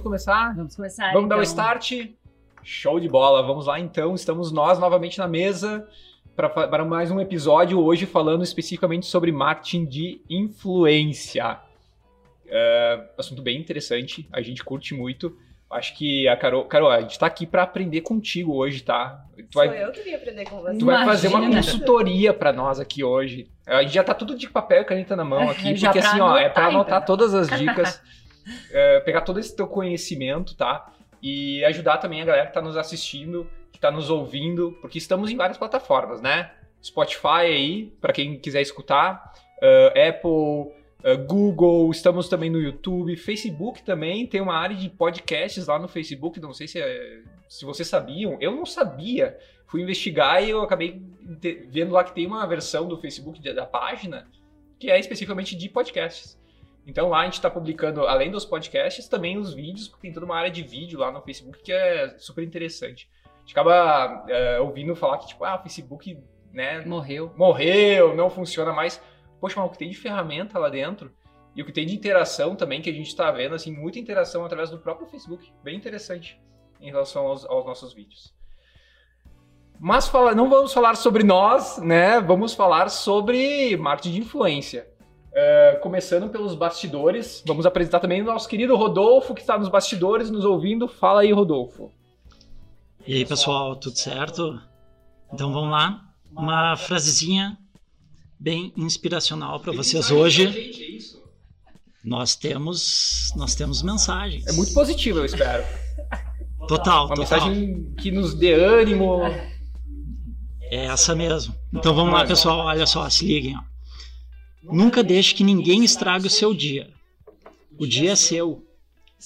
Vamos começar? Vamos começar. Vamos dar o então. start? Show de bola. Vamos lá então. Estamos nós novamente na mesa para mais um episódio hoje falando especificamente sobre marketing de influência. É, assunto bem interessante, a gente curte muito. Acho que a Carol, Carol, a gente tá aqui para aprender contigo hoje, tá? Tu Sou vai, eu que vim aprender com você. tu vai fazer uma Imagina. consultoria para nós aqui hoje. A gente já tá tudo de papel e caneta na mão aqui, Já porque assim, ó, é para anotar, anotar então. todas as dicas, é, pegar todo esse teu conhecimento, tá? E ajudar também a galera que tá nos assistindo, que tá nos ouvindo, porque estamos em várias plataformas, né? Spotify aí, para quem quiser escutar, é, Apple, é, Google, estamos também no YouTube, Facebook também, tem uma área de podcasts lá no Facebook, não sei se, é- se vocês sabiam, eu não sabia, fui investigar e eu acabei vendo lá que tem uma versão do Facebook da página que é especificamente de podcasts. Então lá a gente está publicando, além dos podcasts, também os vídeos, porque tem toda uma área de vídeo lá no Facebook que é super interessante. A gente acaba é, ouvindo falar que, tipo, ah, o Facebook, né, Morreu. morreu, não funciona mais. Poxa, mas o que tem de ferramenta lá dentro e o que tem de interação também, que a gente está vendo, assim, muita interação através do próprio Facebook. Bem interessante em relação aos, aos nossos vídeos. Mas fala, não vamos falar sobre nós, né? Vamos falar sobre marketing de influência. É, começando pelos bastidores, vamos apresentar também o nosso querido Rodolfo, que está nos bastidores, nos ouvindo. Fala aí, Rodolfo. E aí, pessoal, tudo certo? Então vamos lá. Uma frasezinha bem inspiracional para vocês hoje. Nós temos, nós temos mensagens. É muito positivo, eu espero. Total, Uma total. mensagem que nos dê ânimo. É essa mesmo. Então vamos lá, pessoal. Olha só, se liguem. Ó. Nunca deixe que ninguém estrague o seu dia. O dia é seu.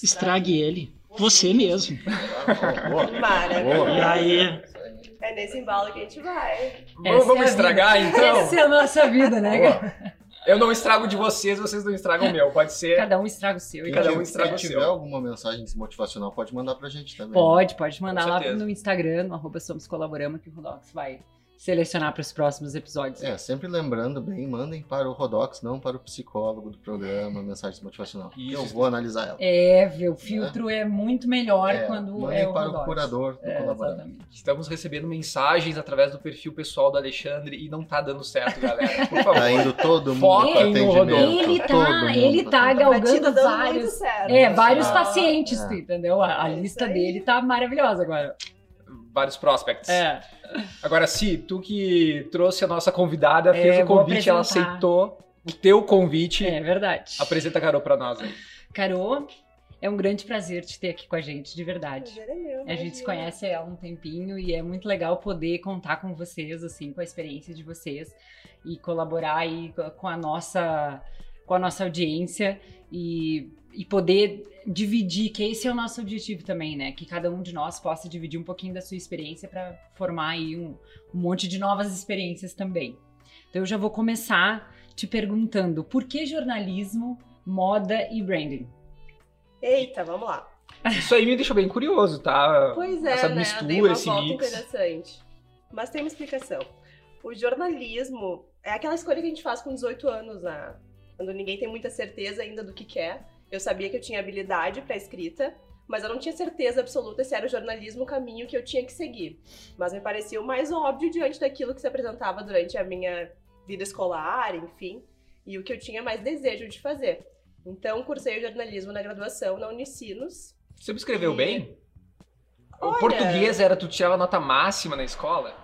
Estrague ele. Você mesmo. Maravilha. E aí, É nesse embalo que a gente vai. Vamos, Essa vamos é estragar vida. então? Essa é a nossa vida, né? cara? Eu não estrago de vocês, vocês não estragam o meu. Pode ser. Cada um estraga o seu. E cada cada um estraga o Se seu. tiver alguma mensagem desmotivacional, pode mandar pra gente também. Pode, pode mandar lá no Instagram, no arroba Somos Colaboramos, que o Rodox vai selecionar para os próximos episódios. É, sempre lembrando bem, mandem para o Rodox, não para o psicólogo do programa, mensagem desmotivacional. que Isso. Eu vou analisar ela. É, vê, o filtro é muito melhor É, quando mandem é o para Rodox. o curador do É, colaborante. exatamente. Estamos recebendo mensagens através do perfil pessoal do Alexandre e não tá dando certo, galera. Por favor. Tá indo todo mundo Foquem para no atendimento. Rodolfo. Ele tá, mundo ele tá tá galgando vários. certo. É, vários Ah, pacientes, é. tu entendeu? A, a É lista dele tá maravilhosa agora. Vários prospects. É. Agora, Si, tu que trouxe a nossa convidada, É, fez o eu vou convite, ela aceitou o teu convite. É verdade. Apresenta a Carol pra nós aí. Carô, é um grande prazer te ter aqui com a gente, de verdade. Prazer é meu, A gente se conhece há um tempinho e é muito legal poder contar com vocês, assim, com a experiência de vocês e colaborar aí co- com a nossa, com a nossa audiência e, e poder dividir, que esse é o nosso objetivo também, né? Que cada um de nós possa dividir um pouquinho da sua experiência para formar aí um, um monte de novas experiências também. Então eu já vou começar te perguntando por que jornalismo, moda e branding? Eita, vamos lá. Isso aí me deixou bem curioso, tá? Pois é, Essa né? mistura, Dei uma esse volta mix. interessante. Mas tem uma explicação. O jornalismo é aquela escolha que a gente faz com 18 anos, né? Quando ninguém tem muita certeza ainda do que quer. Eu sabia que eu tinha habilidade para escrita, mas eu não tinha certeza absoluta se era o jornalismo o caminho que eu tinha que seguir. Mas me parecia o mais óbvio diante daquilo que se apresentava durante a minha vida escolar, enfim, e o que eu tinha mais desejo de fazer. Então, cursei o jornalismo na graduação na Unicinos, Você me escreveu E- bem? O Olha- português era tu tirava nota máxima na escola?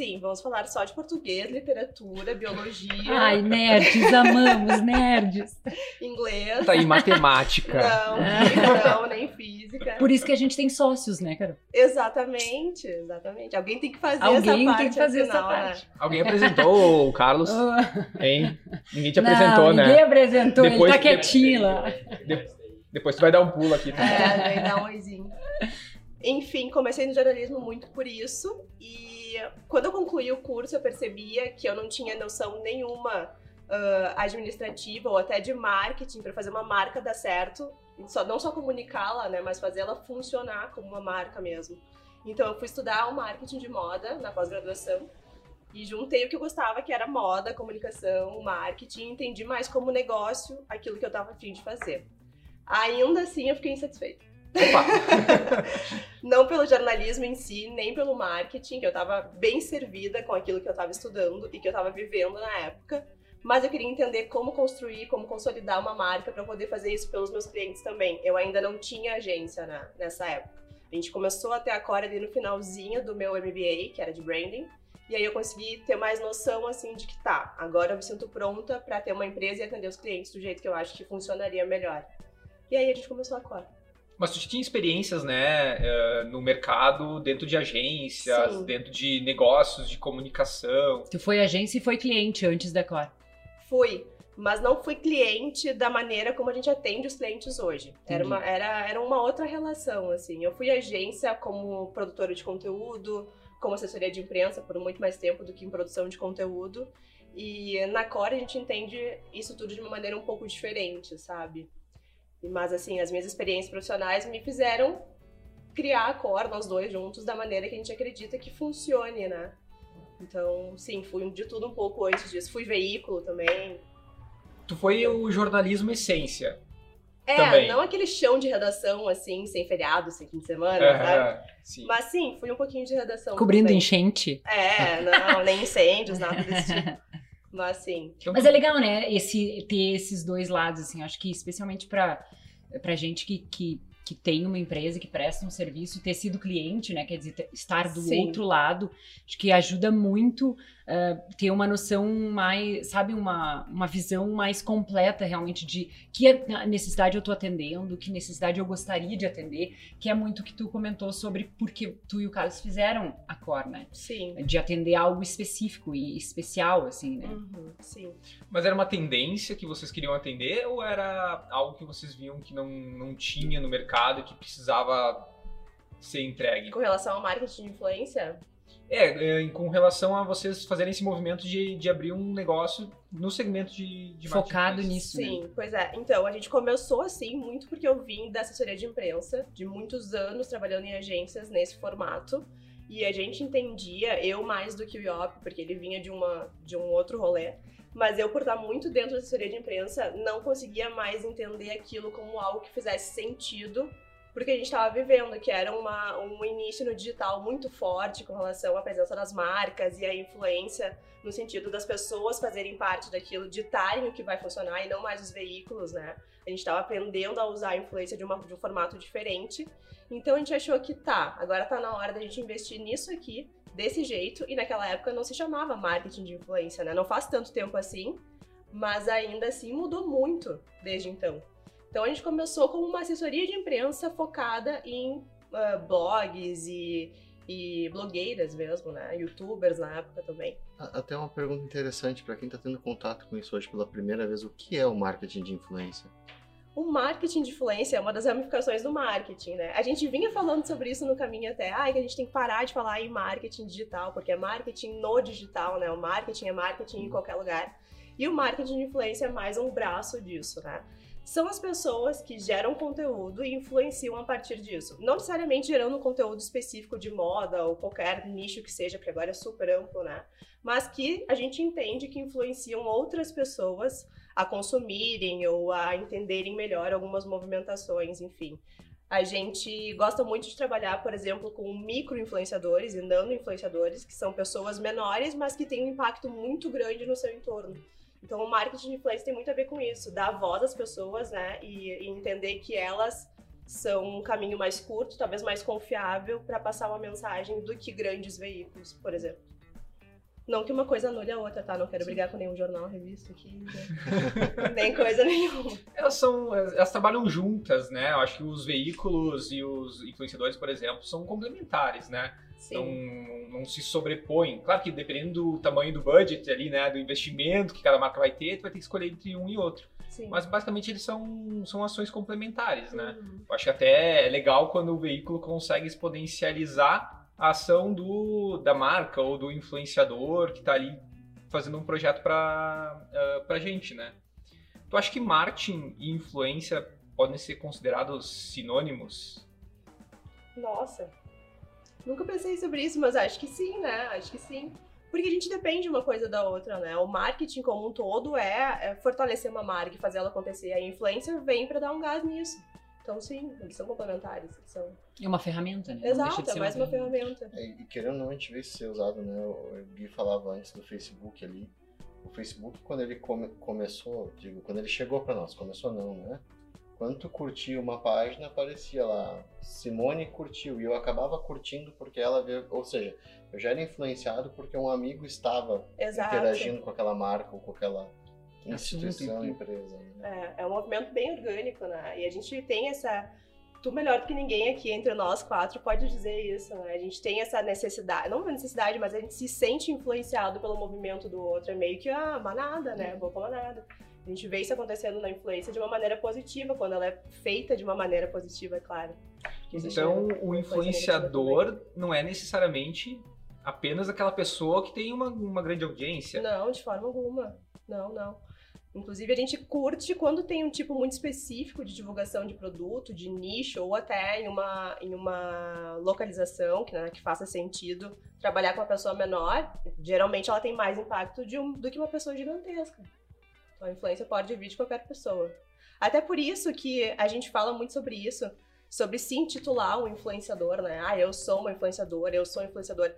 Sim, vamos falar só de português, literatura, biologia, Ai, nerds, amamos nerds. inglês. Tá aí, matemática. Não, química não, nem física. Por isso que a gente tem sócios, né, cara? Exatamente, exatamente. Alguém tem que fazer Alguém essa parte. tem que fazer afinal, essa né? parte. Alguém apresentou o Carlos, hein? Ninguém te Não, apresentou, ninguém né? apresentou, ele Depois- tá quietinho lá. De- Depois tu vai dar um pulo aqui também. É, daí dá um oizinho. Enfim, comecei no jornalismo muito por isso. E quando eu concluí o curso, eu percebia que eu não tinha noção nenhuma ah, administrativa ou até de marketing para fazer uma marca dar certo. Só, não só comunicá-la, né, mas fazer ela funcionar como uma marca mesmo. Então eu fui estudar o marketing de moda na pós-graduação e juntei o que eu gostava, que era moda, comunicação, marketing, entendi mais como negócio aquilo que eu estava afim de fazer. Ainda assim eu fiquei insatisfeita. Não pelo jornalismo em si, nem pelo marketing, que eu estava bem servida com aquilo que eu estava estudando e que eu estava vivendo na época. Mas eu queria entender como construir, como consolidar uma marca para poder fazer isso pelos meus clientes também. Eu ainda não tinha agência na, nessa época. A gente começou a ter a Core ali no finalzinho do meu MBA, que era de branding. E aí eu consegui ter mais noção assim de que tá, agora eu me sinto pronta para ter uma empresa e atender os clientes do jeito que eu acho que funcionaria melhor. E aí a gente começou a Core. Mas tu tinha experiências, né, eh, no mercado, dentro de agências, Sim. dentro de negócios, de comunicação. Tu foi agência e foi cliente antes da Core. Fui, mas não fui cliente da maneira como a gente atende os clientes hoje. Era uma, era, era uma outra relação, assim. Eu fui agência como produtora de conteúdo, como assessoria de imprensa por muito mais tempo do que em produção de conteúdo. E na Core a gente entende isso tudo de uma maneira um pouco diferente, sabe? Mas assim, as minhas experiências profissionais me fizeram criar a Core, nós dois juntos, da maneira que a gente acredita que funcione, né? Então, sim, fui de tudo um pouco antes disso. Fui veículo também. Tu foi o jornalismo essência. É, Também. não aquele chão de redação, assim, sem feriado, sem fim de semana, sabe? Aham, sim. Mas sim, fui um pouquinho de redação Cobrindo também. enchente. É, não, nem incêndios, nada desse tipo. Mas sim. Mas é legal, né? Esse, ter esses dois lados, assim. Acho que especialmente pra, pra gente que, que, que tem uma empresa que presta um serviço, ter sido cliente, né? Quer dizer, estar do Sim. outro lado, acho que ajuda muito ah, ter uma noção mais, sabe, uma, uma visão mais completa realmente de que necessidade eu tô atendendo, que necessidade eu gostaria de atender, que é muito o que tu comentou sobre porque tu e o Carlos fizeram a Cor, né? Sim. De atender algo específico e especial, assim, né? Uhum, sim. Mas era uma tendência que vocês queriam atender ou era algo que vocês viam que não, não tinha no mercado e que precisava ser entregue? Com relação ao marketing de influência, É, é, com relação a vocês fazerem esse movimento de, de abrir um negócio no segmento de, de marketing Focado nisso, né? Sim, pois é. Então, a gente começou assim muito porque eu vim da assessoria de imprensa, de muitos anos trabalhando em agências nesse formato. E a gente entendia, eu mais do que o Iop, porque ele vinha de, uma, de um outro rolê, mas eu, por estar muito dentro da assessoria de imprensa, não conseguia mais entender aquilo como algo que fizesse sentido porque a gente estava vivendo, que era uma, um início no digital muito forte com relação à presença das marcas e a influência no sentido das pessoas fazerem parte daquilo, ditarem o que vai funcionar e não mais os veículos, né? A gente estava aprendendo a usar a influência de, uma, de um formato diferente. Então a gente achou que tá, agora tá na hora da gente investir nisso aqui, desse jeito, e naquela época não se chamava marketing de influência, né? Não faz tanto tempo assim, mas ainda assim mudou muito desde então. Então a gente começou como uma assessoria de imprensa focada em ah, blogs e, e blogueiras mesmo, né? Youtubers na época também. Até uma pergunta interessante para quem está tendo contato com isso hoje pela primeira vez: o que é o marketing de influência? O marketing de influência é uma das ramificações do marketing, né? A gente vinha falando sobre isso no caminho até, ai, que a gente tem que parar de falar em marketing digital, porque é marketing no digital, né? O marketing é marketing em qualquer lugar. E o marketing de influência é mais um braço disso, né? São as pessoas que geram conteúdo e influenciam a partir disso. Não necessariamente gerando conteúdo específico de moda ou qualquer nicho que seja, porque agora é super amplo, né? Mas que a gente entende que influenciam outras pessoas a consumirem ou a entenderem melhor algumas movimentações, enfim. A gente gosta muito de trabalhar, por exemplo, com micro-influenciadores e nano-influenciadores, que são pessoas menores, mas que têm um impacto muito grande no seu entorno. Então, o marketing de influência tem muito a ver com isso, dar voz às pessoas, né, e, e entender que elas são um caminho mais curto, talvez mais confiável, para passar uma mensagem do que grandes veículos, por exemplo. Não que uma coisa anule a outra, tá? Não quero brigar com nenhum jornal, revista aqui, né? nem coisa nenhuma. Elas são, elas trabalham juntas, né? Eu acho que os veículos e os influenciadores, por exemplo, são complementares, né? Sim. Não, não se sobrepõem. Claro que dependendo do tamanho do budget ali, né? Do investimento que cada marca vai ter, tu vai ter que escolher entre um e outro. Sim. Mas basicamente eles são, são ações complementares, né? Uhum. Eu acho que até é legal quando o veículo consegue exponencializar a ação do, da marca ou do influenciador que está ali fazendo um projeto para uh, pra gente, né? Tu acha que marketing e influência podem ser considerados sinônimos? Nossa. Nunca pensei sobre isso, mas acho que sim, né? Acho que sim. Porque a gente depende uma coisa da outra, né? O marketing como um todo é, é fortalecer uma marca e fazer ela acontecer. A influência vem para dar um gás nisso. Então, sim, eles são complementares. eles São... É uma ferramenta, né? Exato, de é mais uma ferramenta. É, e querendo ou não, a gente vê isso ser usado, né? O Gui falava antes do Facebook ali. O Facebook, quando ele come- começou, digo, quando ele chegou pra nós, começou não, né? Quando curtia uma página, aparecia lá, Simone curtiu, e eu acabava curtindo porque ela veio, ou seja, eu já era influenciado porque um amigo estava Exato. interagindo com aquela marca ou com aquela instituição, empresa. Né? É, é um movimento bem orgânico, né? E a gente tem essa. Tu melhor do que ninguém aqui entre nós quatro pode dizer isso, né? A gente tem essa necessidade, não uma necessidade, mas a gente se sente influenciado pelo movimento do outro. É meio que, ah, manada, né? Vou pra manada. A gente vê isso acontecendo na influência de uma maneira positiva, quando ela é feita de uma maneira positiva, é claro. Então, o influenciador não é necessariamente apenas aquela pessoa que tem uma, uma grande audiência. Não, de forma alguma. Não, não. Inclusive, a gente curte quando tem um tipo muito específico de divulgação de produto, de nicho, ou até em uma, em uma localização que, né, que faça sentido trabalhar com uma pessoa menor. Geralmente, ela tem mais impacto de um- do que uma pessoa gigantesca. A influência pode vir de qualquer pessoa. Até por isso que a gente fala muito sobre isso, sobre se intitular um influenciador, né? Ah, eu sou uma influenciadora, eu sou um influenciador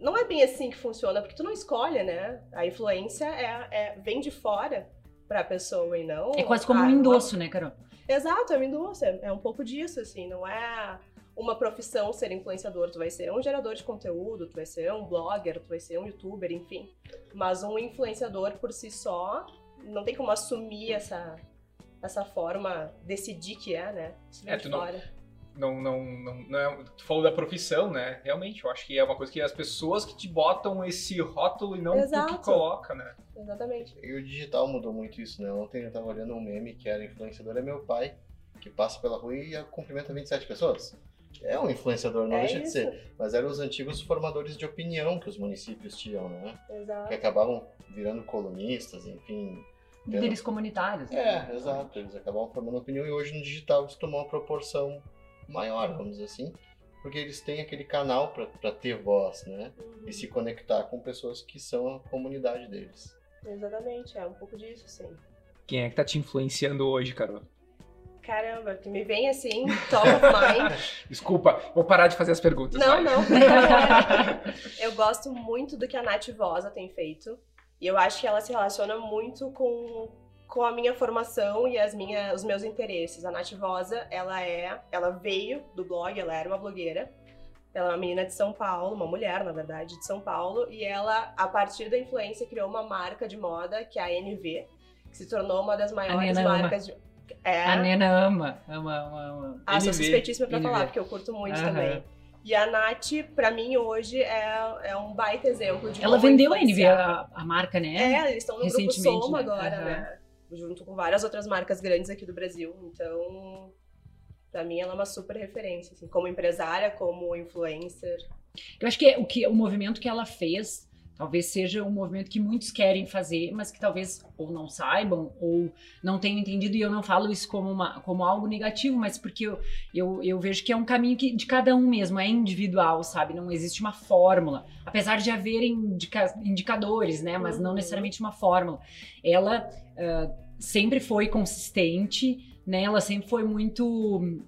não é bem assim que funciona, porque tu não escolhe, né? A influência é, é- vem de fora pra pessoa e não. É quase como Ah, um endosso, né, Carol? Exato, é um endosso. É, é um pouco disso, assim. Não é uma profissão ser influenciador. Tu vai ser um gerador de conteúdo, tu vai ser um blogger, tu vai ser um youtuber, enfim. Mas um influenciador por si só, não tem como assumir essa, essa forma, decidir que é, né? Isso vem É, de tu fora. Não, não, não, não é- tu falou da profissão, né? Realmente, eu acho que é uma coisa que as pessoas que te botam esse rótulo e não tu Exato. que coloca, né? Exatamente. E o digital mudou muito isso, né? Ontem eu tava olhando um meme que era influenciador, é meu pai, que passa pela rua e cumprimenta 27 pessoas. É um influenciador, não é deixa de isso. ser. Mas eram os antigos formadores de opinião que os municípios tinham, né? Exato. Que acabavam virando colunistas, enfim. Líderes comunitários. É, exato. Eles acabavam formando opinião e hoje no digital isso tomou uma proporção maior, vamos dizer assim. Porque eles têm aquele canal pra- pra ter voz, né? E se conectar com pessoas que são a comunidade deles. Exatamente, é um pouco disso, sim. Quem é que tá te influenciando hoje, Carol? Caramba, que me vem assim, top of mind. Desculpa, vou parar de fazer as perguntas. Não, vai. não. eu gosto muito do que a Nath Vosa tem feito. E eu acho que ela se relaciona muito com, com a minha formação e as minha, os meus interesses. A Nath Vosa, ela é. Ela veio do blog, ela era uma blogueira. Ela é uma menina de São Paulo, uma mulher, na verdade, de São Paulo. E ela, a partir da influência, criou uma marca de moda, que é a NV, que se tornou uma das maiores ama. marcas de. É, A Nena ama, ama, ama, ama. ah, sou NV. suspeitíssima pra NV. falar, porque eu curto muito Aham. também. E a Nath, pra mim, hoje é, é um baita exemplo de Ela vendeu a NV, influenciar. a, a marca, né? É, eles estão no grupo Soma né? agora, Aham. né? Junto com várias outras marcas grandes aqui do Brasil. Então, pra mim, ela é uma super referência, assim, como empresária, como influencer. Eu acho que é o que o movimento que ela fez talvez seja um movimento que muitos querem fazer, mas que talvez ou não saibam ou não tenham entendido. E eu não falo isso como, uma, como algo negativo, mas porque eu, eu, eu vejo que é um caminho que, de cada um mesmo, é individual, sabe? Não existe uma fórmula. Apesar de haverem indica- indicadores, né? Mas não Uhum. necessariamente uma fórmula. Ela ah, sempre foi consistente, né? Ela sempre foi muito.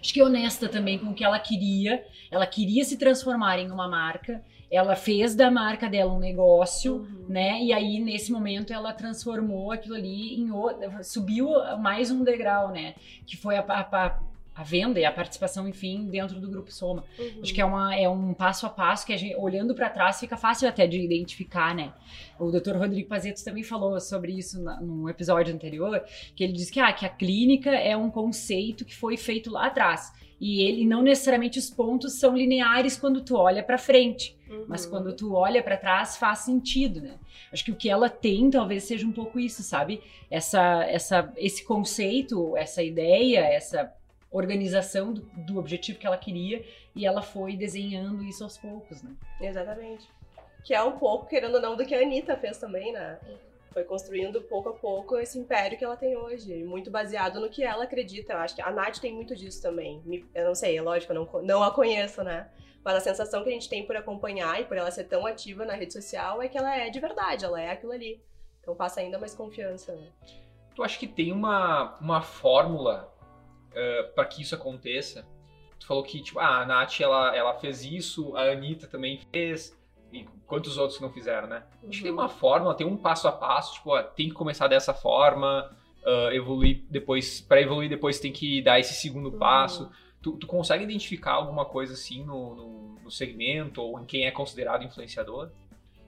acho que honesta também com o que ela queria. Ela queria se transformar em uma marca. Ela fez da marca dela um negócio, Uhum. né? E aí, nesse momento, ela transformou aquilo ali em outro. Subiu mais um degrau, né? Que foi a, a, a venda e a participação, enfim, dentro do Grupo Soma. Uhum. Acho que é, uma, é um passo a passo que a gente, olhando para trás, fica fácil até de identificar, né? O Dr. Rodrigo Pazeto também falou sobre isso na, num episódio anterior, que ele disse que, ah, que a clínica é um conceito que foi feito lá atrás. E ele não necessariamente os pontos são lineares quando tu olha para frente, Uhum. mas quando tu olha para trás faz sentido, né? Acho que o que ela tem talvez seja um pouco isso, sabe? Essa, essa, esse conceito, essa ideia, essa organização do, do objetivo que ela queria e ela foi desenhando isso aos poucos, né? Exatamente. Que é um pouco, querendo ou não, do que a Anitta fez também, né? Foi construindo pouco a pouco esse império que ela tem hoje. Muito baseado no que ela acredita. Eu acho que a Nath tem muito disso também. Eu não sei, é lógico, eu não, não a conheço, né? Mas a sensação que a gente tem por acompanhar e por ela ser tão ativa na rede social é que ela é de verdade, ela é aquilo ali. Então passa ainda mais confiança. Né? tu acha que tem uma, uma fórmula uh, para que isso aconteça? Tu falou que, tipo, ah, a Nath, ela, ela fez isso, a Anitta também fez, e quantos outros não fizeram, né? Uhum. Acho que tem uma fórmula, tem um passo a passo, tipo, ó, tem que começar dessa forma, uh, evoluir depois, para evoluir depois tem que dar esse segundo uhum. passo. Tu, tu, consegue identificar alguma coisa assim no, no, no segmento ou em quem é considerado influenciador?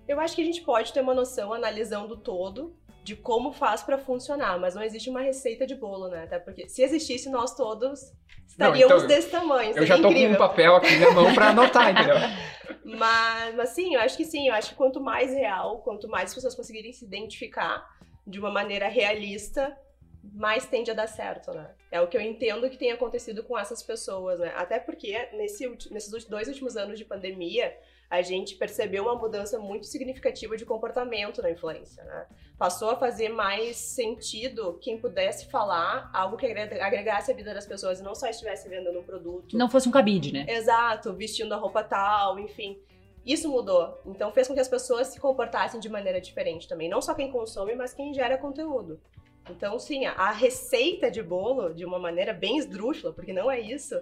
Eu acho que a gente pode ter uma noção analisando todo de como faz para funcionar, mas não existe uma receita de bolo, né? Até porque se existisse, nós todos estaríamos não, então, desse tamanho. Eu já tô incrível. com um papel aqui na mão para anotar, entendeu? mas, mas sim, eu acho que sim. Eu acho que quanto mais real, quanto mais as pessoas conseguirem se identificar de uma maneira realista, mais tende a dar certo, né? É o que eu entendo que tem acontecido com essas pessoas, né? Até porque nesse, nesses dois últimos anos de pandemia, a gente percebeu uma mudança muito significativa de comportamento na influência, né? Passou a fazer mais sentido quem pudesse falar algo que agregasse a vida das pessoas e não só estivesse vendendo um produto. Não fosse um cabide, né? Exato, vestindo a roupa tal, enfim. Isso mudou. Então fez com que as pessoas se comportassem de maneira diferente também. Não só quem consome, mas quem gera conteúdo. Então, sim, a receita de bolo, de uma maneira bem esdrúxula, porque não é isso,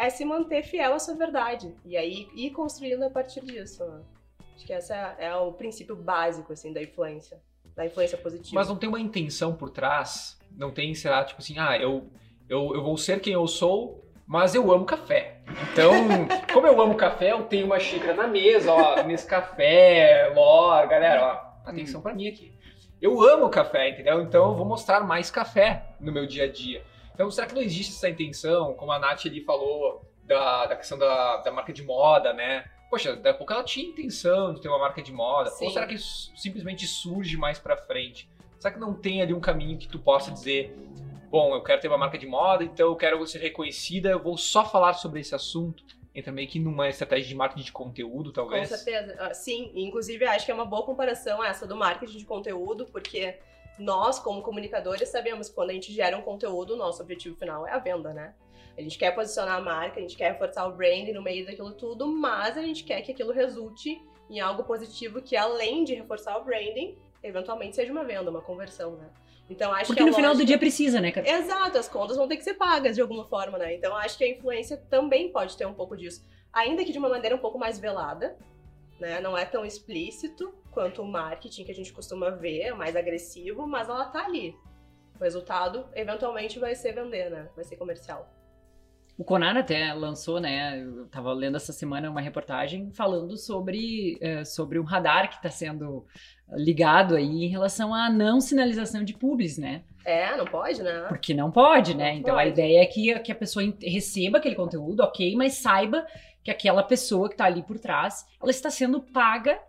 é se manter fiel à sua verdade. E aí ir construindo a partir disso. Né? Acho que esse é, é, o princípio básico, assim, da influência. Da influência positiva. Mas não tem uma intenção por trás? Não tem, sei lá, tipo assim, ah, eu, eu, eu vou ser quem eu sou, mas eu amo café. Então, como eu amo café, eu tenho uma xícara na mesa, ó, nesse café, ó, galera, ó, atenção para mim aqui. Eu amo café, entendeu? Então eu vou mostrar mais café no meu dia a dia. Então, será que não existe essa intenção, como a Nath ali falou, da, da questão da, da marca de moda, né? Poxa, daqui a pouco ela tinha intenção de ter uma marca de moda. Sim. Ou será que isso simplesmente surge mais pra frente? Será que não tem ali um caminho que tu possa dizer, bom, eu quero ter uma marca de moda, então eu quero ser reconhecida, eu vou só falar sobre esse assunto? Entra meio que numa estratégia de marketing de conteúdo, talvez. Com certeza. Ah, sim, inclusive acho que é uma boa comparação essa do marketing de conteúdo, porque nós, como comunicadores, sabemos que quando a gente gera um conteúdo, o nosso objetivo final é a venda, né? A gente quer posicionar a marca, a gente quer reforçar o branding no meio daquilo tudo, mas a gente quer que aquilo resulte em algo positivo que, além de reforçar o branding, eventualmente seja uma venda, uma conversão, né? Então acho Porque que no final do dia precisa, né? Exato, as contas vão ter que ser pagas de alguma forma, né? Então acho que a influência também pode ter um pouco disso. Ainda que de uma maneira um pouco mais velada, né? Não é tão explícito quanto o marketing que a gente costuma ver, é mais agressivo, mas ela tá ali. O resultado, eventualmente, vai ser vender, né? Vai ser comercial. O Conar até lançou, né? Eu tava lendo essa semana uma reportagem falando sobre, é, sobre um radar que está sendo ligado aí em relação à não sinalização de publis, né? É, não pode, né? Porque não pode, né? Não então pode. a ideia é que, que a pessoa receba aquele conteúdo, ok, mas saiba que aquela pessoa que está ali por trás, ela está sendo paga.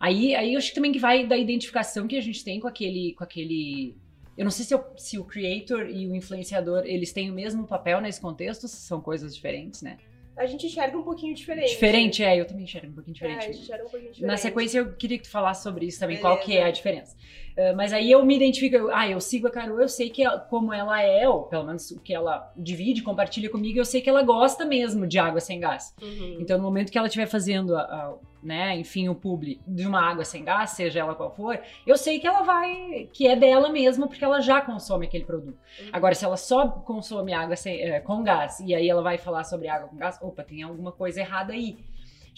Aí, aí eu acho que também que vai da identificação que a gente tem com aquele, com aquele eu não sei se, eu, se, o creator e o influenciador, eles têm o mesmo papel nesse contexto, são coisas diferentes, né? A gente enxerga um pouquinho diferente. Diferente, é, eu também enxergo um pouquinho diferente. É, a gente enxerga um pouquinho diferente. Na sequência, eu queria que tu falasse sobre isso também, Beleza. qual que é a diferença. Uh, mas aí eu me identifico, eu, ah, eu sigo a Carol, eu sei que ela, como ela é, ou pelo menos o que ela divide, compartilha comigo, eu sei que ela gosta mesmo de água sem gás. Uhum. Então, no momento que ela estiver fazendo a, a, né, enfim, o publi de uma água sem gás, seja ela qual for, eu sei que ela vai, que é dela mesmo, porque ela já consome aquele produto. Uhum. Agora, se ela só consome água sem, é, com gás, e aí ela vai falar sobre água com gás, opa, tem alguma coisa errada aí.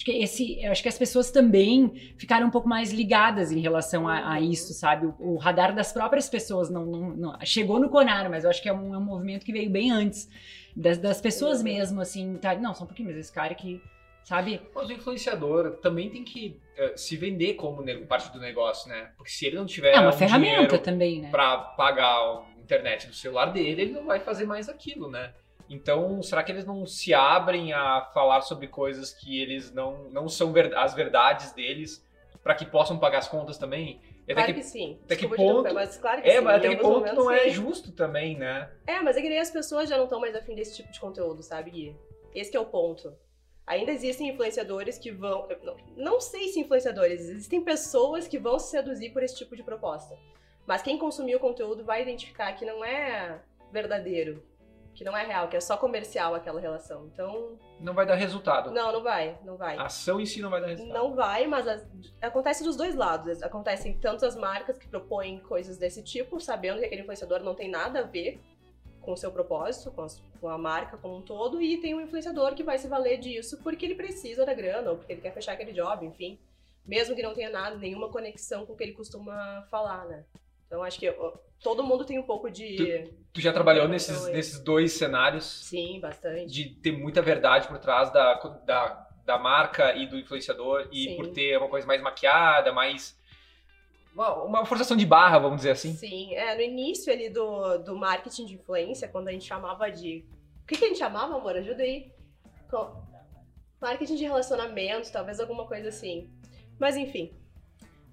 Acho que, esse, acho que as pessoas também ficaram um pouco mais ligadas em relação a, a isso, sabe? O, o, radar das próprias pessoas não, não, não, chegou no Conar, mas eu acho que é um, é um movimento que veio bem antes. Das, das pessoas uhum. mesmo, assim, tá? Não, só um pouquinho, mas esse cara que, sabe? Mas o influenciador também tem que uh, se vender como parte do negócio, né? Porque se ele não tiver. É uma um ferramenta também, né? Pra pagar a internet do celular dele, ele não vai fazer mais aquilo, né? Então, será que eles não se abrem a falar sobre coisas que eles não, não são ver, as verdades deles para que possam pagar as contas também? E claro que, que, sim. Até que ponto, mas claro que é, sim. mas até que ponto não é justo também, né? É, mas é que nem as pessoas já não estão mais afim desse tipo de conteúdo, sabe, Gui? Esse é o ponto. Ainda existem influenciadores que vão. Não, não sei se influenciadores, existem pessoas que vão se seduzir por esse tipo de proposta. Mas quem consumir o conteúdo vai identificar que não é verdadeiro que não é real, que é só comercial aquela relação. Então, Não vai dar resultado. não, não vai, não vai. A ação em si não vai dar resultado. Não vai, mas as- acontece dos dois lados. Acontecem tanto as marcas que propõem coisas desse tipo, sabendo que aquele influenciador não tem nada a ver com o seu propósito, com, as- com a marca como um todo, e tem um influenciador que vai se valer disso porque ele precisa da grana, ou porque ele quer fechar aquele job, enfim. Mesmo que não tenha nada, nenhuma conexão com o que ele costuma falar, né? Então acho que todo mundo tem um pouco de. Tu já trabalhou Então, nesses, é. nesses dois cenários Sim, bastante. de ter muita verdade por trás da, da, da marca e do influenciador e Sim. por ter uma coisa mais maquiada, mais. Uma, uma forçação de barra, vamos dizer assim. Sim, é, no início ali do, do marketing de influência, quando a gente chamava de. O que, que a gente chamava, amor? Ajuda aí. Co- Marketing de relacionamento, talvez alguma coisa assim. Mas enfim.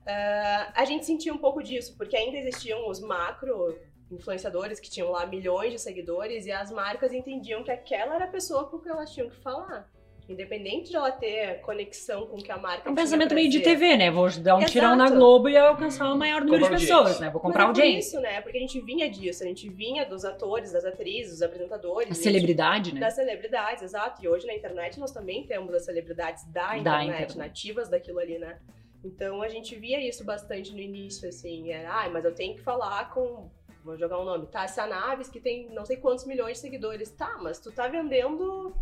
Ah, a gente sentia um pouco disso, porque ainda existiam os macro influenciadores que tinham lá milhões de seguidores e as marcas entendiam que aquela era a pessoa com quem elas tinham que falar. Independente de ela ter conexão com o que a marca É um pensamento meio de. TV, né? Vou dar um Exato. tirão na Globo e alcançar o maior número de pessoas, audiência. né? Vou Mas comprar é por audiência. isso, né? Porque a gente vinha disso, a gente vinha dos atores, das atrizes, dos apresentadores. A a gente- celebridade, né? Das celebridades, exato. E hoje na internet nós também temos as celebridades da Da internet, internet. nativas daquilo ali, né? Então a gente via isso bastante no início, assim. Era, ai, mas eu tenho que falar com. Vou jogar um nome, Tássia Naves, que tem não sei quantos milhões de seguidores. Tá, mas tu tá vendendo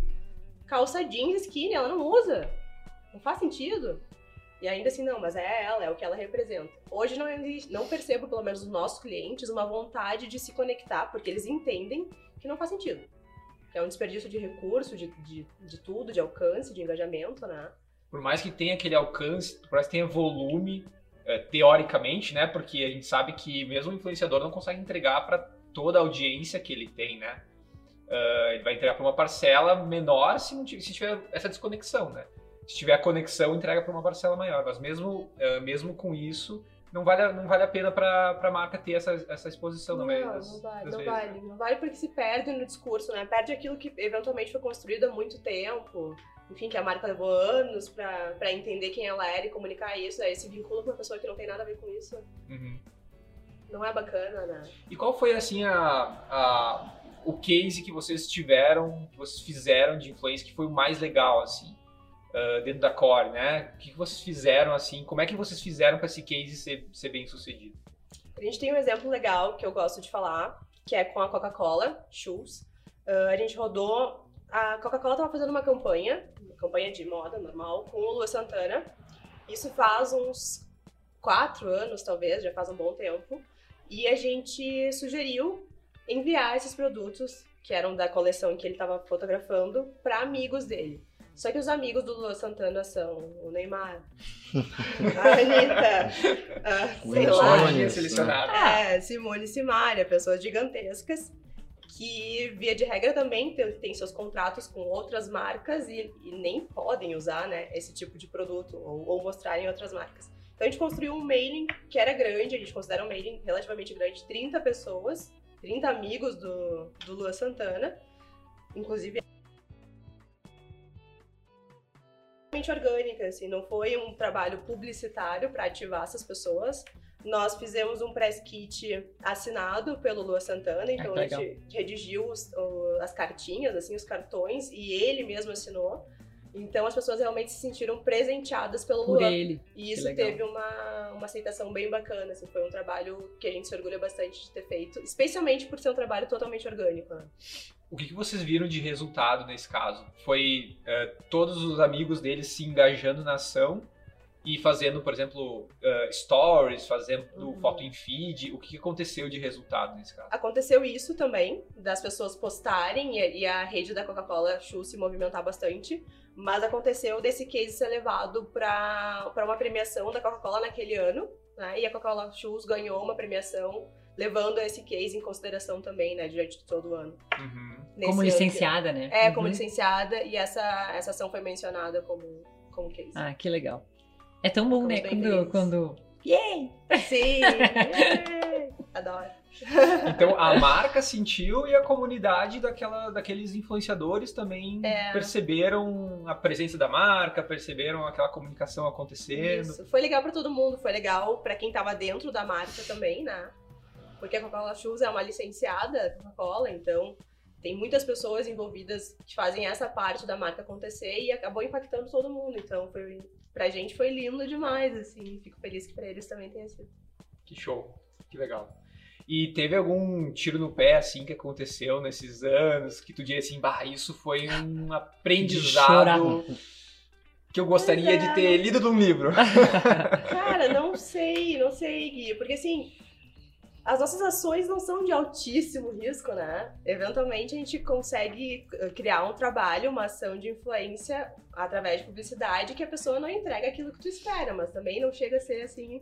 calça jeans skinny, ela não usa. Não faz sentido. E ainda assim, não, mas é ela, é o que ela representa. Hoje não, não percebo, pelo menos nos nossos clientes, uma vontade de se conectar, porque eles entendem que não faz sentido. É um desperdício de recurso, de, de, de tudo, de alcance, de engajamento, né? Por mais que tenha aquele alcance, por mais que tenha volume, é, teoricamente, né? Porque a gente sabe que mesmo o influenciador não consegue entregar para toda a audiência que ele tem, né? Ah, ele vai entregar para uma parcela menor se, não tiver, se tiver essa desconexão, né? Se tiver a conexão, entrega para uma parcela maior. Mas mesmo, ah, mesmo com isso, não vale, a- não vale a pena para a marca ter essa, essa exposição Não, não, das, vale, não vezes. né? vale. Não vale porque se perde no discurso, né? Perde aquilo que eventualmente foi construído há muito tempo. Enfim, que a marca levou anos pra, pra entender quem ela era e comunicar isso. Aí se vincula com uma pessoa que não tem nada a ver com isso. Uhum. Não é bacana, né? E qual foi, assim, a, a- o case que vocês tiveram, que vocês fizeram de influência que foi o mais legal, assim, ah, dentro da Core, né? O que, que vocês fizeram, assim, como é que vocês fizeram para esse case ser, ser bem sucedido? A gente tem um exemplo legal que eu gosto de falar, que é com a Coca-Cola, Shoes. Ah, a gente rodou. A Coca-Cola estava fazendo uma campanha, campanha de moda normal, com o Lua Santana. Isso faz uns quatro anos, talvez, já faz um bom tempo. E a gente sugeriu enviar esses produtos, que eram da coleção em que ele estava fotografando, para amigos dele. Só que os amigos do Lua Santana são o Neymar, a Anitta, a, sei Wilson lá, Nunes, né? é, Simone e Simaria, pessoas gigantescas que, via de regra, também tem, seus contratos com outras marcas e, e nem podem usar né, esse tipo de produto ou, ou mostrar em outras marcas. Então a gente construiu um mailing que era grande, a gente considera um mailing relativamente grande, 30 pessoas, 30 amigos do, do Lua Santana, inclusive orgânica, assim, não foi um trabalho publicitário para ativar essas pessoas. Nós fizemos um press kit assinado pelo Lua Santana, então que a gente redigiu os- o- as cartinhas, assim, os cartões, e ele mesmo assinou. Então as pessoas realmente se sentiram presenteadas pelo Por Lua. ele. E isso teve uma, uma aceitação bem bacana, assim, foi um trabalho que a gente se orgulha bastante de ter feito, especialmente por ser um trabalho totalmente orgânico. né? O que, que vocês viram de resultado nesse caso? Foi eh, todos os amigos deles se engajando na ação e fazendo, por exemplo, eh, stories, fazendo Uhum. foto em feed. O que, aconteceu de resultado nesse caso? Aconteceu isso também, das pessoas postarem e, e a rede da Coca-Cola Chu se movimentar bastante, mas aconteceu desse case ser levado para uma premiação da Coca-Cola naquele ano, né? E a Coca-Cola Shoes ganhou uma premiação levando esse case em consideração também, né, durante todo o ano. Uhum. Como ano licenciada, né? É, como Uhum. licenciada, e essa, essa ação foi mencionada como, como case. Ah, que legal. É tão bom, Ficamos né? Quando, quando. Yay! Sim! Yay! Adoro. Então a marca sentiu e a comunidade daquela, daqueles influenciadores também É. perceberam a presença da marca, perceberam aquela comunicação acontecendo. Isso. Foi legal pra todo mundo, foi legal pra quem tava dentro da marca também, né? Porque a Coca-Cola Shoes é uma licenciada Coca-Cola, então tem muitas pessoas envolvidas que fazem essa parte da marca acontecer e acabou impactando todo mundo. Então, foi, pra gente foi lindo demais, assim. Fico feliz que pra eles também tenha sido. Que show, que legal. E teve algum tiro no pé, assim, que aconteceu nesses anos, que tu diria assim, bah, isso foi um aprendizado que eu gostaria Pois de é, ter lido num livro. Cara, não sei, não sei, Gui. Porque assim, as nossas ações não são de altíssimo risco, né? Eventualmente a gente consegue eh, criar um trabalho, uma ação de influência através de publicidade que a pessoa não entrega aquilo que tu espera, mas também não chega a ser assim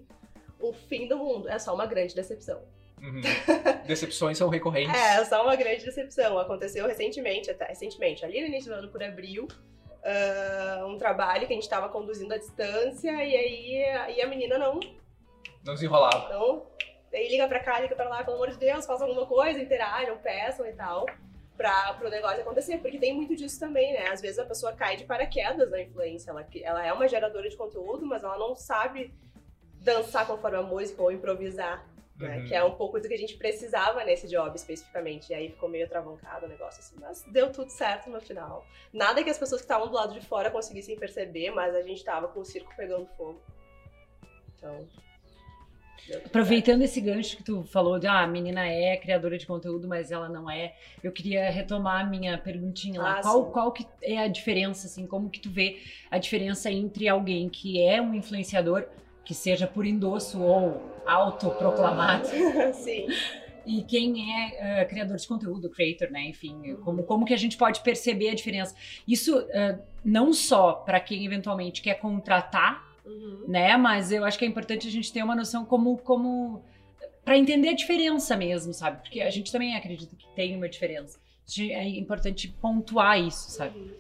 o fim do mundo. É só uma grande decepção. Uhum. Decepções são recorrentes. É, é só uma grande decepção. Aconteceu recentemente, até recentemente, ali no início do ano, por abril, ah, um trabalho que a gente estava conduzindo à distância e aí e a menina não Não desenrolava. então, daí liga pra cá, liga pra lá, pelo amor de Deus, façam alguma coisa, interajam, peçam e tal, pra, pro negócio acontecer. Porque tem muito disso também, né? Às vezes a pessoa cai de paraquedas na influência. Ela, ela é uma geradora de conteúdo, mas ela não sabe dançar conforme a música ou improvisar. Né? Uhum. Que é um pouco do que a gente precisava nesse job especificamente. E aí ficou meio travancado o negócio assim, mas deu tudo certo no final. Nada que as pessoas que estavam do lado de fora conseguissem perceber, mas a gente tava com o circo pegando fogo. Então. Aproveitando esse gancho que tu falou de ah, a menina é criadora de conteúdo, mas ela não é, eu queria retomar a minha perguntinha lá. Ah, qual, sim. qual que é a diferença, assim, como que tu vê a diferença entre alguém que é um influenciador, que seja por endosso ou autoproclamado. Sim. e quem é eh, criador de conteúdo, creator, né? Enfim, como, como que a gente pode perceber a diferença? Isso eh, não só para quem eventualmente quer contratar Uhum. né? Mas eu acho que é importante a gente ter uma noção como como para entender a diferença mesmo, sabe? Porque a gente também acredita que tem uma diferença. É importante pontuar isso, sabe? Uhum.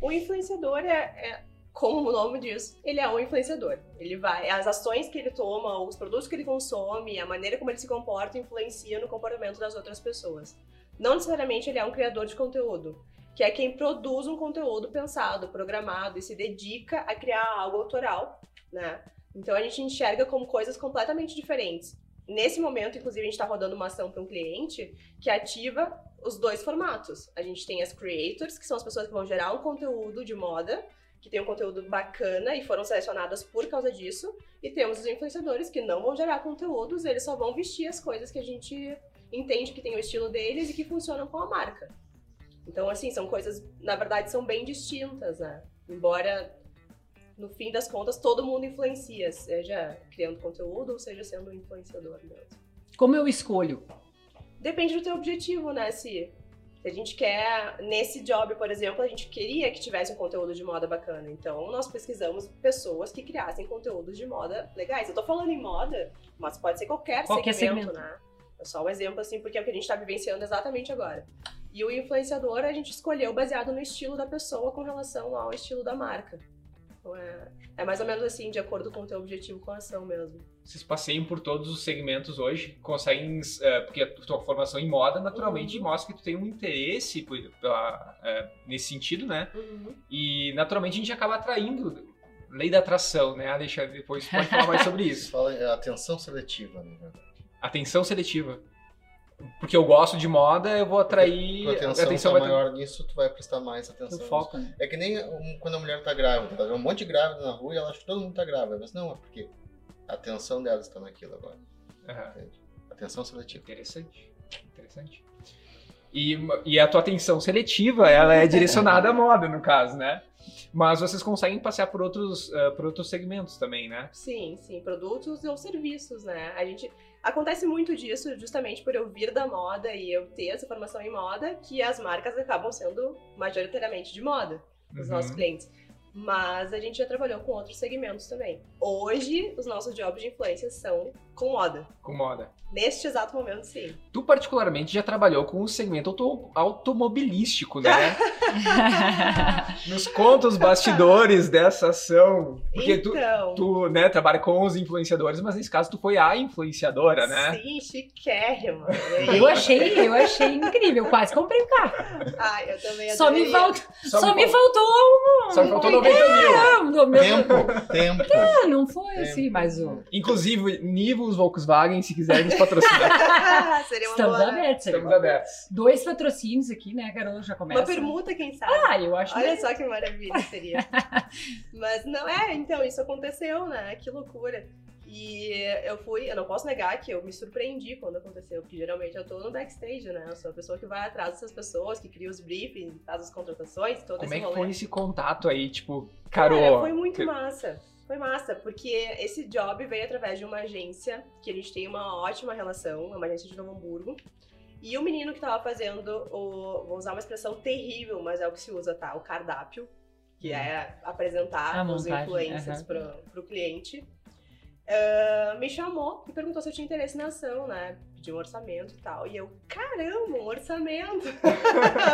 O influenciador é, é, como o nome diz, ele é um influenciador. Ele vai, as ações que ele toma, os produtos que ele consome, a maneira como ele se comporta influencia no comportamento das outras pessoas. Não necessariamente ele é um criador de conteúdo, que é quem produz um conteúdo pensado, programado e se dedica a criar algo autoral, né? Então a gente enxerga como coisas completamente diferentes. Nesse momento, inclusive, a gente está rodando uma ação para um cliente que ativa os dois formatos. A gente tem as creators, que são as pessoas que vão gerar um conteúdo de moda, que tem um conteúdo bacana e foram selecionadas por causa disso. E temos os influenciadores que não vão gerar conteúdos, eles só vão vestir as coisas que a gente entende que tem o estilo deles e que funcionam com a marca. Então, assim, são coisas, na verdade, são bem distintas, né? Embora, no fim das contas, todo mundo influencia, seja criando conteúdo ou seja sendo um influenciador mesmo. Como eu escolho? Depende do teu objetivo, né, Si? Se a gente quer, nesse job, por exemplo, a gente queria que tivesse um conteúdo de moda bacana. Então, nós pesquisamos pessoas que criassem conteúdos de moda legais. Eu tô falando em moda, mas pode ser qualquer, Qualquer segmento, segmento. né? É só um exemplo, assim, porque é o que a gente tá vivenciando exatamente agora. E o influenciador a gente escolheu baseado no estilo da pessoa com relação ao estilo da marca. Então, é, é mais ou menos assim, de acordo com o teu objetivo com a ação mesmo. Vocês passeiam por todos os segmentos hoje, conseguem, eh, porque a tua formação em moda naturalmente Uhum. mostra que tu tem um interesse por- pela, eh, nesse sentido, né? E naturalmente a gente acaba atraindo lei da atração, né? Deixa depois pode falar mais sobre isso. Fala é atenção seletiva, na verdade. Atenção seletiva. Porque eu gosto de moda, eu vou atrair Tua atenção, a atenção tá vai maior nisso, tu vai prestar mais atenção. Foco, né? É que nem um- quando a mulher tá grávida, tá vendo um monte de grávida na rua e ela acha que todo mundo tá grávida. Mas não, é porque a atenção delas está naquilo agora. Entende? Atenção seletiva. Interessante, interessante. E, e a tua atenção seletiva, ela é direcionada à moda, no caso, né? Mas vocês conseguem passear por outros, eh, por outros segmentos também, né? Sim, sim, produtos ou serviços, né? A gente acontece muito disso justamente por eu vir da moda e eu ter essa formação em moda, que as marcas acabam sendo majoritariamente de moda, os Uhum. nossos clientes. Mas a gente já trabalhou com outros segmentos também. Hoje, os nossos jobs de influência são com moda. Com moda. Neste exato momento, sim. Tu, particularmente, já trabalhou com o segmento auto- automobilístico, né? Nos conta os bastidores dessa ação. Porque tu, então, tu né, trabalha com os influenciadores, mas nesse caso tu foi a influenciadora, né? sim, chiquérrima. Eu achei, eu achei incrível, quase comprei o carro. Ai, eu também Só me, adoraria. faltou, só me fal- faltou Só me faltou 90 mil. um, do meu, Tempo, tempo. não foi É, assim, mas o. Inclusive, Nivus Volkswagen, se quiser nos patrocinar, Seria uma Estamos boa. abertos. estamos abertos. Dois patrocínios aqui, né, Carol? Já começa. Uma permuta, quem sabe. Ah, eu acho Olha que. só que maravilha seria. Mas não é, então, isso aconteceu, né? Que loucura. E eu fui, eu não posso negar que eu me surpreendi quando aconteceu, porque geralmente eu tô no backstage, né? Eu sou a pessoa que vai atrás dessas pessoas, que cria os briefings, faz as contratações, todo Como esse é que rolê. foi esse contato aí, tipo, Cara, Carol? foi muito massa. Foi massa, porque esse job veio através de uma agência que a gente tem uma ótima relação, é uma agência de Novo Hamburgo. E o menino que tava fazendo o. Vou usar uma expressão terrível, mas é o que se usa, tá? O cardápio, que é apresentar A os montagem, influencers aham. pro, pro cliente. ah, me chamou e perguntou se eu tinha interesse na ação, né? Pediu um orçamento e tal. E eu, caramba, um orçamento!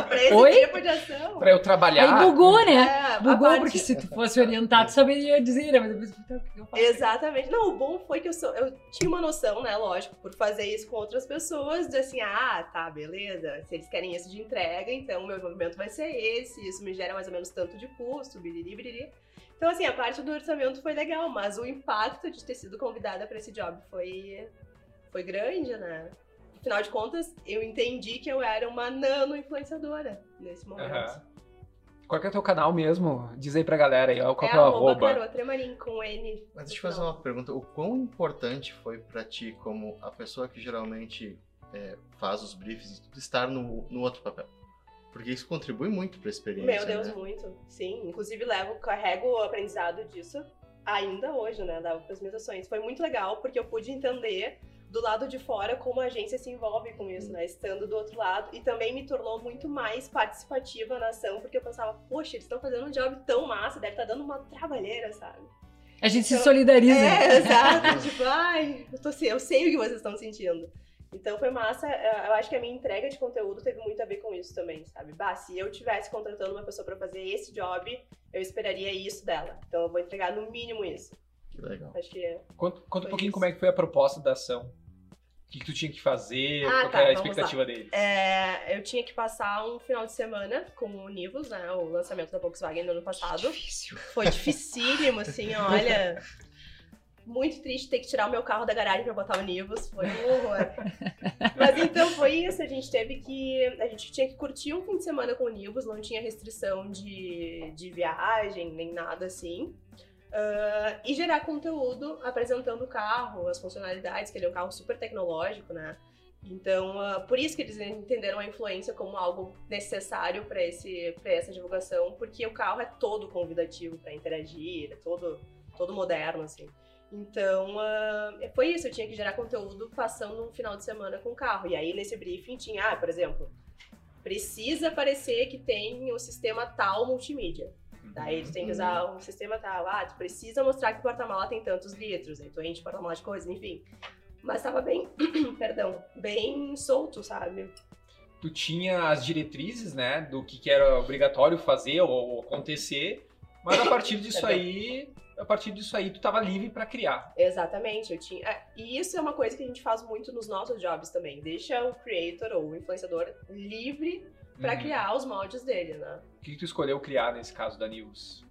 pra esse Oi? tipo de ação. Pra eu trabalhar. Aí bugou, né? É, Bugou, parte- porque se tu fosse orientado, tu saberia dizer, né? Mas depois então, eu faço? Exatamente. Não, o bom foi que eu, sou, eu tinha uma noção, né, lógico, por fazer isso com outras pessoas, de assim, ah, tá, beleza, se eles querem isso de entrega, então o meu envolvimento vai ser esse, isso me gera mais ou menos tanto de custo, biriri, biriri. Então, assim, a parte do orçamento foi legal, mas o impacto de ter sido convidada para esse job foi, foi grande, né? Afinal de contas, eu entendi que eu era uma nano influenciadora nesse momento. Aham. Qual que é o teu canal mesmo? Diz aí pra galera aí, qual É que é o arroba. Carol Tremarim, com N. Mas deixa eu fazer uma pergunta. O quão importante foi pra ti, como a pessoa que geralmente é, faz os briefs, e estar no, no outro papel? Porque isso contribui muito pra experiência, Meu Deus, né? muito. Sim, inclusive levo, carrego o aprendizado disso ainda hoje, né, das minhas ações. Foi muito legal porque eu pude entender do lado de fora como a agência se envolve com isso, né, estando do outro lado e também me tornou muito mais participativa na ação porque eu pensava, poxa, eles estão fazendo um job tão massa, deve estar dando uma trabalheira, sabe? A gente se Então, solidariza. É, exato. tipo, ai, eu, tô, se- eu sei o que vocês estão sentindo. Então foi massa. é, Eu acho que a minha entrega de conteúdo teve muito a ver com isso também, sabe? Bah, se eu tivesse contratando uma pessoa pra fazer esse job, eu esperaria isso dela. Então eu vou entregar no mínimo isso. Que legal. Acho que é. Conta, conta um pouquinho isso. como é que foi a proposta da ação. O que, que tu tinha que fazer, Ah, qual tá, era a expectativa deles. É, eu tinha que passar um final de semana com o Nivus, né? O lançamento da Volkswagen no ano passado. Difícil. Foi dificílimo, assim, olha. Muito triste ter que tirar o meu carro da garagem pra botar o Nivus. Foi um horror. Mas então foi isso. A gente teve que. A gente tinha que curtir um fim de semana com o Nivus, não tinha restrição de, de viagem, nem nada assim. Ah, e gerar conteúdo apresentando o carro, as funcionalidades, que ele é um carro super tecnológico, né? Então, ah, por isso que eles entenderam a influência como algo necessário para essa divulgação, porque o carro é todo convidativo para interagir, é todo todo moderno assim. Então, ah, foi isso, eu tinha que gerar conteúdo passando um final de semana com o carro. E aí nesse briefing tinha, ah, por exemplo, precisa parecer que tem o sistema tal multimídia. Daí tu tem que usar um sistema tal. Ah, tu precisa mostrar que o porta-mala tem tantos litros. Aí tu enche o porta-mala de coisas, enfim. Mas tava bem, perdão, bem solto, sabe? Tu tinha as diretrizes, né, do que, que era obrigatório fazer ou, acontecer, mas a partir disso aí, a partir disso aí tu tava livre pra criar. Exatamente, eu tinha. é, e isso é uma coisa que a gente faz muito nos nossos jobs também. Deixa o creator ou o influenciador livre pra Uhum. criar os moldes dele, né? O que, que tu escolheu criar nesse caso da News?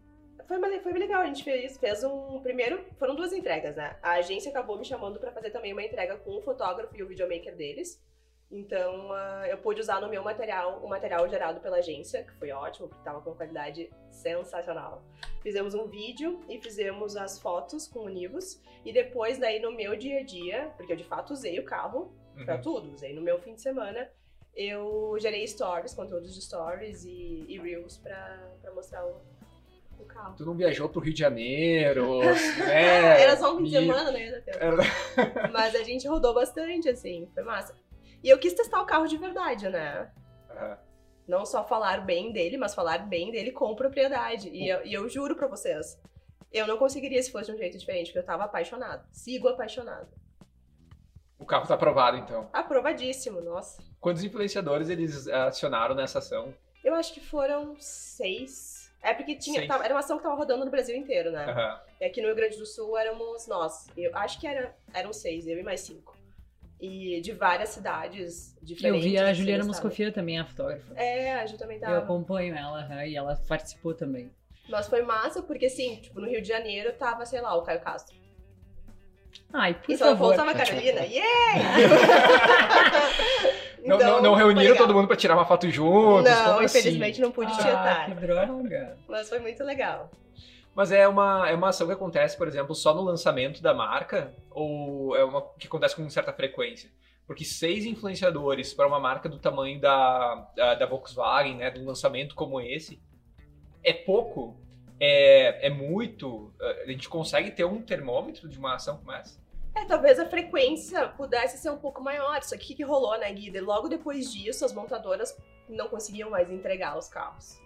Foi, foi bem legal, a gente fez, fez um. Primeiro, foram duas entregas, né? A agência acabou me chamando pra fazer também uma entrega com o fotógrafo e o videomaker deles. Então, ah, eu pude usar no meu material o material gerado pela agência, que foi ótimo, porque tava com qualidade sensacional. Fizemos um vídeo e fizemos as fotos com o Nivus. E depois, daí, no meu dia a dia, porque eu de fato usei o carro Uhum. tudo, usei no meu fim de semana, eu gerei stories, conteúdos de stories e, e reels pra, pra mostrar o, o carro. Tu não viajou pro Rio de Janeiro, né? Era só um fim de semana, tempo. Era- Mas a gente rodou bastante, assim, foi massa. E eu quis testar o carro de verdade, né? Aham. Não só falar bem dele, mas falar bem dele com propriedade. E eu, e eu juro pra vocês, eu não conseguiria se fosse de um jeito diferente, porque eu tava apaixonada. Sigo apaixonada. O carro tá aprovado, então. Aprovadíssimo, nossa. Quantos influenciadores eles acionaram nessa ação? Eu acho que foram seis. É porque tinha, tava- era uma ação que tava rodando no Brasil inteiro, né? Aham. E aqui no Rio Grande do Sul éramos nós. Eu acho que era, eram seis, eu e mais cinco. E de várias cidades Eu diferentes. vi a assim, Juliana? Moscofia também, a fotógrafa. É, a Ju também Eu tava. acompanho ela aham, e ela participou também. Mas foi massa, porque assim, tipo, no Rio de Janeiro tava, sei lá, o Caio Castro. Ai, por Em São favor. A Carolina. Yeah! Não, Então, não, não foi reuniram todo mundo pra tirar uma foto juntos? Não, como assim? infelizmente não pude Ah, tietar. que droga. Mas foi muito legal. Mas é uma, é uma ação que acontece, por exemplo, só no lançamento da marca? Ou é uma que acontece com certa frequência? Porque seis influenciadores para uma marca do tamanho da, da, da Volkswagen, né, de um lançamento como esse, é pouco? É, é muito? A gente consegue ter um termômetro de uma ação como essa? É, talvez a frequência pudesse ser um pouco maior. Só que o que, que rolou, né, Guida? Logo depois disso, as montadoras não conseguiam mais entregar os carros.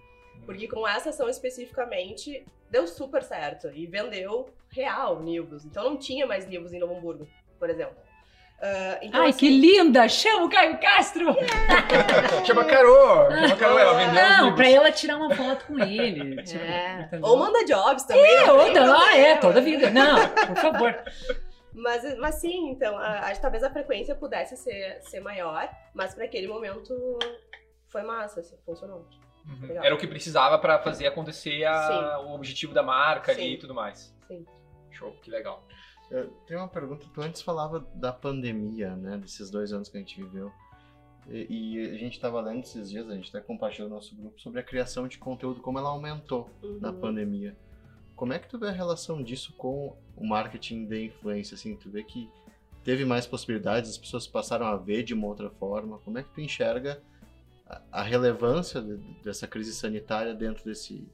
Porque com essa ação especificamente, deu super certo. E vendeu real Nivus. Então não tinha mais Nivus em Novo Hamburgo, por exemplo. Ah, então, Ai, assim, que linda! Chama o Caio Castro! Chama a Carol! Chama a Carol, ela vendeu Não, pra ela tirar uma foto com ele. tipo, É. Ou manda jobs também. É, tem outra, ah, é, toda vida. Não, por favor. Mas, mas sim, então, a- acho que talvez a frequência pudesse ser, ser maior, mas para aquele momento foi massa, assim, funcionou. Uhum. Era o que precisava para fazer acontecer a- o objetivo da marca ali Sim. e tudo mais. Sim. Show, que legal. Eu tenho uma pergunta. Tu antes falava da pandemia, né? Desses dois anos que a gente viveu. E, e a gente estava lendo esses dias, a gente até compartilhou no nosso grupo sobre a criação de conteúdo, como ela aumentou na Uhum. pandemia. Como é que tu vê a relação disso com o marketing de influência? Assim, tu vê que teve mais possibilidades, as pessoas passaram a ver de uma outra forma. Como é que tu enxerga a, a relevância de- dessa crise sanitária dentro desse,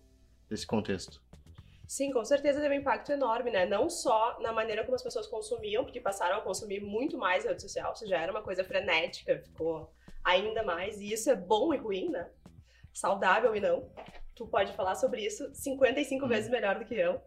desse contexto? Sim, com certeza teve um impacto enorme, né? Não só na maneira como as pessoas consumiam, porque passaram a consumir muito mais rede social, ou seja, já era uma coisa frenética, ficou ainda mais, e isso é bom e ruim, né? Saudável e não. Tu pode falar sobre isso 55 vezes melhor do que eu.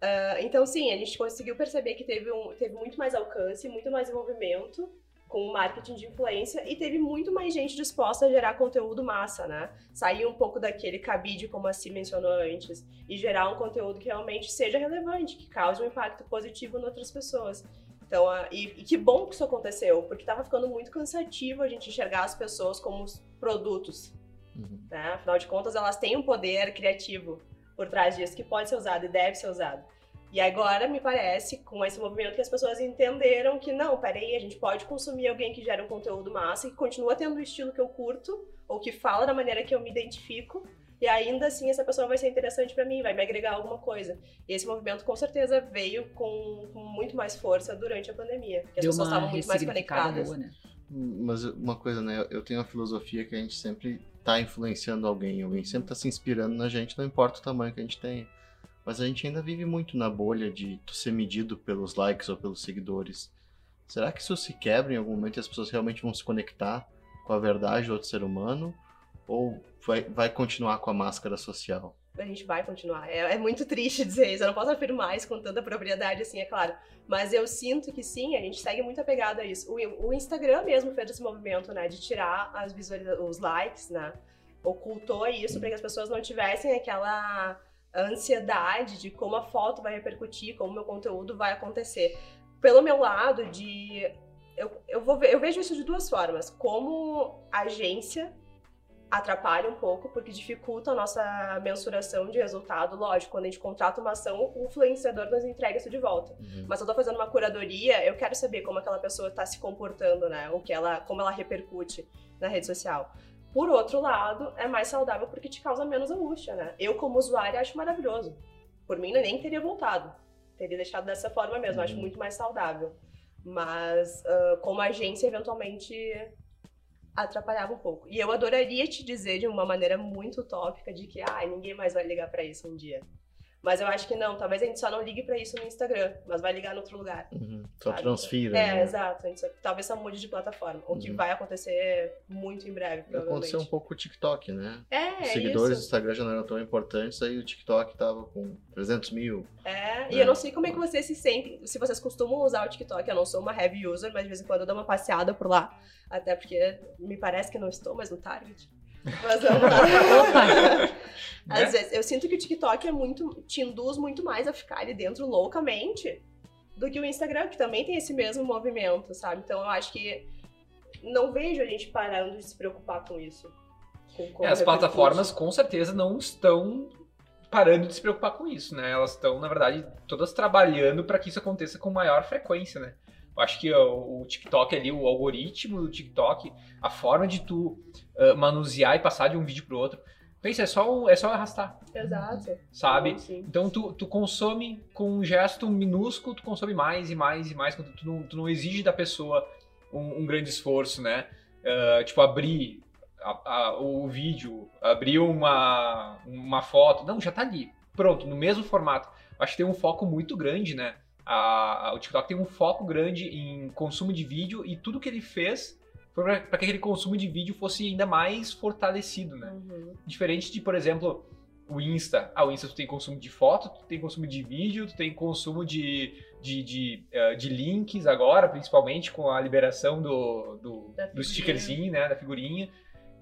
Ah, então, sim, a gente conseguiu perceber que teve, um, teve muito mais alcance, muito mais envolvimento com o marketing de influência e teve muito mais gente disposta a gerar conteúdo massa, né? Sair um pouco daquele cabide, como a Si mencionou antes, e gerar um conteúdo que realmente seja relevante, que cause um impacto positivo em outras pessoas. Então, a- e, e que bom que isso aconteceu, porque estava ficando muito cansativo a gente enxergar as pessoas como os produtos, Uhum. né? Afinal de contas, elas têm um poder criativo por trás disso que pode ser usado e deve ser usado. E agora, me parece, com esse movimento, que as pessoas entenderam que não, peraí, a gente pode consumir alguém que gera um conteúdo massa e que continua tendo o estilo que eu curto, ou que fala da maneira que eu me identifico, e ainda assim essa pessoa vai ser interessante pra mim, vai me agregar alguma coisa. E esse movimento com certeza veio com, com muito mais força durante a pandemia, porque as Deu pessoas estavam muito mais conectadas. boa, né? Mas uma coisa, né? Eu tenho uma filosofia que a gente sempre tá influenciando alguém, alguém sempre tá se inspirando na gente, não importa o tamanho que a gente tenha. Mas a gente ainda vive muito na bolha de tu ser medido pelos likes ou pelos seguidores. Será que isso se quebra em algum momento e as pessoas realmente vão se conectar com a verdade do outro ser humano? Ou vai, vai continuar com a máscara social? a gente vai continuar. É, é muito triste dizer isso, eu não posso afirmar isso com tanta propriedade, assim, é claro. Mas eu sinto que sim, a gente segue muito apegado a isso. O, o Instagram mesmo fez esse movimento, né, de tirar as os likes, né, ocultou isso para que as pessoas não tivessem aquela ansiedade de como a foto vai repercutir, como o meu conteúdo vai acontecer. Pelo meu lado de... Eu, eu, vou ver, eu vejo isso de duas formas. Como agência atrapalha um pouco, porque dificulta a nossa mensuração de resultado. Lógico, quando a gente contrata uma ação, o influenciador nos entrega isso de volta. Uhum. Mas eu tô fazendo uma curadoria, eu quero saber como aquela pessoa tá se comportando, né? O que ela, como ela repercute na rede social. Por outro lado, é mais saudável porque te causa menos angústia, né? Eu, como usuária, acho maravilhoso. Por mim, nem teria voltado. Teria deixado dessa forma mesmo, acho Uhum. muito mais saudável. Mas, ah, como agência, eventualmente atrapalhava um pouco. E eu adoraria te dizer de uma maneira muito utópica de que, ah, ninguém mais vai ligar pra isso um dia. Mas eu acho que não, talvez a gente só não ligue pra isso no Instagram, mas vai ligar no outro lugar. Uhum. Só Sabe? transfira. É, né? exato. A gente só- talvez só mude de plataforma. O que Uhum. vai acontecer muito em breve, provavelmente. Aconteceu um pouco com o TikTok, né? É, Os é seguidores do isso. Instagram já não eram tão importantes, aí o TikTok tava com 300 mil. É, e É. eu não sei como é que vocês se sentem, se vocês costumam usar o TikTok. Eu não sou uma heavy user, mas de vez em quando eu dou uma passeada por lá. Até porque me parece que não estou mais no Target. Mas vamos lá. Às vezes, eu sinto que o TikTok é muito, te induz muito mais a ficar ali dentro loucamente do que o Instagram, que também tem esse mesmo movimento, sabe? Então eu acho que não vejo a gente parando de se preocupar com isso. Com como É, as plataformas com certeza não estão parando de se preocupar com isso, né? Elas estão, na verdade, todas trabalhando para que isso aconteça com maior frequência, né? Eu acho que o, o, TikTok ali, o algoritmo do TikTok, a forma de tu uh, manusear e passar de um vídeo pro outro, pensa, é só, é só arrastar. Exato. Sabe? Sim. Então tu, tu consome com um gesto minúsculo, tu consome mais e mais e mais, tu, tu, não, tu não exige da pessoa um, um grande esforço, né? Uh, tipo, abrir a, a, o vídeo, abrir uma, uma foto, não, já tá ali. Pronto, no mesmo formato. Acho que tem um foco muito grande, né? A, o TikTok tem um foco grande em consumo de vídeo e tudo que ele fez para que aquele consumo de vídeo fosse ainda mais fortalecido, né? Uhum. Diferente de, por exemplo, o Insta. Ah, o Insta tu tem consumo de foto, tu tem consumo de vídeo, tu tem consumo de, de, de, uh, de links agora, principalmente com a liberação do, do, do stickerzinho, né? Da figurinha.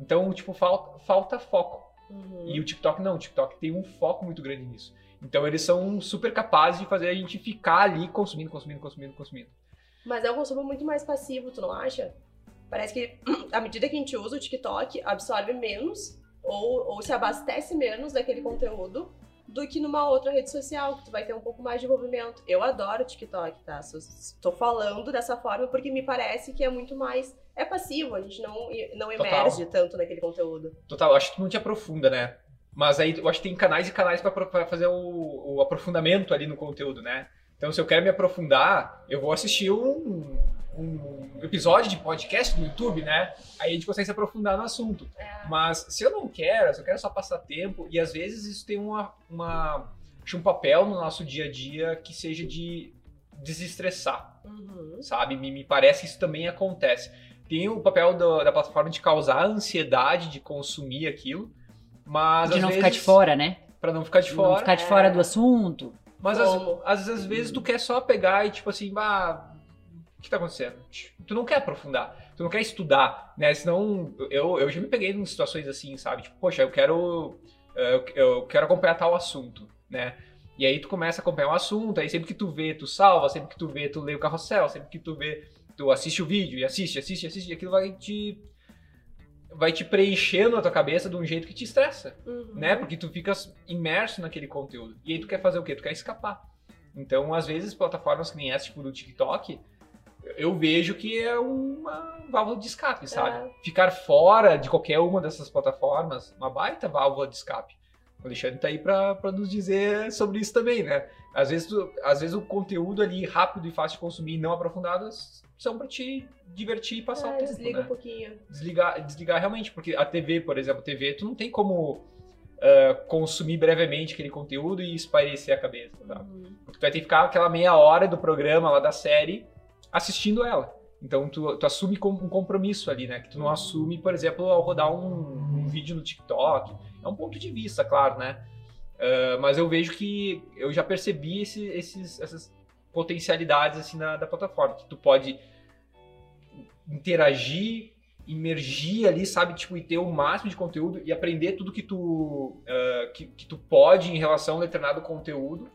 Então, tipo, falta, falta foco. Uhum. E o TikTok não, o TikTok tem um foco muito grande nisso. Então eles são super capazes de fazer a gente ficar ali consumindo, consumindo, consumindo, consumindo. Mas é um consumo muito mais passivo, tu não acha? Parece que à medida que a gente usa o TikTok, absorve menos ou, ou se abastece menos daquele conteúdo do que numa outra rede social, que tu vai ter um pouco mais de envolvimento. Eu adoro o TikTok, tá? Estou falando dessa forma porque me parece que é muito mais. É passivo, a gente não, não emerge Total. tanto naquele conteúdo. Total, acho que tu não te aprofunda, né? Mas aí eu acho que tem canais e canais para fazer o, o, aprofundamento ali no conteúdo, né? Então, se eu quero me aprofundar, eu vou assistir um, um episódio de podcast no YouTube, né? Aí a gente consegue se aprofundar no assunto. É. Mas se eu não quero, se eu quero só passar tempo, e às vezes isso tem uma, uma um papel no nosso dia a dia que seja de desestressar, Uhum. sabe? Me, me parece que isso também acontece. Tem o papel do, da plataforma de causar ansiedade de consumir aquilo, mas de às não vezes, ficar de fora, né? Pra não ficar de De fora. não ficar de fora do assunto. Mas às, às, às vezes tu quer só pegar e tipo assim, bah, que tá acontecendo? Tu não quer aprofundar, tu não quer estudar, né? Senão, eu, eu já me peguei em situações assim, sabe? Tipo, poxa, eu quero, eu, eu quero acompanhar tal assunto, né? E aí tu começa a acompanhar um assunto, aí sempre que tu vê, tu salva, sempre que tu vê, tu lê o carrossel, sempre que tu vê, tu assiste o vídeo e assiste, assiste, assiste, e aquilo vai te vai te preenchendo a tua cabeça de um jeito que te estressa Uhum. né? Porque tu fica imerso naquele conteúdo. E aí tu quer fazer o quê? Tu quer escapar. Então, às vezes, plataformas que nem essa, tipo do TikTok, eu vejo que é uma válvula de escape, sabe? Ficar fora de qualquer uma dessas plataformas, uma baita válvula de escape. O Alexandre tá aí pra nos dizer sobre isso também, né? Às vezes, tu- às vezes o conteúdo ali rápido e fácil de consumir não aprofundado são pra te divertir e passar É, o tempo, desliga né? um pouquinho. desligar, desligar realmente, porque a TV, por exemplo, a TV, tu não tem como ah, consumir brevemente aquele conteúdo e espairecer a cabeça, tá? Uhum. Porque tu vai ter que ficar aquela meia hora do programa lá da série assistindo ela. Então tu, tu assume um compromisso ali, né? Que tu não assume, por exemplo, ao rodar um, um vídeo no TikTok. É um ponto de vista, claro, né? Ah, mas eu vejo que eu já percebi esse- esses, essas potencialidades assim na, da plataforma. Que tu pode interagir, imergir ali, sabe? Tipo, e ter o máximo de conteúdo e aprender tudo que tu, ah, que, que tu pode em relação a um determinado conteúdo.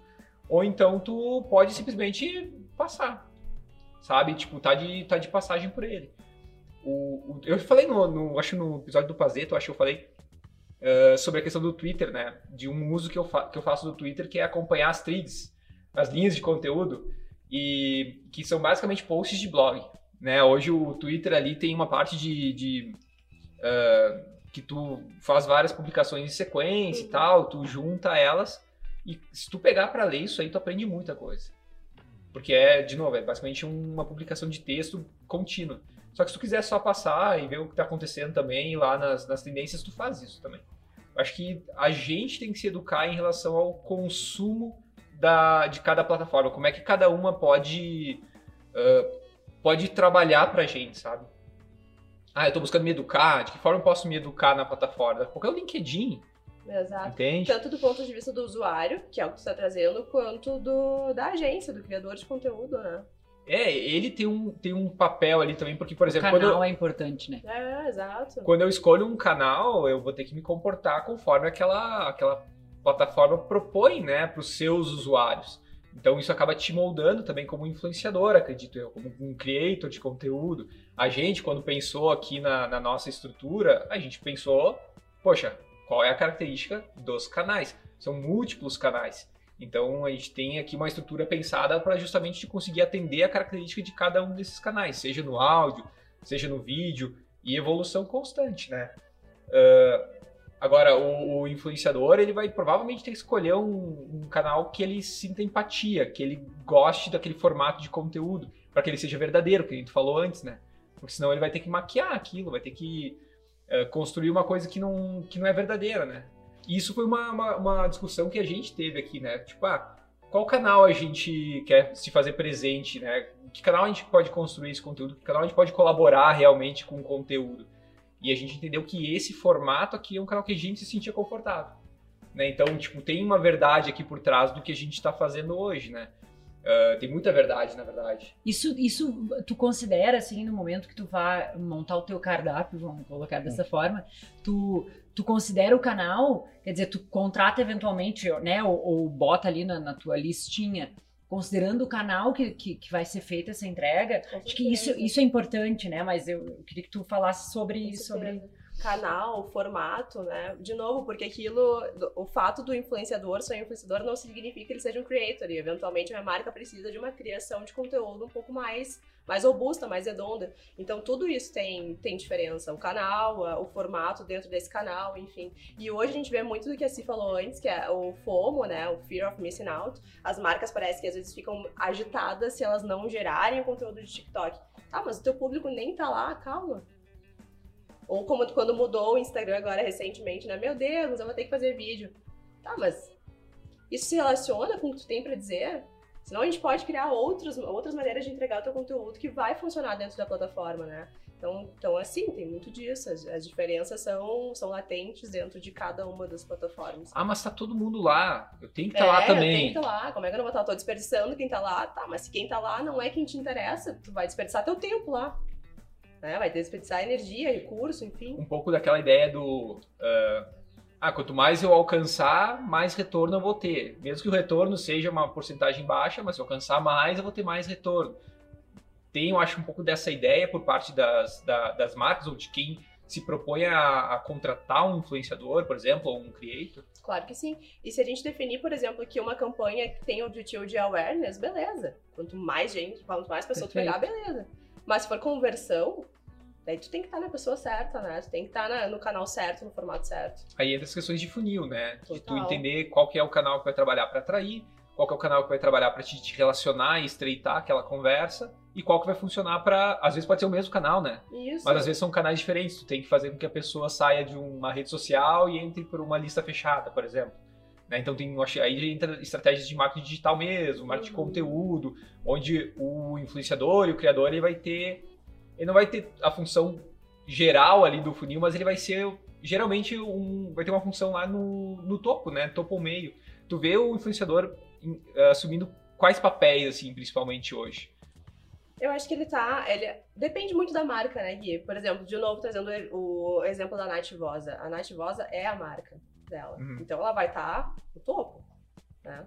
Ou então tu pode simplesmente passar, sabe? Tipo, tá de, tá de passagem por ele. O, o- eu falei no, no- acho no episódio do Pazeto, acho que eu falei ah, sobre a questão do Twitter, né? De um uso que eu, fa- que eu faço do Twitter, que é acompanhar as threads, as linhas de conteúdo, e que são basicamente posts de blog. Né? Hoje o Twitter ali tem uma parte de, de, ah, que tu faz várias publicações em sequência e Uhum. tal, tu junta elas e se tu pegar para ler isso aí, tu aprende muita coisa. Porque é, de novo, é basicamente uma publicação de texto contínua. Só que se tu quiser só passar e ver o que tá acontecendo também, lá nas, nas tendências, tu faz isso também. Acho que a gente tem que se educar em relação ao consumo da, de cada plataforma. Como é que cada uma pode, ah, pode trabalhar pra gente, sabe? Ah, eu tô buscando me educar. De que forma eu posso me educar na plataforma? Qualquer LinkedIn, Exato. entende? Tanto do ponto de vista do usuário, que é o que tu está trazendo, quanto do, da agência, do criador de conteúdo, né? É, ele tem um, tem um papel ali também, porque, por O exemplo, canal quando eu, é importante, né? É, exato. quando eu escolho um canal, eu vou ter que me comportar conforme aquela, aquela plataforma propõe, né, para os seus usuários. Então isso acaba te moldando também como influenciador, acredito eu, como um creator de conteúdo. A gente, quando pensou aqui na, na nossa estrutura, a gente pensou, poxa, qual é a característica dos canais. São múltiplos canais. Então a gente tem aqui uma estrutura pensada para justamente conseguir atender a característica de cada um desses canais, seja no áudio, seja no vídeo, e evolução constante, né? Uh, agora, o, o, influenciador, ele vai provavelmente ter que escolher um, um, canal que ele sinta empatia, que ele goste daquele formato de conteúdo, para que ele seja verdadeiro, que a gente falou antes, né? Porque senão ele vai ter que maquiar aquilo, vai ter que construir uma coisa que não, que não é verdadeira, né? E isso foi uma, uma, uma, discussão que a gente teve aqui, né? Tipo, ah, qual canal a gente quer se fazer presente, né? Que canal a gente pode construir esse conteúdo? Que canal a gente pode colaborar realmente com o conteúdo? E a gente entendeu que esse formato aqui é um canal que a gente se sentia confortável. Né? Então, tipo, tem uma verdade aqui por trás do que a gente está fazendo hoje, né? Uh, tem muita verdade, na verdade. Isso, isso tu considera, assim, no momento que tu vai montar o teu cardápio, vamos colocar dessa hum. forma, tu, tu considera o canal, quer dizer, tu contrata eventualmente, né, ou, ou bota ali na, na, tua listinha, considerando o canal que, que, que vai ser feita essa entrega, acho que isso, isso é importante, né, mas eu, eu queria que tu falasse sobre... sobre canal, formato, né? De novo, porque aquilo, o fato do influenciador ser influenciador não significa que ele seja um creator. E eventualmente a marca precisa de uma criação de conteúdo um pouco mais, mais robusta, mais redonda. Então tudo isso tem, tem diferença. O canal, o formato dentro desse canal, enfim. E hoje a gente vê muito do que a Si falou antes, que é o FOMO, né? O Fear of Missing Out. As marcas parece que às vezes ficam agitadas se elas não gerarem conteúdo de TikTok. Ah, mas o teu público nem tá lá, calma ou como quando mudou o Instagram agora recentemente, né? Meu Deus, eu vou ter que fazer vídeo. Tá, mas isso se relaciona com o que tu tem para dizer? Senão a gente pode criar outros, outras maneiras de entregar o teu conteúdo que vai funcionar dentro da plataforma, né? Então, então assim, tem muito disso. As, as, diferenças são, são latentes dentro de cada uma das plataformas. Ah, mas tá todo mundo lá. Eu tenho que estar tá é, lá também. Eu tenho que estar tá lá. Como é que eu não vou estar? Tô desperdiçando quem tá lá. Tá, mas se quem tá lá não é quem te interessa, tu vai desperdiçar teu tempo lá né? Vai desperdiçar energia, recurso, enfim. Um pouco daquela ideia do. Uh, ah, quanto mais eu alcançar, mais retorno eu vou ter. Mesmo que o retorno seja uma porcentagem baixa, mas se eu alcançar mais, eu vou ter mais retorno. Tem, eu acho, um pouco dessa ideia por parte das, da, das marcas ou de quem se propõe a, a, contratar um influenciador, por exemplo, ou um creator? Claro que sim. E se a gente definir, por exemplo, que uma campanha tem o objetivo de awareness, beleza. Quanto mais gente, quanto mais pessoas tu pegar, beleza. Mas se for conversão, daí tu tem que estar na pessoa certa, né? Tu tem que estar no canal certo, no formato certo. Aí entra as questões de funil, né? Total. De tu entender qual que é o canal que vai trabalhar para atrair, qual que é o canal que vai trabalhar para te, te, relacionar e estreitar aquela conversa e qual que vai funcionar para às vezes pode ser o mesmo canal, né? Isso. Mas às vezes são canais diferentes. Tu tem que fazer com que a pessoa saia de uma rede social e entre por uma lista fechada, por exemplo. Né? Então tem aí entra estratégias de marketing digital mesmo, marketing uhum. de conteúdo, onde o influenciador e o criador ele vai ter, ele não vai ter a função geral ali do funil, mas ele vai ser geralmente um, vai ter uma função lá no, no topo, né? Topo ou meio. Tu vê o influenciador assumindo quais papéis assim, principalmente hoje? Eu acho que ele tá. Ele depende muito da marca, né, Gui? Por exemplo, de novo, trazendo o exemplo da Nath Vosa. A Nath Vosa é a marca dela. Uhum. Então ela vai estar tá no topo, né?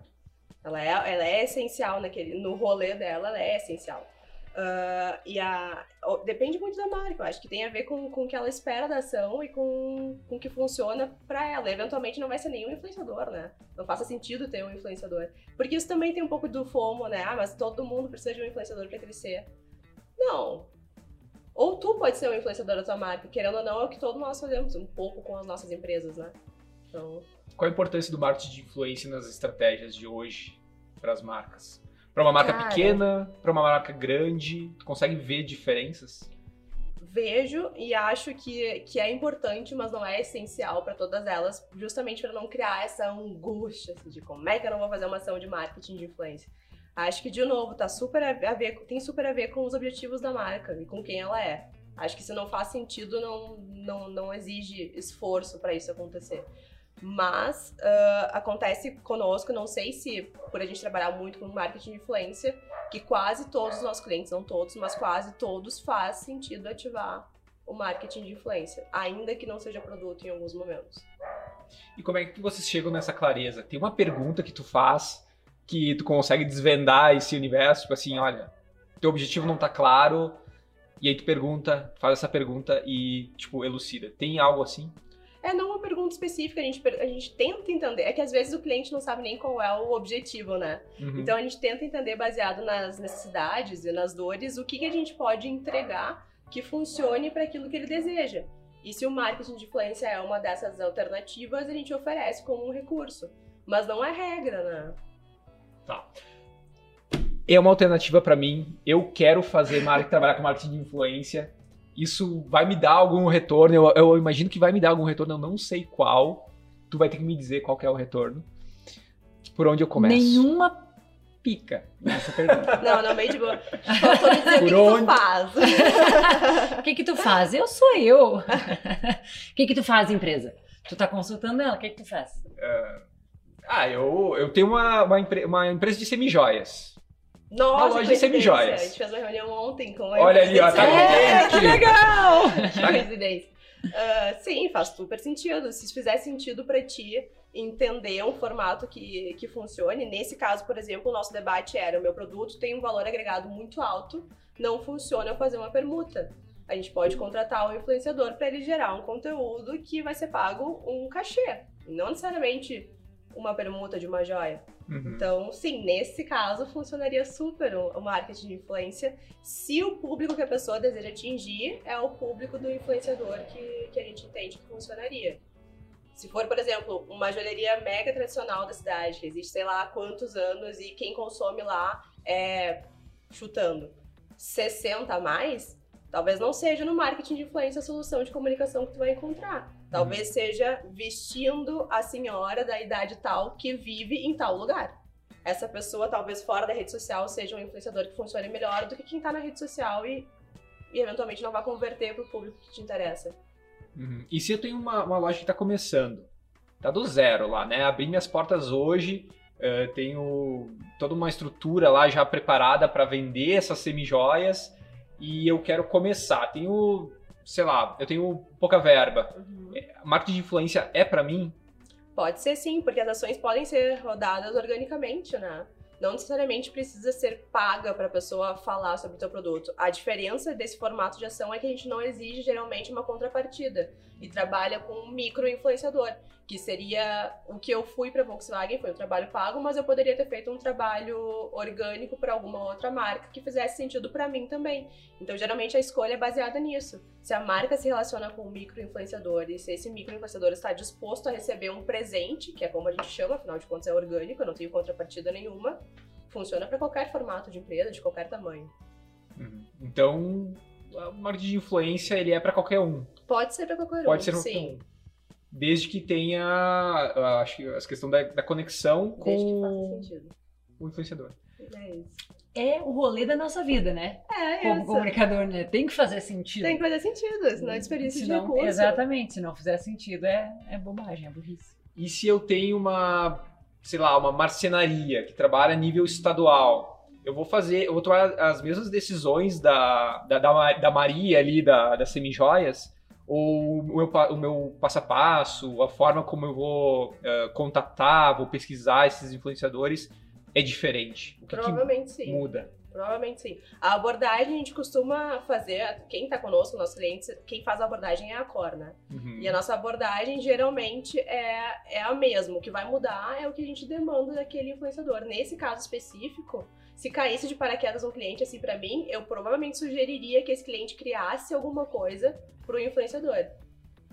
Ela é, ela é essencial naquele, no rolê dela, ela é essencial. Uh, e a, depende muito da marca, eu acho que tem a ver com, com o que ela espera da ação e com, com o que funciona para ela. E, eventualmente não vai ser nenhum influenciador, né? Não faça sentido ter um influenciador. Porque isso também tem um pouco do FOMO, né? Ah, mas todo mundo precisa de um influenciador para crescer. Não. Ou tu pode ser um influenciador da tua marca, querendo ou não, é o que todos nós fazemos, um pouco com as nossas empresas, né? Então... Qual a importância do marketing de influência nas estratégias de hoje para as marcas? Para uma marca Cara, pequena, para uma marca grande, tu consegue ver diferenças? Vejo e acho que, que é importante, mas não é essencial para todas elas, justamente para não criar essa angústia assim, de como é que eu não vou fazer uma ação de marketing de influência. Acho que, de novo, tá super a ver, tem super a ver com os objetivos da marca e com quem ela é. Acho que se não faz sentido, não, não, não exige esforço para isso acontecer. Mas uh, acontece conosco, não sei se por a gente trabalhar muito com marketing de influência, que quase todos os nossos clientes, não todos, mas quase todos, faz sentido ativar o marketing de influência, ainda que não seja produto em alguns momentos. E como é que vocês chegam nessa clareza? Tem uma pergunta que tu faz que tu consegue desvendar esse universo, tipo assim, olha, teu objetivo não tá claro, e aí tu pergunta, faz essa pergunta e, tipo, elucida. Tem algo assim? É não uma pergunta específica, a gente, a gente tenta entender. É que às vezes o cliente não sabe nem qual é o objetivo, né? Uhum. Então a gente tenta entender, baseado nas necessidades e nas dores, o que, que a gente pode entregar que funcione para aquilo que ele deseja. E se o marketing de influência é uma dessas alternativas, a gente oferece como um recurso. Mas não é regra, né? é uma alternativa pra mim. Eu quero fazer marketing, trabalhar com marketing de influência. Isso vai me dar algum retorno. Eu, eu imagino que vai me dar algum retorno. Eu não sei qual. Tu vai ter que me dizer qual que é o retorno. Por onde eu começo? Nenhuma pica nessa pergunta. Não, não, meio de boa. Faltou dizer o Por que, que onde? tu faz. O que que tu faz? Eu sou eu. O que que tu faz, empresa? Tu tá consultando ela, o que que tu faz? Ah, eu, eu tenho uma, uma, empre- uma empresa de semijoias. Nossa, Uma loja de semijoias. A gente fez uma reunião ontem com Olha ali, ó, tá É, que legal! Que coincidência. Ah, sim, faz super sentido. Se fizer sentido pra ti entender um formato que, que funcione, nesse caso, por exemplo, o nosso debate era: o meu produto tem um valor agregado muito alto, não funciona eu fazer uma permuta. A gente pode contratar um influenciador para ele gerar um conteúdo que vai ser pago um cachê, não necessariamente uma permuta de uma joia. Uhum. Então, sim, nesse caso funcionaria super o marketing de influência se o público que a pessoa deseja atingir é o público do influenciador que, que a gente entende que funcionaria. Se for, por exemplo, uma joalheria mega tradicional da cidade, que existe sei lá quantos anos e quem consome lá é, chutando, 60 a mais, talvez não seja no marketing de influência a solução de comunicação que tu vai encontrar. Talvez seja vestindo a senhora da idade tal que vive em tal lugar. Essa pessoa, talvez fora da rede social, seja um influenciador que funcione melhor do que quem tá na rede social e, e eventualmente não vai converter pro público que te interessa. Uhum. E se eu tenho uma, uma loja que está começando, tá do zero lá, né? Abri minhas portas hoje, eh, tenho toda uma estrutura lá já preparada para vender essas semijoias e eu quero começar. Tenho, sei lá, eu tenho pouca verba. Marketing de influência é para mim? Pode ser sim, porque as ações podem ser rodadas organicamente, né? Não necessariamente precisa ser paga para a pessoa falar sobre o teu produto. A diferença desse formato de ação é que a gente não exige geralmente uma contrapartida e trabalha com um micro influenciador, que seria o que eu fui para Volkswagen, foi um trabalho pago, mas eu poderia ter feito um trabalho orgânico para alguma outra marca que fizesse sentido para mim também. Então, geralmente a escolha é baseada nisso. Se a marca se relaciona com um micro-influenciador e se esse micro-influenciador está disposto a receber um presente, que é como a gente chama, afinal de contas é orgânico, eu não tenho contrapartida nenhuma, funciona para qualquer formato de empresa, de qualquer tamanho. Uhum. Então, o marketing de influência ele é para qualquer um. Pode ser para qualquer um, Pode ser sim. um. Desde que tenha, acho que a questão da, da conexão Desde que com faça sentido. o influenciador. É isso. É o rolê da nossa vida, né? É Como isso. comunicador, né? Tem que fazer sentido. Tem que fazer sentido, senão é desperdício de Senão- recurso. Exatamente, se não fizer sentido é, é bobagem, é burrice. E se eu tenho uma, sei lá, uma marcenaria que trabalha a nível estadual, eu vou fazer, eu vou tomar as mesmas decisões da, da, da, da Maria ali, da, das semijoias, ou o meu, o meu passo a passo, a forma como eu vou eh, contatar, vou pesquisar esses influenciadores é diferente. O que, que Provavelmente sim. muda? Provavelmente sim. A abordagem a gente costuma fazer, quem tá conosco, nossos clientes, quem faz a abordagem é a Cor, né? Uhum. E a nossa abordagem geralmente é, é a mesma. O que vai mudar é o que a gente demanda daquele influenciador. Nesse caso específico, se caísse de paraquedas um cliente assim pra mim, eu provavelmente sugeriria que esse cliente criasse alguma coisa pro influenciador.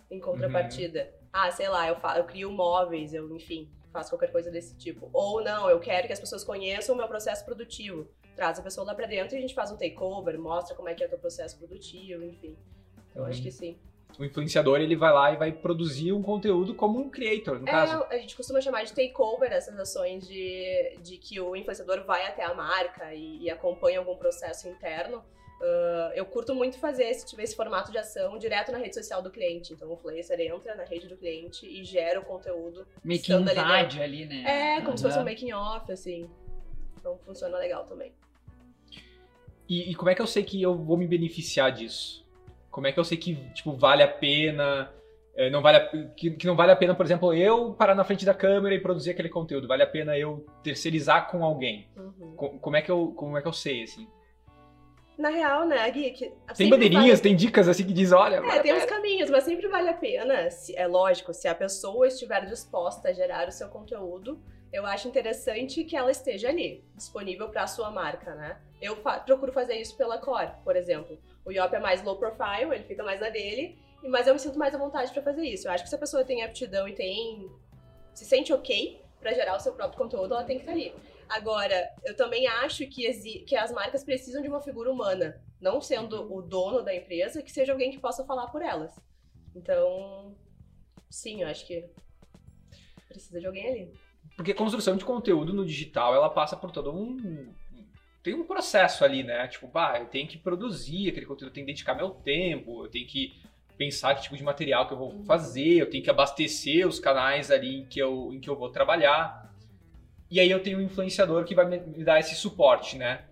Em contrapartida. Ah, sei lá, eu, fa- eu crio móveis, eu, enfim, faço qualquer coisa desse tipo. Ou não, eu quero que as pessoas conheçam o meu processo produtivo. Traz a pessoa lá pra dentro e a gente faz um takeover, mostra como é que é o teu processo produtivo, enfim. Eu Uhum. acho que sim. O influenciador ele vai lá e vai produzir um conteúdo como um creator, no caso. É, a gente costuma chamar de takeover essas ações de, de que o influenciador vai até a marca e, e acompanha algum processo interno. Ah, eu curto muito fazer esse, esse formato de ação direto na rede social do cliente. Então o influencer entra na rede do cliente e gera o conteúdo. Meio que Estando ali ali, né? É, como se fosse um making off, assim. Então funciona legal também. E, e como é que eu sei que eu vou me beneficiar disso? Como é que eu sei que, tipo, vale a pena, eh, não vale a, que, que não vale a pena, por exemplo, eu parar na frente da câmera e produzir aquele conteúdo? Vale a pena eu terceirizar com alguém? Uhum. Co- Como é que eu, como é que eu sei, assim? Na real, né, Gui? que Tem bandeirinhas, vale- tem dicas assim que diz, olha, É, tem uns caminhos, mas sempre vale a pena. se- é lógico, se a pessoa estiver disposta a gerar o seu conteúdo, eu acho interessante que ela esteja ali, disponível para a sua marca, né? Eu fa- procuro fazer isso pela Core, por exemplo. O Yop é mais low profile, ele fica mais na dele, mas eu me sinto mais à vontade para fazer isso. Eu acho que se a pessoa tem aptidão e tem se sente ok para gerar o seu próprio conteúdo, ela tem que estar ali. Agora, eu também acho que, que as marcas precisam de uma figura humana, não sendo o dono da empresa, que seja alguém que possa falar por elas. Então, sim, eu acho que precisa de alguém ali. Porque construção de conteúdo no digital, ela passa por todo um. Tem um processo ali, né? Tipo, bah, eu tenho que produzir aquele conteúdo, eu tenho que dedicar meu tempo, eu tenho que pensar que tipo de material que eu vou Uhum. fazer, eu tenho que abastecer os canais ali em que eu, em que eu vou trabalhar. E aí eu tenho um influenciador que vai me me dar esse suporte, né?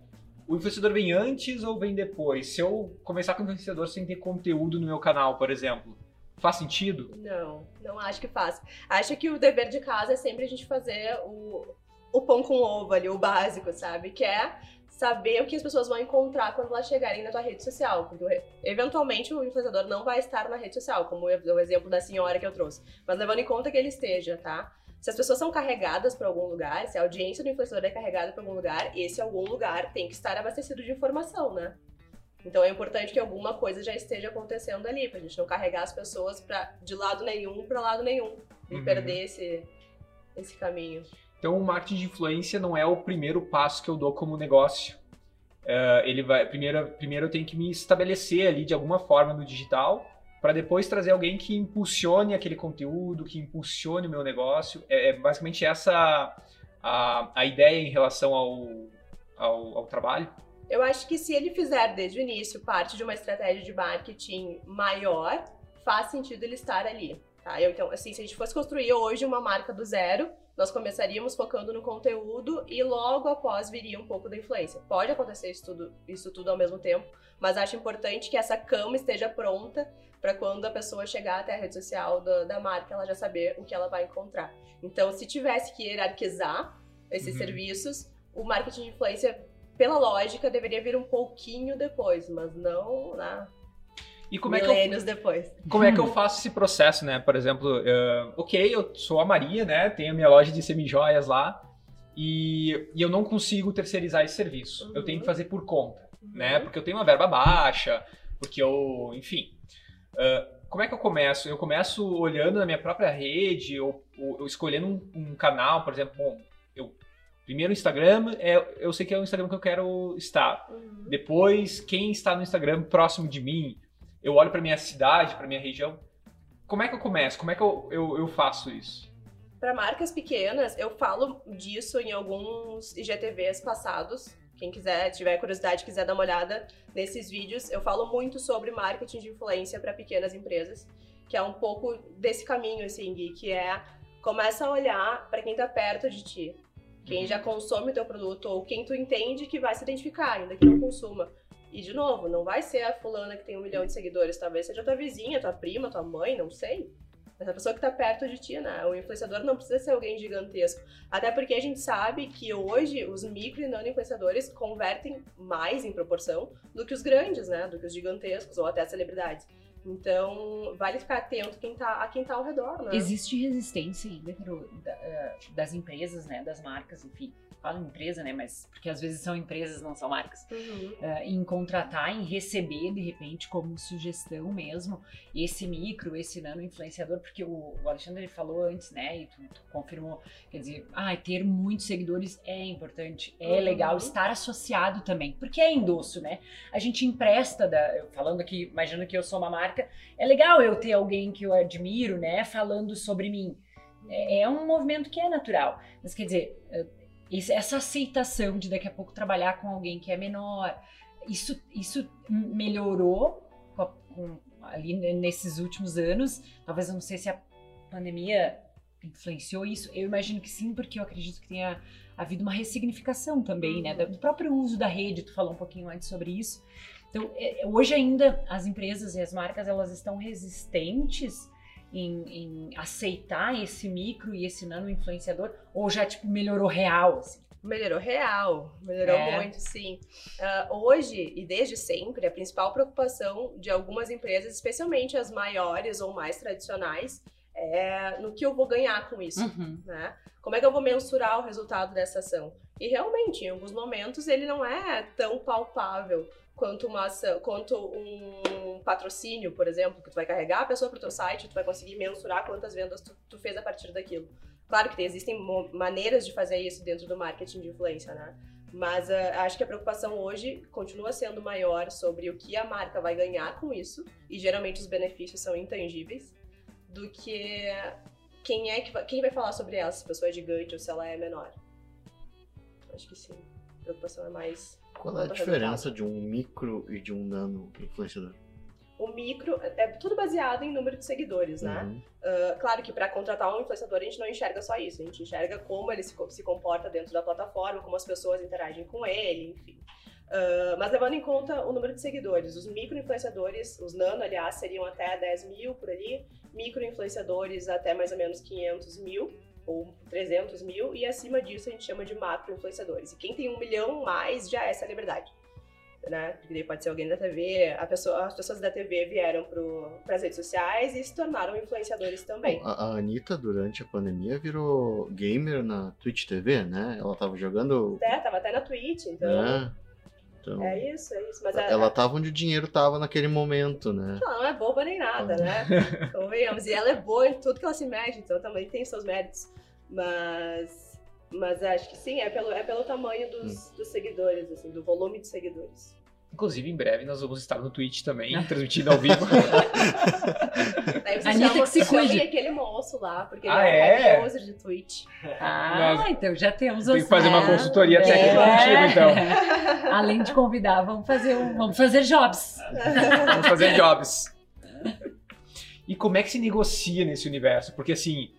O influenciador vem antes ou vem depois? Se eu começar com o influenciador sem ter conteúdo no meu canal, por exemplo, faz sentido? Não, não acho que faz. Acho que o dever de casa é sempre a gente fazer o, o pão com ovo ali, o básico, sabe? Que é saber o que as pessoas vão encontrar quando elas chegarem na tua rede social. Porque eventualmente o influenciador não vai estar na rede social, como o exemplo da senhora que eu trouxe. Mas levando em conta que ele esteja, tá? Se as pessoas são carregadas para algum lugar, se a audiência do influenciador é carregada para algum lugar, esse algum lugar tem que estar abastecido de informação, né? Então é importante que alguma coisa já esteja acontecendo ali, pra gente não carregar as pessoas pra, de lado nenhum para lado nenhum e Uhum. perder esse, esse caminho. Então, o marketing de influência não é o primeiro passo que eu dou como negócio. É, ele vai primeiro, primeiro eu tenho que me estabelecer ali de alguma forma no digital para depois trazer alguém que impulsione aquele conteúdo, que impulsione o meu negócio. É, é basicamente essa a, a ideia em relação ao, ao, ao trabalho. Eu acho que se ele fizer desde o início parte de uma estratégia de marketing maior, faz sentido ele estar ali. Tá? Eu, então, assim, se a gente fosse construir hoje uma marca do zero, nós começaríamos focando no conteúdo e logo após viria um pouco da influência. Pode acontecer isso tudo, isso tudo ao mesmo tempo, mas acho importante que essa cama esteja pronta para quando a pessoa chegar até a rede social da, da marca, ela já saber o que ela vai encontrar. Então, se tivesse que hierarquizar esses Uhum. serviços, o marketing de influência, pela lógica, deveria vir um pouquinho depois, mas não né, E como é que eu depois. Como é que eu faço esse processo, né? Por exemplo, eh, ok, eu sou a Maria, né? Tenho a minha loja de semijoias lá e, e eu não consigo terceirizar esse serviço. Eu Uhum. tenho que fazer por conta, né? Porque eu tenho uma verba baixa, porque eu, enfim. Ah, como é que eu começo? Eu começo olhando na minha própria rede, ou, ou- ou escolhendo um, um canal, por exemplo, bom, eu primeiro o Instagram, é, eu sei que é o Instagram que eu quero estar. Uhum. Depois, quem está no Instagram próximo de mim, eu olho para minha cidade, para minha região. Como é que eu começo? Como é que eu, eu, eu faço isso? Para marcas pequenas, eu falo disso em alguns IGTVs passados. Quem quiser, tiver curiosidade, quiser dar uma olhada nesses vídeos, eu falo muito sobre marketing de influência para pequenas empresas, que é um pouco desse caminho, assim, Gui, que é começa a olhar para quem tá perto de ti, quem já consome o teu produto ou quem tu entende que vai se identificar, ainda que não consuma. E de novo, não vai ser a fulana que tem um milhão de seguidores, talvez seja tua vizinha, tua prima, tua mãe, não sei. Mas a pessoa que tá perto de ti, né? O influenciador não precisa ser alguém gigantesco. Até porque a gente sabe que hoje os micro e nano influenciadores convertem mais em proporção do que os grandes, né? Do que os gigantescos ou até as celebridades. Então, vale ficar atento quem tá, a quem tá ao redor, né? Existe resistência ainda eh, das empresas, né? Das marcas, enfim. Falo empresa, né? Mas porque às vezes são empresas, não são marcas. Uhum. eh, em contratar, em receber de repente como sugestão mesmo esse micro, esse nano influenciador, porque o, o Alexandre ele falou antes, né? E tu, tu confirmou, quer dizer, ah, ter muitos seguidores é importante, é Uhum. legal estar associado também, porque é endosso, né? A gente empresta, da, falando aqui, imaginando que eu sou uma marca, é legal eu ter alguém que eu admiro, né? Falando sobre mim. É, é um movimento que é natural, mas quer dizer, esse- essa aceitação de daqui a pouco trabalhar com alguém que é menor, isso, isso melhorou com a- com- ali ne- nesses últimos anos. Talvez eu não sei se a pandemia influenciou isso. Eu imagino que sim, porque eu acredito que tenha havido uma ressignificação também, né? Do próprio uso da rede. Tu falou um pouquinho antes sobre isso. Então, é- hoje ainda as empresas e as marcas elas estão resistentes em, em aceitar esse micro e esse nano influenciador? Ou já, tipo, melhorou real, assim? Melhorou real, melhorou É. muito, sim. Ah, hoje e desde sempre, a principal preocupação de algumas empresas, especialmente as maiores ou mais tradicionais, é no que eu vou ganhar com isso, Uhum. né? Como é que eu vou mensurar o resultado dessa ação? E realmente, em alguns momentos, ele não é tão palpável quanto uma quanto um patrocínio, por exemplo, que tu vai carregar a pessoa para o teu site, tu vai conseguir mensurar quantas vendas tu, tu fez a partir daquilo. Claro que tem- existem maneiras de fazer isso dentro do marketing de influência, né? Mas ah, acho que a preocupação hoje continua sendo maior sobre o que a marca vai ganhar com isso, e geralmente os benefícios são intangíveis, do que quem é que vai, quem vai falar sobre ela, se a pessoa é gigante ou se ela é menor. Acho que sim. A preocupação é mais. Qual é a diferença de um micro e de um nano influenciador? O micro é tudo baseado em número de seguidores, né? Uhum. Ah, claro que para contratar um influenciador a gente não enxerga só isso, a gente enxerga como ele se, se comporta dentro da plataforma, como as pessoas interagem com ele, enfim. Ah, mas levando em conta o número de seguidores, os micro-influenciadores, os nano, aliás, seriam até 10 mil por ali, micro-influenciadores até mais ou menos 500 mil ou 300 mil, e acima disso a gente chama de macro-influenciadores. E quem tem um milhão mais já é celebridade. Né? Porque daí pode ser alguém da TV, pessoa, as pessoas da TV vieram para as redes sociais e se tornaram influenciadores também. A, a Anitta, durante a pandemia, virou gamer na Twitch TV, né? Ela tava jogando. É, tava até na Twitch, então. né? Então, É isso, é isso. Mas ela tava onde o dinheiro tava naquele momento, né? ela não é boba nem nada, né? Convenhamos. E ela é boa em tudo que ela se mete, então também tem seus méritos. Mas. Mas acho que sim, é pelo, é pelo tamanho dos, dos seguidores, assim, do volume de seguidores. Inclusive, em breve nós vamos estar no Twitch também, transmitindo ao vivo. Aí vocês Anitta que se cuide. aquele moço lá, porque Ah, ele é? é um user de Twitch. Ah, Nós- então já temos Tem que fazer uma É. consultoria técnica contigo, então. Além de convidar, vamos fazer, um, vamos fazer jobs. Vamos fazer jobs. E como é que se negocia nesse universo? Porque assim,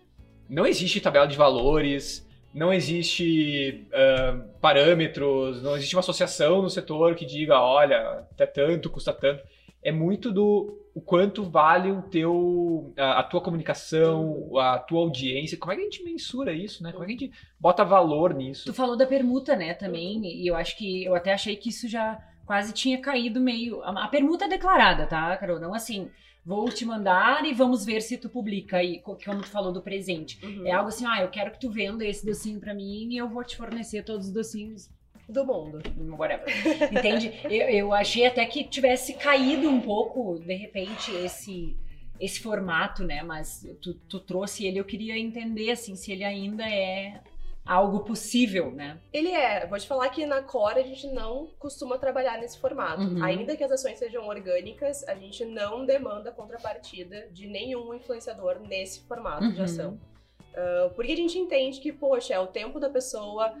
não existe tabela de valores, não existe ah, parâmetros, não existe uma associação no setor que diga, olha, até tanto, custa tanto. É muito do o quanto vale o teu, a, a tua comunicação, a tua audiência. Como é que a gente mensura isso, né? Como é que a gente bota valor nisso? Tu falou da permuta, né, também, e eu acho que eu até achei que isso já quase tinha caído meio. A a permuta é declarada, tá, Carol? Não assim, vou te mandar e vamos ver se tu publica aí, co- como tu falou do presente. Uhum. É algo assim, ah, eu quero que tu venda esse docinho pra mim e eu vou te fornecer todos os docinhos, Do mundo. whatever. Entende? Eu, eu achei até que tivesse caído um pouco, de repente, esse esse formato, né? Mas tu, tu trouxe ele, eu queria entender, assim, se ele ainda é algo possível, né? Ele é, vou te falar que na Core a gente não costuma trabalhar nesse formato. Uhum. Ainda que as ações sejam orgânicas, a gente não demanda contrapartida de nenhum influenciador nesse formato de Uhum. ação. Ah, porque a gente entende que, poxa, é o tempo da pessoa,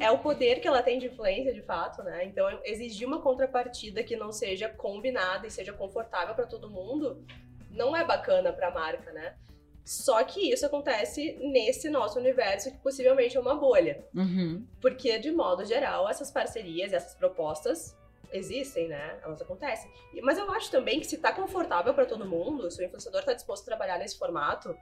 é o poder que ela tem de influência, de fato, né? Então, exigir uma contrapartida que não seja combinada e seja confortável para todo mundo não é bacana para a marca, né? Só que isso acontece nesse nosso universo que possivelmente é uma bolha. Uhum. Porque, de modo geral, essas parcerias, essas propostas existem, né? Elas acontecem. E- Mas eu acho também que se tá confortável pra todo mundo, se o influenciador tá disposto a trabalhar nesse formato,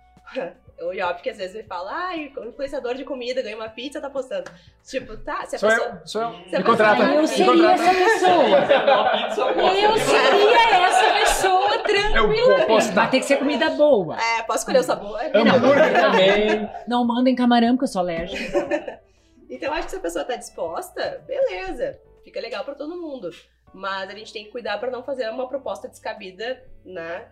o Iop que às vezes me fala, ai, o influenciador de comida ganha uma pizza, tá postando. Tipo, tá, se a Sou pessoa. eu, sou eu. Se Me contrata, eu seria contrata. essa pessoa. Eu seria essa pessoa Eu tranquila. Vai ter que ser comida boa. É, posso escolher o sabor? Hambúrguer também. Não mandem camarão, porque eu sou alérgica. Então, eu acho que se a pessoa tá disposta, beleza. Fica legal pra todo mundo. Mas a gente tem que cuidar pra não fazer uma proposta descabida, né?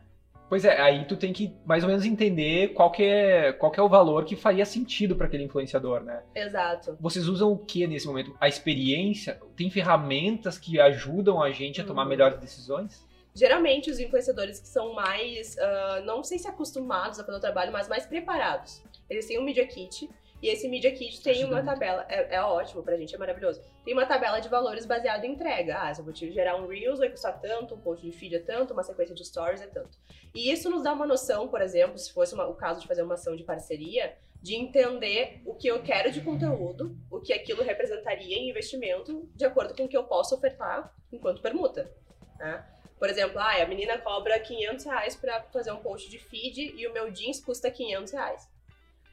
Pois é, aí tu tem que mais ou menos entender qual que é, qual que é o valor que faria sentido para aquele influenciador, né? Exato. Vocês usam o que nesse momento? A experiência? Tem ferramentas que ajudam a gente a tomar Uhum. melhores decisões? Geralmente, os influenciadores que são mais, ah, não sei se acostumados a fazer o trabalho, mas mais preparados. Eles têm um Media Kit, e esse Media Kit tem uma tabela, é, é ótimo pra gente, é maravilhoso. Tem uma tabela de valores baseada em entrega. Ah, se eu vou te gerar um Reels, vai custar tanto, um post de feed é tanto, uma sequência de stories é tanto. E isso nos dá uma noção, por exemplo, se fosse uma- o caso de fazer uma ação de parceria, de entender o que eu quero de conteúdo, o que aquilo representaria em investimento, de acordo com o que eu posso ofertar enquanto permuta. né? Por exemplo, ah, a menina cobra 500 reais pra fazer um post de feed e o meu jeans custa 500 reais.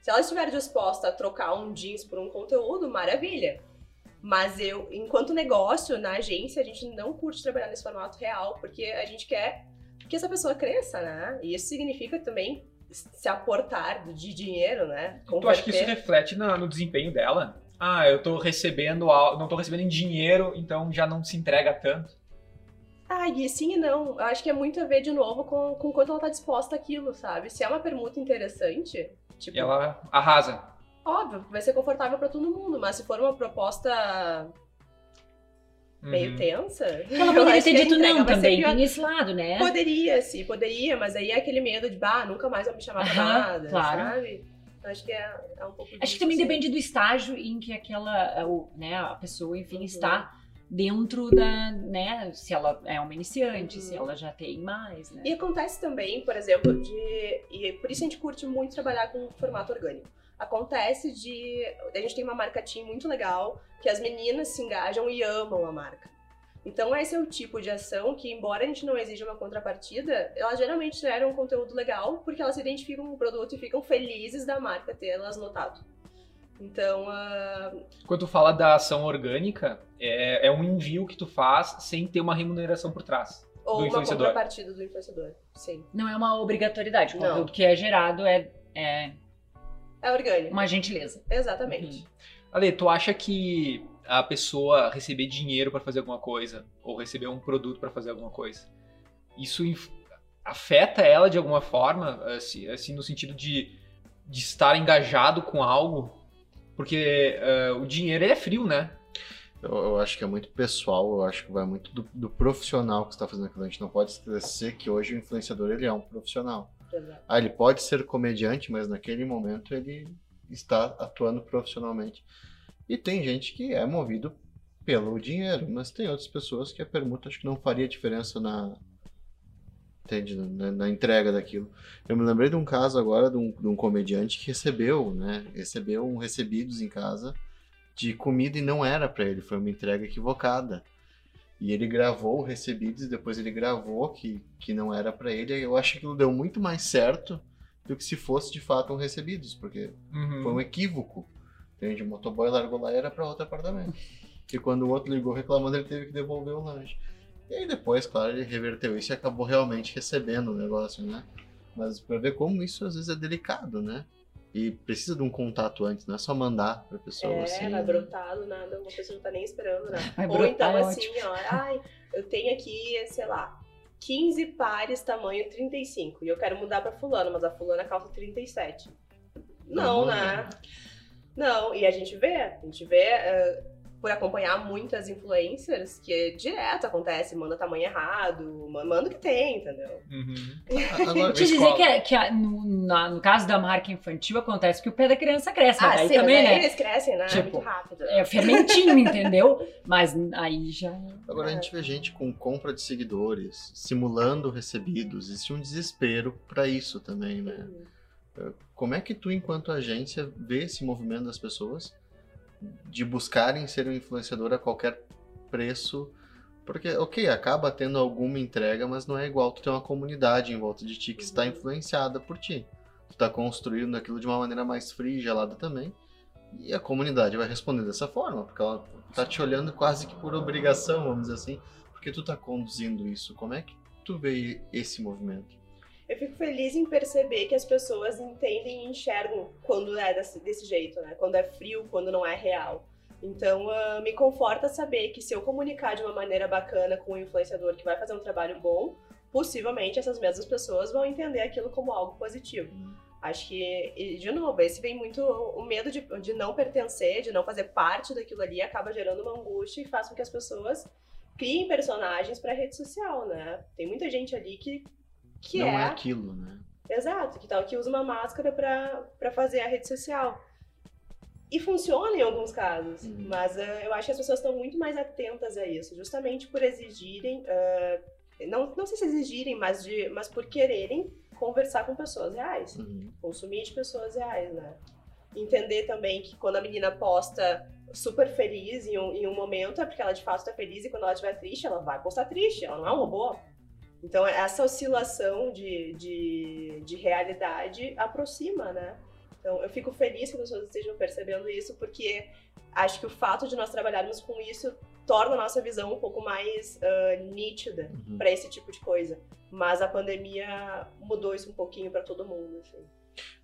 Se ela estiver disposta a trocar um jeans por um conteúdo, maravilha. Mas eu, enquanto negócio, na agência, a gente não curte trabalhar nesse formato real, porque a gente quer que essa pessoa cresça, né? E isso significa também se aportar de dinheiro, né? Tu acha que isso reflete no, no desempenho dela? Ah, eu tô recebendo, não tô recebendo em dinheiro, então já não se entrega tanto. Ah, e sim e não. Eu acho que é muito a ver de novo com, com quanto ela tá disposta àquilo, sabe? Se é uma permuta interessante, tipo. E ela arrasa. Óbvio, vai ser confortável para todo mundo, mas se for uma proposta meio Uhum. tensa. Ela poderia ter dito não também, tem esse lado, né? Poderia, sim, poderia, mas aí é aquele medo de, bah, nunca mais vai me chamar pra Aham, nada, claro. sabe? Acho que é, é um pouco Acho que também assim. depende do estágio em que aquela, o, né, a pessoa, enfim, Uhum. está dentro da, né, se ela é uma iniciante, Uhum. se ela já tem mais, né? E acontece também, por exemplo, de. E por isso a gente curte muito trabalhar com formato orgânico. Acontece de. A gente tem uma marca team muito legal, que as meninas se engajam e amam a marca. Então, esse é o tipo de ação que, embora a gente não exija uma contrapartida, elas geralmente geram um conteúdo legal, porque elas se identificam com o produto e ficam felizes da marca ter elas notado. Então, ah, Quando tu fala da ação orgânica, é, é um envio que tu faz sem ter uma remuneração por trás. ou Do uma influenciador. contrapartida do influenciador. Sim. Não é uma obrigatoriedade, o conteúdo que é gerado é, é É orgânico. uma gentileza. Exatamente. Ale, tu acha que a pessoa receber dinheiro pra fazer alguma coisa, ou receber um produto pra fazer alguma coisa, isso inf- afeta ela de alguma forma, assim, assim, no sentido de, de estar engajado com algo? Porque eh, o dinheiro ele é frio, né? Eu, eu acho que é muito pessoal, eu acho que vai muito do, do profissional que está fazendo aquilo. A gente não pode esquecer que hoje o influenciador ele é um profissional. Exato. Ah, ele pode ser comediante, mas naquele momento ele está atuando profissionalmente. E tem gente que é movido pelo dinheiro, mas tem outras pessoas que a permuta acho que não faria diferença na entende, na, na entrega daquilo. Eu me lembrei de um caso agora de um, de um comediante que recebeu, né, recebeu um recebidos em casa de comida e não era para ele, foi uma entrega equivocada. E ele gravou o recebidos e depois ele gravou que, que não era para ele. E eu acho que aquilo deu muito mais certo do que se fosse de fato um recebidos, porque Uhum. foi um equívoco. Entende? O motoboy largou lá e era para outro apartamento. E quando o outro ligou reclamando, ele teve que devolver o lanche. E aí depois, claro, ele reverteu isso e acabou realmente recebendo o negócio, né? Mas pra ver como isso às vezes é delicado, né? E precisa de um contato antes, não é só mandar pra pessoa É, assim. vai né? brotar do nada, uma pessoa não tá nem esperando, né? Vai Ou então é assim, ó, ai, eu tenho aqui, sei lá, 15 pares tamanho 35 e eu quero mudar pra fulano, mas a fulana calça 37. Não, Não, né? Não, e a gente vê, a gente vê eh, por acompanhar muitas influencers que direto acontece, manda tamanho errado, ma- manda o que tem, entendeu? Uhum. Agora, Te dizer que, é- que a- no, na- no caso da marca infantil acontece que o pé da criança cresce, ah, sim, também, mas aí né? eles crescem, né? Tipo, Muito rápido. É fermentinho, entendeu? Mas aí já. Agora a É. gente vê gente com compra de seguidores, simulando recebidos. Existe um desespero pra isso também, né? Uhum. Como é que tu, enquanto agência, vê esse movimento das pessoas de buscarem ser um influenciador a qualquer preço? Porque, ok, acaba tendo alguma entrega, mas não é igual tu ter uma comunidade em volta de ti que está Uhum. influenciada por ti. Tu está construindo aquilo de uma maneira mais fria e gelada também. E a comunidade vai responder dessa forma, porque ela tá te olhando quase que por obrigação, vamos dizer assim, porque tu tá conduzindo isso. Como é que tu vê esse movimento? Eu fico feliz em perceber que as pessoas entendem e enxergam quando é desse, desse jeito, né? Quando é frio, quando não é real. Então, ah, me conforta saber que se eu comunicar de uma maneira bacana com o influenciador que vai fazer um trabalho bom, possivelmente essas mesmas pessoas vão entender aquilo como algo positivo. Acho que, de novo, esse vem muito o medo de, de não pertencer, de não fazer parte daquilo ali, acaba gerando uma angústia e faz com que as pessoas criem personagens para rede social, né? Tem muita gente ali que, que não é é aquilo, né? Exato, que tal que usa uma máscara pra fazer a rede social. E funciona em alguns casos, Uhum. mas ah, eu acho que as pessoas estão muito mais atentas a isso, justamente por exigirem, ah, não, não sei se exigirem, mas, de, mas por quererem conversar com pessoas reais, Uhum. consumir de pessoas reais, né? Entender também que quando a menina posta super feliz em um, em um momento, é porque ela de fato tá feliz e quando ela estiver triste, ela vai postar triste, ela não é um robô. Então, essa oscilação de, de, de realidade aproxima, né? Então, eu fico feliz que as pessoas estejam percebendo isso, porque acho que o fato de nós trabalharmos com isso torna a nossa visão um pouco mais uh, nítida Uhum. para esse tipo de coisa. Mas a pandemia mudou isso um pouquinho para todo mundo. Assim.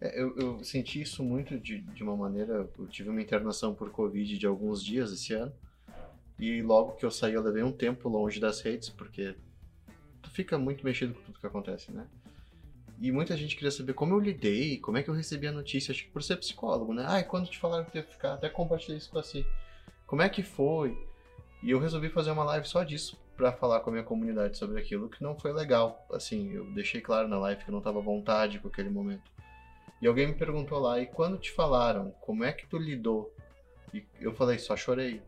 É, eu, eu senti isso muito de, de uma maneira. Eu tive uma internação por Covid de alguns dias esse ano. E logo que eu saí, eu levei um tempo longe das redes, porque tu fica muito mexido com tudo que acontece, né? E muita gente queria saber como eu lidei, como é que eu recebi a notícia, acho que por ser psicólogo, né? Ai, quando te falaram que ia ficar, até compartilhei isso com você. Como é que foi? E eu resolvi fazer uma live só disso, pra falar com a minha comunidade sobre aquilo, que não foi legal. Assim, eu deixei claro na live que eu não tava à vontade com aquele momento. E alguém me perguntou lá, e quando te falaram, como é que tu lidou? E eu falei, só chorei.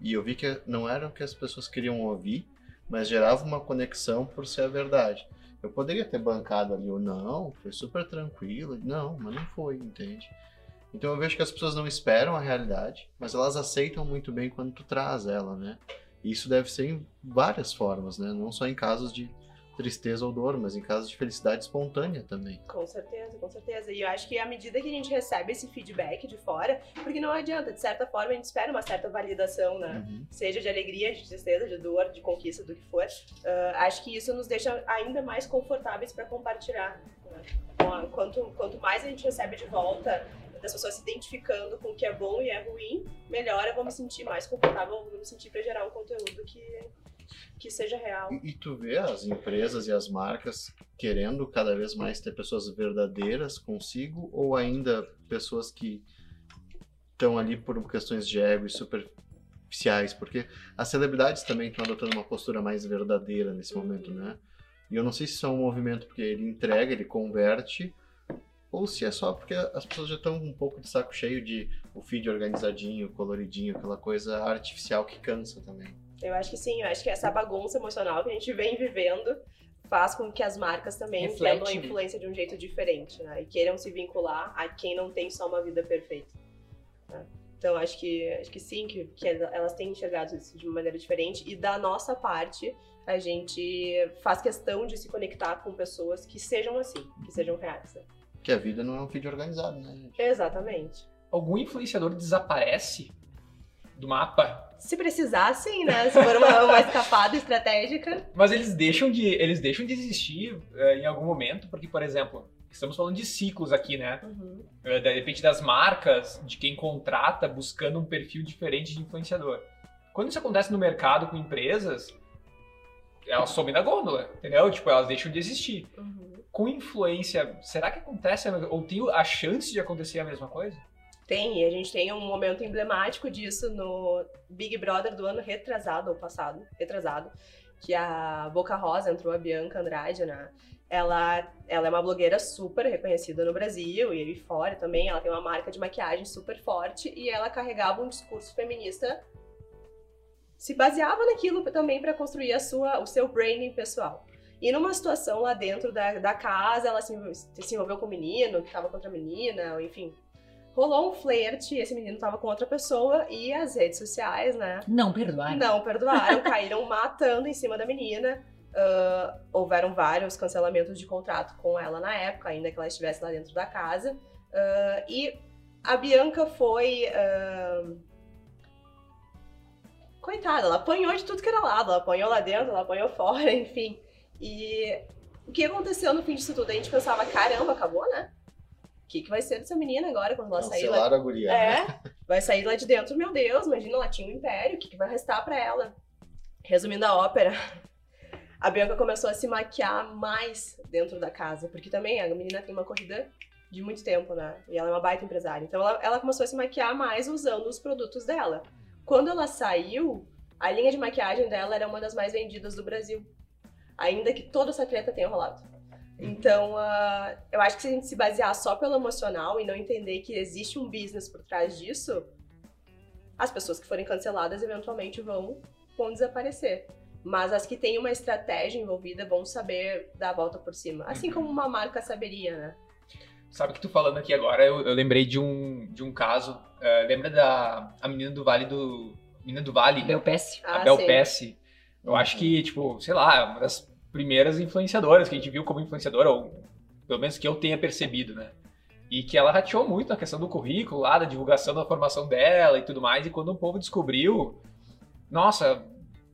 E eu vi que não era o que as pessoas queriam ouvir, mas gerava uma conexão por ser a verdade. Eu poderia ter bancado ali ou não, foi super tranquilo. Não, mas não foi, entende? Então eu vejo que as pessoas não esperam a realidade, mas elas aceitam muito bem quando tu traz ela, né? E isso deve ser em várias formas, né? Não só em casos de tristeza ou dor, mas em casos de felicidade espontânea também. Com certeza, com certeza. E eu acho que à medida que a gente recebe esse feedback de fora, porque não adianta, de certa forma a gente espera uma certa validação, né? Uhum. Seja de alegria, de tristeza, de dor, de conquista, do que for. Ah, acho que isso nos deixa ainda mais confortáveis para compartilhar. né? Ah, Quanto, quanto mais a gente recebe de volta das pessoas se identificando com o que é bom e é ruim, melhor eu vou me sentir mais confortável, vou me sentir para gerar um conteúdo que, que seja real. E, e tu vê as empresas e as marcas querendo cada vez mais ter pessoas verdadeiras consigo ou ainda pessoas que estão ali por questões de ego e superficiais? Porque as celebridades também estão adotando uma postura mais verdadeira nesse momento, né? E eu não sei se é um movimento porque ele entrega, ele converte, ou se é só porque as pessoas já estão um pouco de saco cheio de o feed organizadinho, coloridinho, aquela coisa artificial que cansa também. Eu acho que sim, eu acho que essa bagunça emocional que a gente vem vivendo faz com que as marcas também Reflete, entendam a influência de um jeito diferente, né? E queiram se vincular a quem não tem só uma vida perfeita. né? Então acho que acho que sim, que, que elas têm enxergado isso de uma maneira diferente. E da nossa parte, a gente faz questão de se conectar com pessoas que sejam assim, que sejam reais. né? Que a vida não é um feed organizado, né, gente? Exatamente. Algum influenciador desaparece do mapa, Se precisar, sim, né? Se for uma, uma escapada estratégica. mas eles deixam de, eles deixam de existir eh, em algum momento, porque, por exemplo, estamos falando de ciclos aqui, né? Uhum. Eh, de repente das marcas, de quem contrata, buscando um perfil diferente de influenciador. Quando isso acontece no mercado com empresas, elas somem da gôndola, entendeu? Tipo, elas deixam de existir. Uhum. Com influência, será que acontece, ou tem a chance de acontecer a mesma coisa? Tem, e a gente tem um momento emblemático disso no Big Brother do ano retrasado, ou passado, retrasado, que a Boca Rosa entrou, a Bianca Andrade, né? Ela, ela é uma blogueira super reconhecida no Brasil e fora também. Ela tem uma marca de maquiagem super forte e ela carregava um discurso feminista, se baseava naquilo também para construir a sua, o seu branding pessoal. E numa situação lá dentro da, da casa, ela se, se envolveu com um menino que tava contra a menina, enfim, rolou um flerte, esse menino tava com outra pessoa e as redes sociais, né? Não perdoar. Não perdoaram, caíram matando em cima da menina. Ah, houveram vários cancelamentos de contrato com ela na época, ainda que ela estivesse lá dentro da casa. Ah, e a Bianca foi. ah, Coitada, ela apanhou de tudo que era lado. Ela apanhou lá dentro, ela apanhou fora, enfim. E o que aconteceu no fim disso tudo? A gente pensava, caramba, acabou, né? O que, que vai ser dessa menina agora quando ela sair lá? A guria, né? É, vai sair lá de dentro, meu Deus, imagina, ela tinha um império, o que, que vai restar pra ela? Resumindo a ópera, a Bianca começou a se maquiar mais dentro da casa, porque também a menina tem uma corrida de muito tempo, né? E ela é uma baita empresária. Então ela, ela começou a se maquiar mais usando os produtos dela. Quando ela saiu, a linha de maquiagem dela era uma das mais vendidas do Brasil. Ainda que toda essa treta tenha rolado. Então, ah, eu acho que se a gente se basear só pelo emocional e não entender que existe um business por trás disso, as pessoas que forem canceladas eventualmente vão, vão desaparecer. Mas as que têm uma estratégia envolvida vão saber dar a volta por cima. Assim como uma marca saberia, né? Sabe que tu falando aqui agora, eu, eu lembrei de um, de um caso. eh, lembra da a menina do Vale do. Menina do Vale? Bel Pesce. a Ah, Bel sim. Pesce. Eu acho que, tipo, sei lá, uma das primeiras influenciadoras que a gente viu como influenciadora, ou pelo menos que eu tenha percebido, né? E que ela rateou muito na questão do currículo, lá da divulgação da formação dela e tudo mais. E quando o povo descobriu, nossa,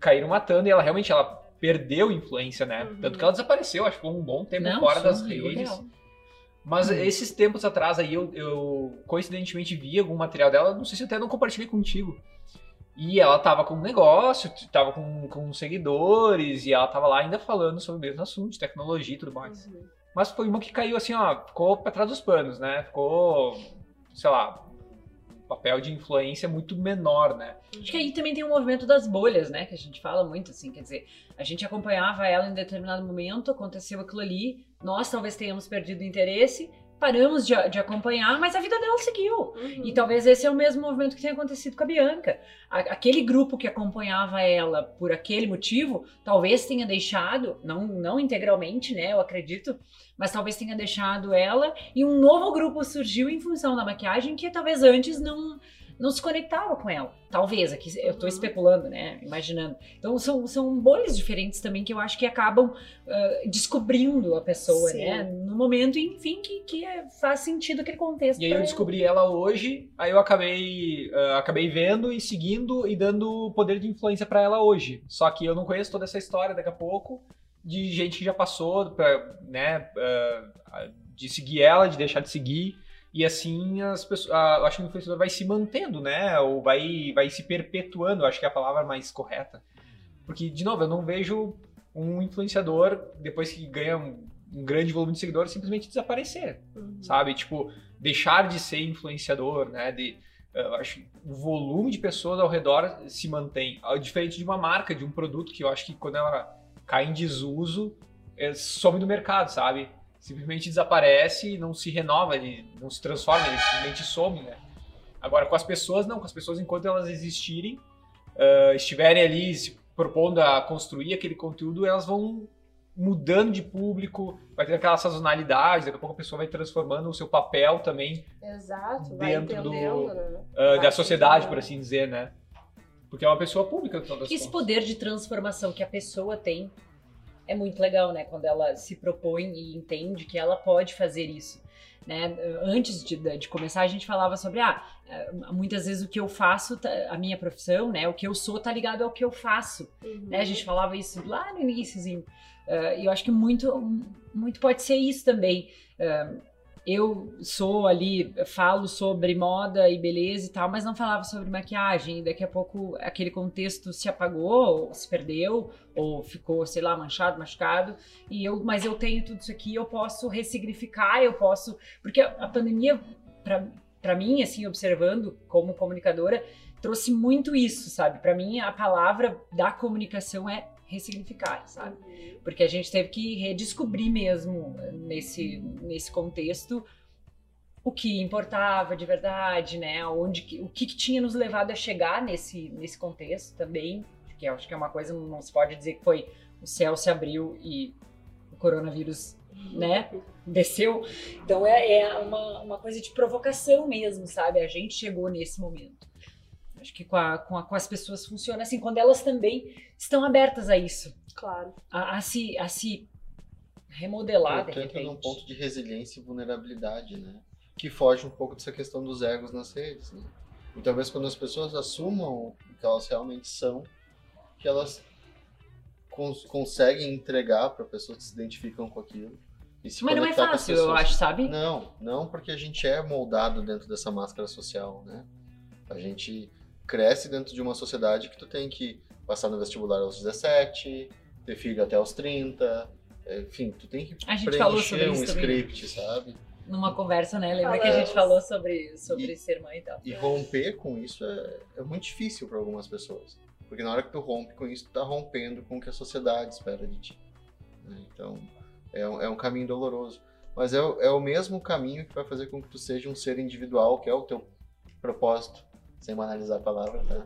caíram matando e ela realmente ela perdeu influência, né? Uhum. Tanto que ela desapareceu, acho que ficou um bom tempo Não, fora das redes. real. Mas Uhum. esses tempos atrás aí eu, eu coincidentemente vi algum material dela, não sei se eu até não compartilhei contigo. E ela tava com um negócio, tava com, com seguidores, e ela tava lá ainda falando sobre o mesmo assunto, tecnologia e tudo mais. Uhum. Mas foi uma que caiu assim, ó, ficou pra trás dos panos, né? Ficou, sei lá, papel de influência muito menor, né? Acho que aí também tem o movimento das bolhas, né? Que a gente fala muito, assim, quer dizer, a gente acompanhava ela em determinado momento, aconteceu aquilo ali, nós talvez tenhamos perdido o interesse, paramos de, de acompanhar, mas a vida dela seguiu. Uhum. E talvez esse é o mesmo movimento que tenha acontecido com a Bianca. A- aquele grupo que acompanhava ela por aquele motivo, talvez tenha deixado, não, não integralmente, né? Eu acredito, mas talvez tenha deixado ela e um novo grupo surgiu em função da maquiagem que talvez antes não não se conectava com ela. Talvez, aqui eu tô Uhum. especulando, né? Imaginando. Então são, são bolhas diferentes também que eu acho que acabam ah, descobrindo a pessoa, Sim. né? No momento, enfim, que, que é- faz sentido aquele contexto. E aí eu ela. descobri ela hoje, aí eu acabei, ah, acabei vendo e seguindo e dando poder de influência pra ela hoje. Só que eu não conheço toda essa história daqui a pouco de gente que já passou, pra, né, ah, de seguir ela, de deixar de seguir. E assim as pessoas, eu acho que o influenciador vai se mantendo, né? Ou vai, vai se perpetuando, acho que é a palavra mais correta. Porque, de novo, eu não vejo um influenciador, depois que ganha um, um grande volume de seguidores, simplesmente desaparecer Uhum. sabe? Tipo, deixar de ser influenciador, né? De, eu acho que o volume de pessoas ao redor se mantém. Ah, Diferente de uma marca, de um produto que eu acho que quando ela cai em desuso, é, some do mercado, sabe? Simplesmente desaparece, não se renova, ele não se transforma, ele simplesmente some, né? Agora, com as pessoas, não. Com as pessoas, enquanto elas existirem, ah, estiverem ali se propondo a construir aquele conteúdo, elas vão mudando de público, vai ter aquela sazonalidade, daqui a pouco a pessoa vai transformando o seu papel também Exato, vai Dentro do- né? ah, da sociedade, por assim dizer, né? Porque é uma pessoa pública, Que esse contas. poder de transformação que a pessoa tem é muito legal, né? Quando ela se propõe e entende que ela pode fazer isso. Né? Antes de, de começar, a gente falava sobre, ah, eh, muitas vezes o que eu faço, tá- a minha profissão, né? O que eu sou tá ligado ao que eu faço. Uhum. né? A gente falava isso lá no iníciozinho. Uh, e eu acho que muito, muito pode ser isso também. Uh, eu sou ali, falo sobre moda e beleza e tal, mas não falava sobre maquiagem. Daqui a pouco aquele contexto se apagou, ou se perdeu, ou ficou, sei lá, manchado, machucado. E eu, mas eu tenho tudo isso aqui, eu posso ressignificar, eu posso. Porque a, a pandemia, para mim, assim, observando como comunicadora, trouxe muito isso, sabe? Para mim, a palavra da comunicação é ressignificar, sabe? Uhum. Porque a gente teve que redescobrir mesmo eh, nesse, nesse contexto o que importava de verdade, né? Onde, o que, que tinha nos levado a chegar nesse, nesse contexto também, que eu acho que é uma coisa, não se pode dizer que foi o céu se abriu e o coronavírus, né? Desceu. Então é, é uma, uma coisa de provocação mesmo, sabe? A gente chegou nesse momento. Acho que com, a- com, a- com as pessoas funciona assim, quando elas também estão abertas a isso Claro. a, a se, a se remodelar de Tu entra num repente. ponto de resiliência e vulnerabilidade, né? Que foge um pouco dessa questão dos egos nas redes, né? E talvez quando as pessoas assumam o que elas realmente são, que elas cons- conseguem entregar para pessoas que se identificam com aquilo. E se Mas não é conectar com as fácil, eu pessoas. acho, sabe? Não, não porque a gente é moldado dentro dessa máscara social, né? A gente cresce dentro de uma sociedade que tu tem que passar no vestibular aos 17, ter filho até aos 30, enfim, tu tem que A gente falou sobre um isso também. script, sabe? Numa conversa, né? Lembra que a Falamos. gente falou sobre, sobre ser mãe e tal. E romper com isso é, é muito difícil para algumas pessoas. Porque na hora que tu rompe com isso, tu tá rompendo com o que a sociedade espera de ti. né? Então, é, um- é um caminho doloroso. Mas é, é o mesmo caminho que vai fazer com que tu seja um ser individual, que é o teu propósito, sem banalizar a palavra, tá?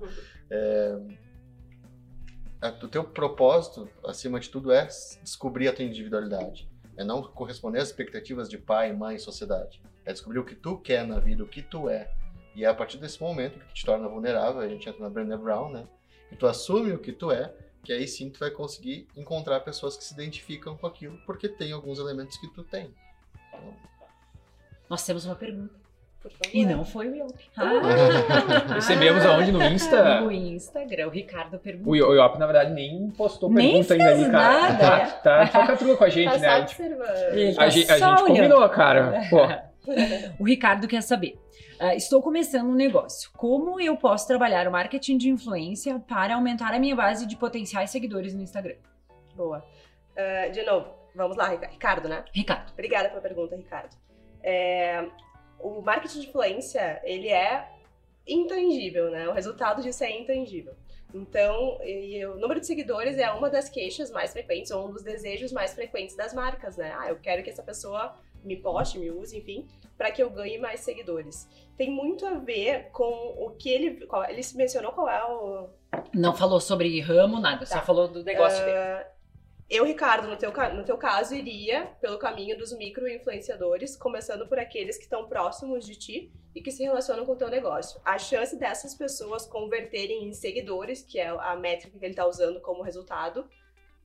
A- o teu propósito, acima de tudo, é descobrir a tua individualidade. É não corresponder às expectativas de pai, mãe, sociedade. É descobrir o que tu quer na vida, o que tu é. E é a partir desse momento que tu te torna vulnerável, a gente entra na Brené Brown, né? Que tu assume o que tu é que aí sim tu vai conseguir encontrar pessoas que se identificam com aquilo, porque tem alguns elementos que tu tem. Então, Nós temos uma pergunta. E não foi o Yelp. Ah. Recebemos aonde? No Insta? No Instagram. O Ricardo perguntou. O Yop, na verdade, nem postou Nem pergunta ainda cara. nada, Tá, tá de falcatrua com a gente, Tá né? só A gente, observando. Ele a tá gente, a gente combinou, cara. Pô, O Ricardo quer saber. ah, estou começando um negócio. Como eu posso trabalhar o marketing de influência para aumentar a minha base de potenciais seguidores no Instagram? Boa. Ah, de novo, vamos lá, Rica- Ricardo, né? Ricardo. Obrigada pela pergunta, Ricardo. É, o marketing de influência, ele é intangível, né? O resultado disso é intangível. Então, e o número de seguidores é uma das queixas mais frequentes, ou um dos desejos mais frequentes das marcas, né? Ah, eu quero que essa pessoa me poste, me use, enfim, para que eu ganhe mais seguidores. Tem muito a ver com o que ele. Qual, ele se mencionou qual é o, Não falou sobre ramo, nada. Só Tá. falou do negócio dele. Eu, Ricardo, no teu, no teu caso, iria pelo caminho dos micro-influenciadores, começando por aqueles que estão próximos de ti e que se relacionam com o teu negócio. A chance dessas pessoas converterem em seguidores, que é a métrica que ele está usando como resultado,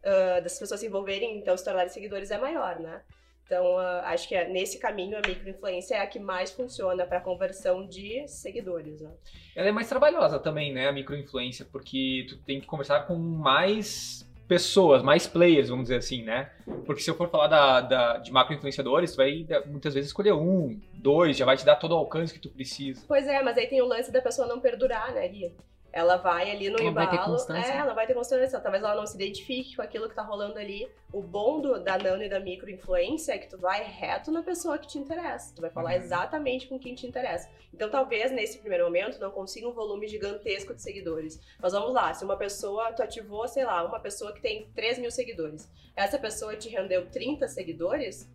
ah, dessas pessoas se envolverem, então se tornarem seguidores, é maior, né? Então, ah, acho que é, nesse caminho a microinfluência é a que mais funciona para conversão de seguidores. Né? ela é mais trabalhosa também, né, a microinfluência, porque tu tem que conversar com mais pessoas, mais players, vamos dizer assim, né? Porque se eu for falar da, da- de macroinfluenciadores, tu vai muitas vezes escolher um, dois, já vai te dar todo o alcance que tu precisa. Pois é, mas aí tem o lance da pessoa não perdurar, né, Gui? Ela vai ali no Ela vai ter embalo. constância. É, ela vai ter constância. Talvez ela não se identifique com aquilo que tá rolando ali. O bom do, da nano e da microinfluência é que tu vai reto na pessoa que te interessa. Tu vai falar Uhum. exatamente com quem te interessa. Então, talvez nesse primeiro momento não consiga um volume gigantesco de seguidores. Mas vamos lá, se uma pessoa, tu ativou, sei lá, uma pessoa que tem 3 mil seguidores. Essa pessoa te rendeu 30 seguidores,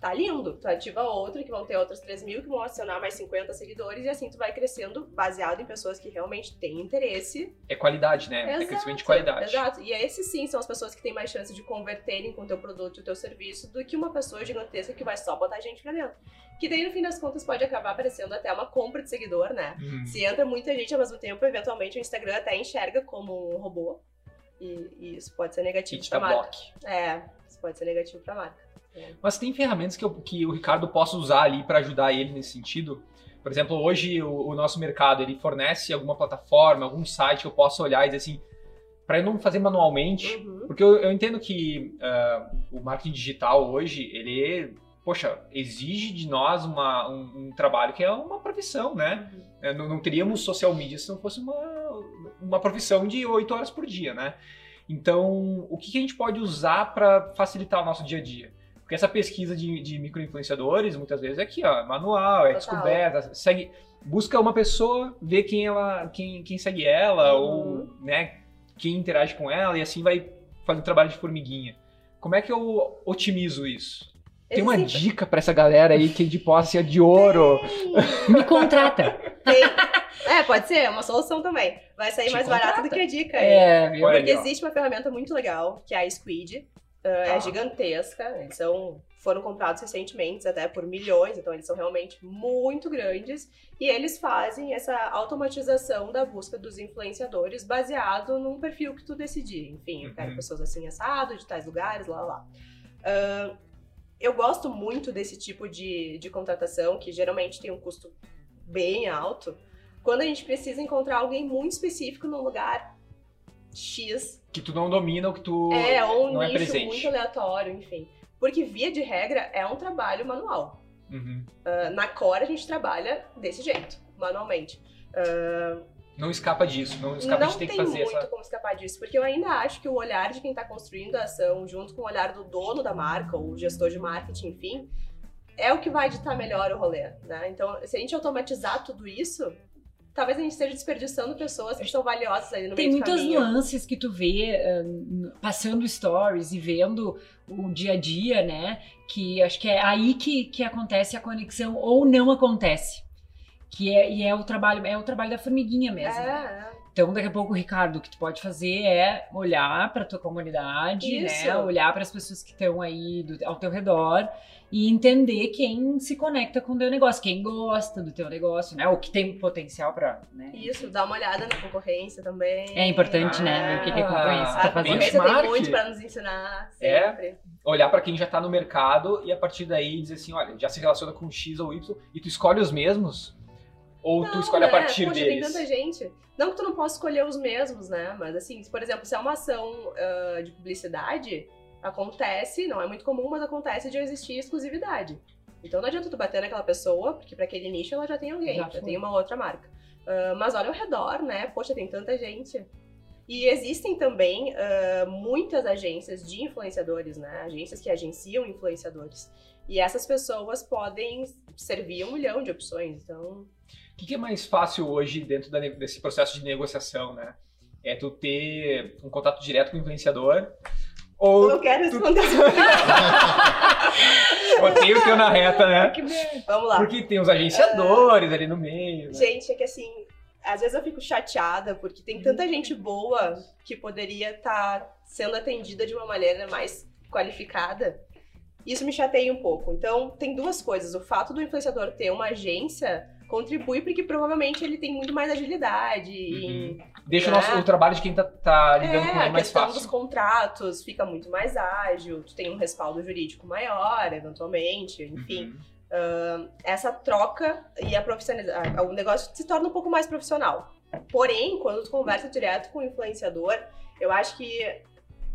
tá lindo. Tu ativa outra, que vão ter outros 3 mil, que vão adicionar mais 50 seguidores, e assim tu vai crescendo baseado em pessoas que realmente têm interesse. É qualidade, né? É crescimento de qualidade. Exato. E esses sim são as pessoas que têm mais chance de converterem com o teu produto e o teu serviço do que uma pessoa gigantesca que vai só botar gente pra dentro. Que daí, no fim das contas, pode acabar aparecendo até uma compra de seguidor, né? Hum. Se entra muita gente ao mesmo tempo, eventualmente o Instagram até enxerga como um robô. E, e isso pode ser negativo dá marca. bloco. É, isso pode ser negativo pra marca. Mas tem ferramentas que, eu- que o Ricardo possa usar ali para ajudar ele nesse sentido. Por exemplo, hoje o, o nosso mercado ele fornece alguma plataforma, algum site que eu possa olhar e dizer assim, para eu não fazer manualmente, Uhum. porque eu, eu entendo que ah, o marketing digital hoje ele, poxa, exige de nós uma, um, um trabalho que é uma profissão, né? Uhum. É, Não, não teríamos social media se não fosse uma, uma profissão de oito horas por dia, né? Então, o que, que a gente pode usar para facilitar o nosso dia a dia? Porque essa pesquisa de, de microinfluenciadores, muitas vezes, é aqui, ó, manual, é Total. descoberta, segue, busca uma pessoa, vê quem ela, quem, quem segue ela, Uhum. ou, né, quem interage com ela, e assim vai fazer um trabalho de formiguinha. Como é que eu otimizo isso? Tem uma dica para essa galera aí que de posse ser de ouro. Me contrata. Tem. É, pode ser, é uma solução também. Vai sair Te mais barato do contrata. que a dica. É, viu? Olha Porque existe uma ferramenta muito legal, que é a Squid. Uh, É Tá. gigantesca, eles são, foram comprados recentemente, até por milhões, então eles são realmente muito grandes. E eles fazem essa automatização da busca dos influenciadores baseado num perfil que tu decidir. Enfim, eu quero Uhum. pessoas assim assado, de tais lugares, lá, lá. Uh, eu gosto muito desse tipo de, de contratação, que geralmente tem um custo bem alto, quando a gente precisa encontrar alguém muito específico num lugar X Que tu não domina, o que tu é, ou um não é nicho presente. muito aleatório, enfim. Porque, via de regra, é um trabalho manual. Uhum. Ah, na Core, a gente trabalha desse jeito, manualmente. Ah, Não escapa disso, não escapa não de ter tem que fazer muito essa. como escapar disso, porque eu ainda acho que o olhar de quem está construindo a ação, junto com o olhar do dono da marca, ou gestor de marketing, enfim, é o que vai ditar melhor o rolê, né? Então, se a gente automatizar tudo isso, talvez a gente esteja desperdiçando pessoas que são valiosas ali no Tem meio do muitas caminho. nuances que tu vê ah, passando stories e vendo o dia a dia, né? Que acho que é aí que, que acontece a conexão ou não acontece. Que é, e é o trabalho, é o trabalho da formiguinha mesmo. É, é. Então, daqui a pouco, Ricardo, o que tu pode fazer é olhar para tua comunidade, Isso. né? Olhar para as pessoas que estão aí do- ao teu redor e entender quem se conecta com o teu negócio, quem gosta do teu negócio, né? Ou que tem potencial para, né? Isso, dá uma olhada na concorrência também. É importante, né? Ver o que, que a concorrência A tá fazendo. concorrência tem muito pra nos ensinar É. sempre. Olhar pra quem já tá no mercado e a partir daí dizer assim, olha, já se relaciona com X ou Y e tu escolhe os mesmos? Ou tu Não, escolhe a né? partir Poxa, deles? tem tanta gente. Não que tu não possa escolher os mesmos, né? Mas assim, por exemplo, se é uma ação ah, de publicidade, acontece, não é muito comum, mas acontece de existir exclusividade. Então não adianta tu bater naquela pessoa, porque pra aquele nicho ela já tem alguém, Já já, tem uma outra marca. Ah, mas olha ao redor, né? Poxa, tem tanta gente. E existem também ah, muitas agências de influenciadores, né? Agências que agenciam influenciadores. E essas pessoas podem servir um milhão de opções. Então, O que, que é mais fácil hoje dentro da desse processo de negociação, né? É tu ter um contato direto com o influenciador eu ou não quero responder essa botei o teu na reta, né? Vamos lá. Porque tem os agenciadores ali no meio. Né? Gente, é que assim, às vezes eu fico chateada porque tem tanta gente boa que poderia estar sendo atendida de uma maneira mais qualificada. Isso me chateia um pouco. Então, tem duas coisas. O fato do influenciador ter uma agência contribui porque provavelmente ele tem muito mais agilidade em Deixa o, É. nosso, o trabalho de quem tá, tá lidando é, com ele a mais questão fácil. dos contratos fica muito mais ágil, tu tem um respaldo jurídico maior, eventualmente, enfim. Uhum. Ahn, essa troca e a profissionalização, o negócio se torna um pouco mais profissional. Porém, quando tu conversa direto com o influenciador, eu acho que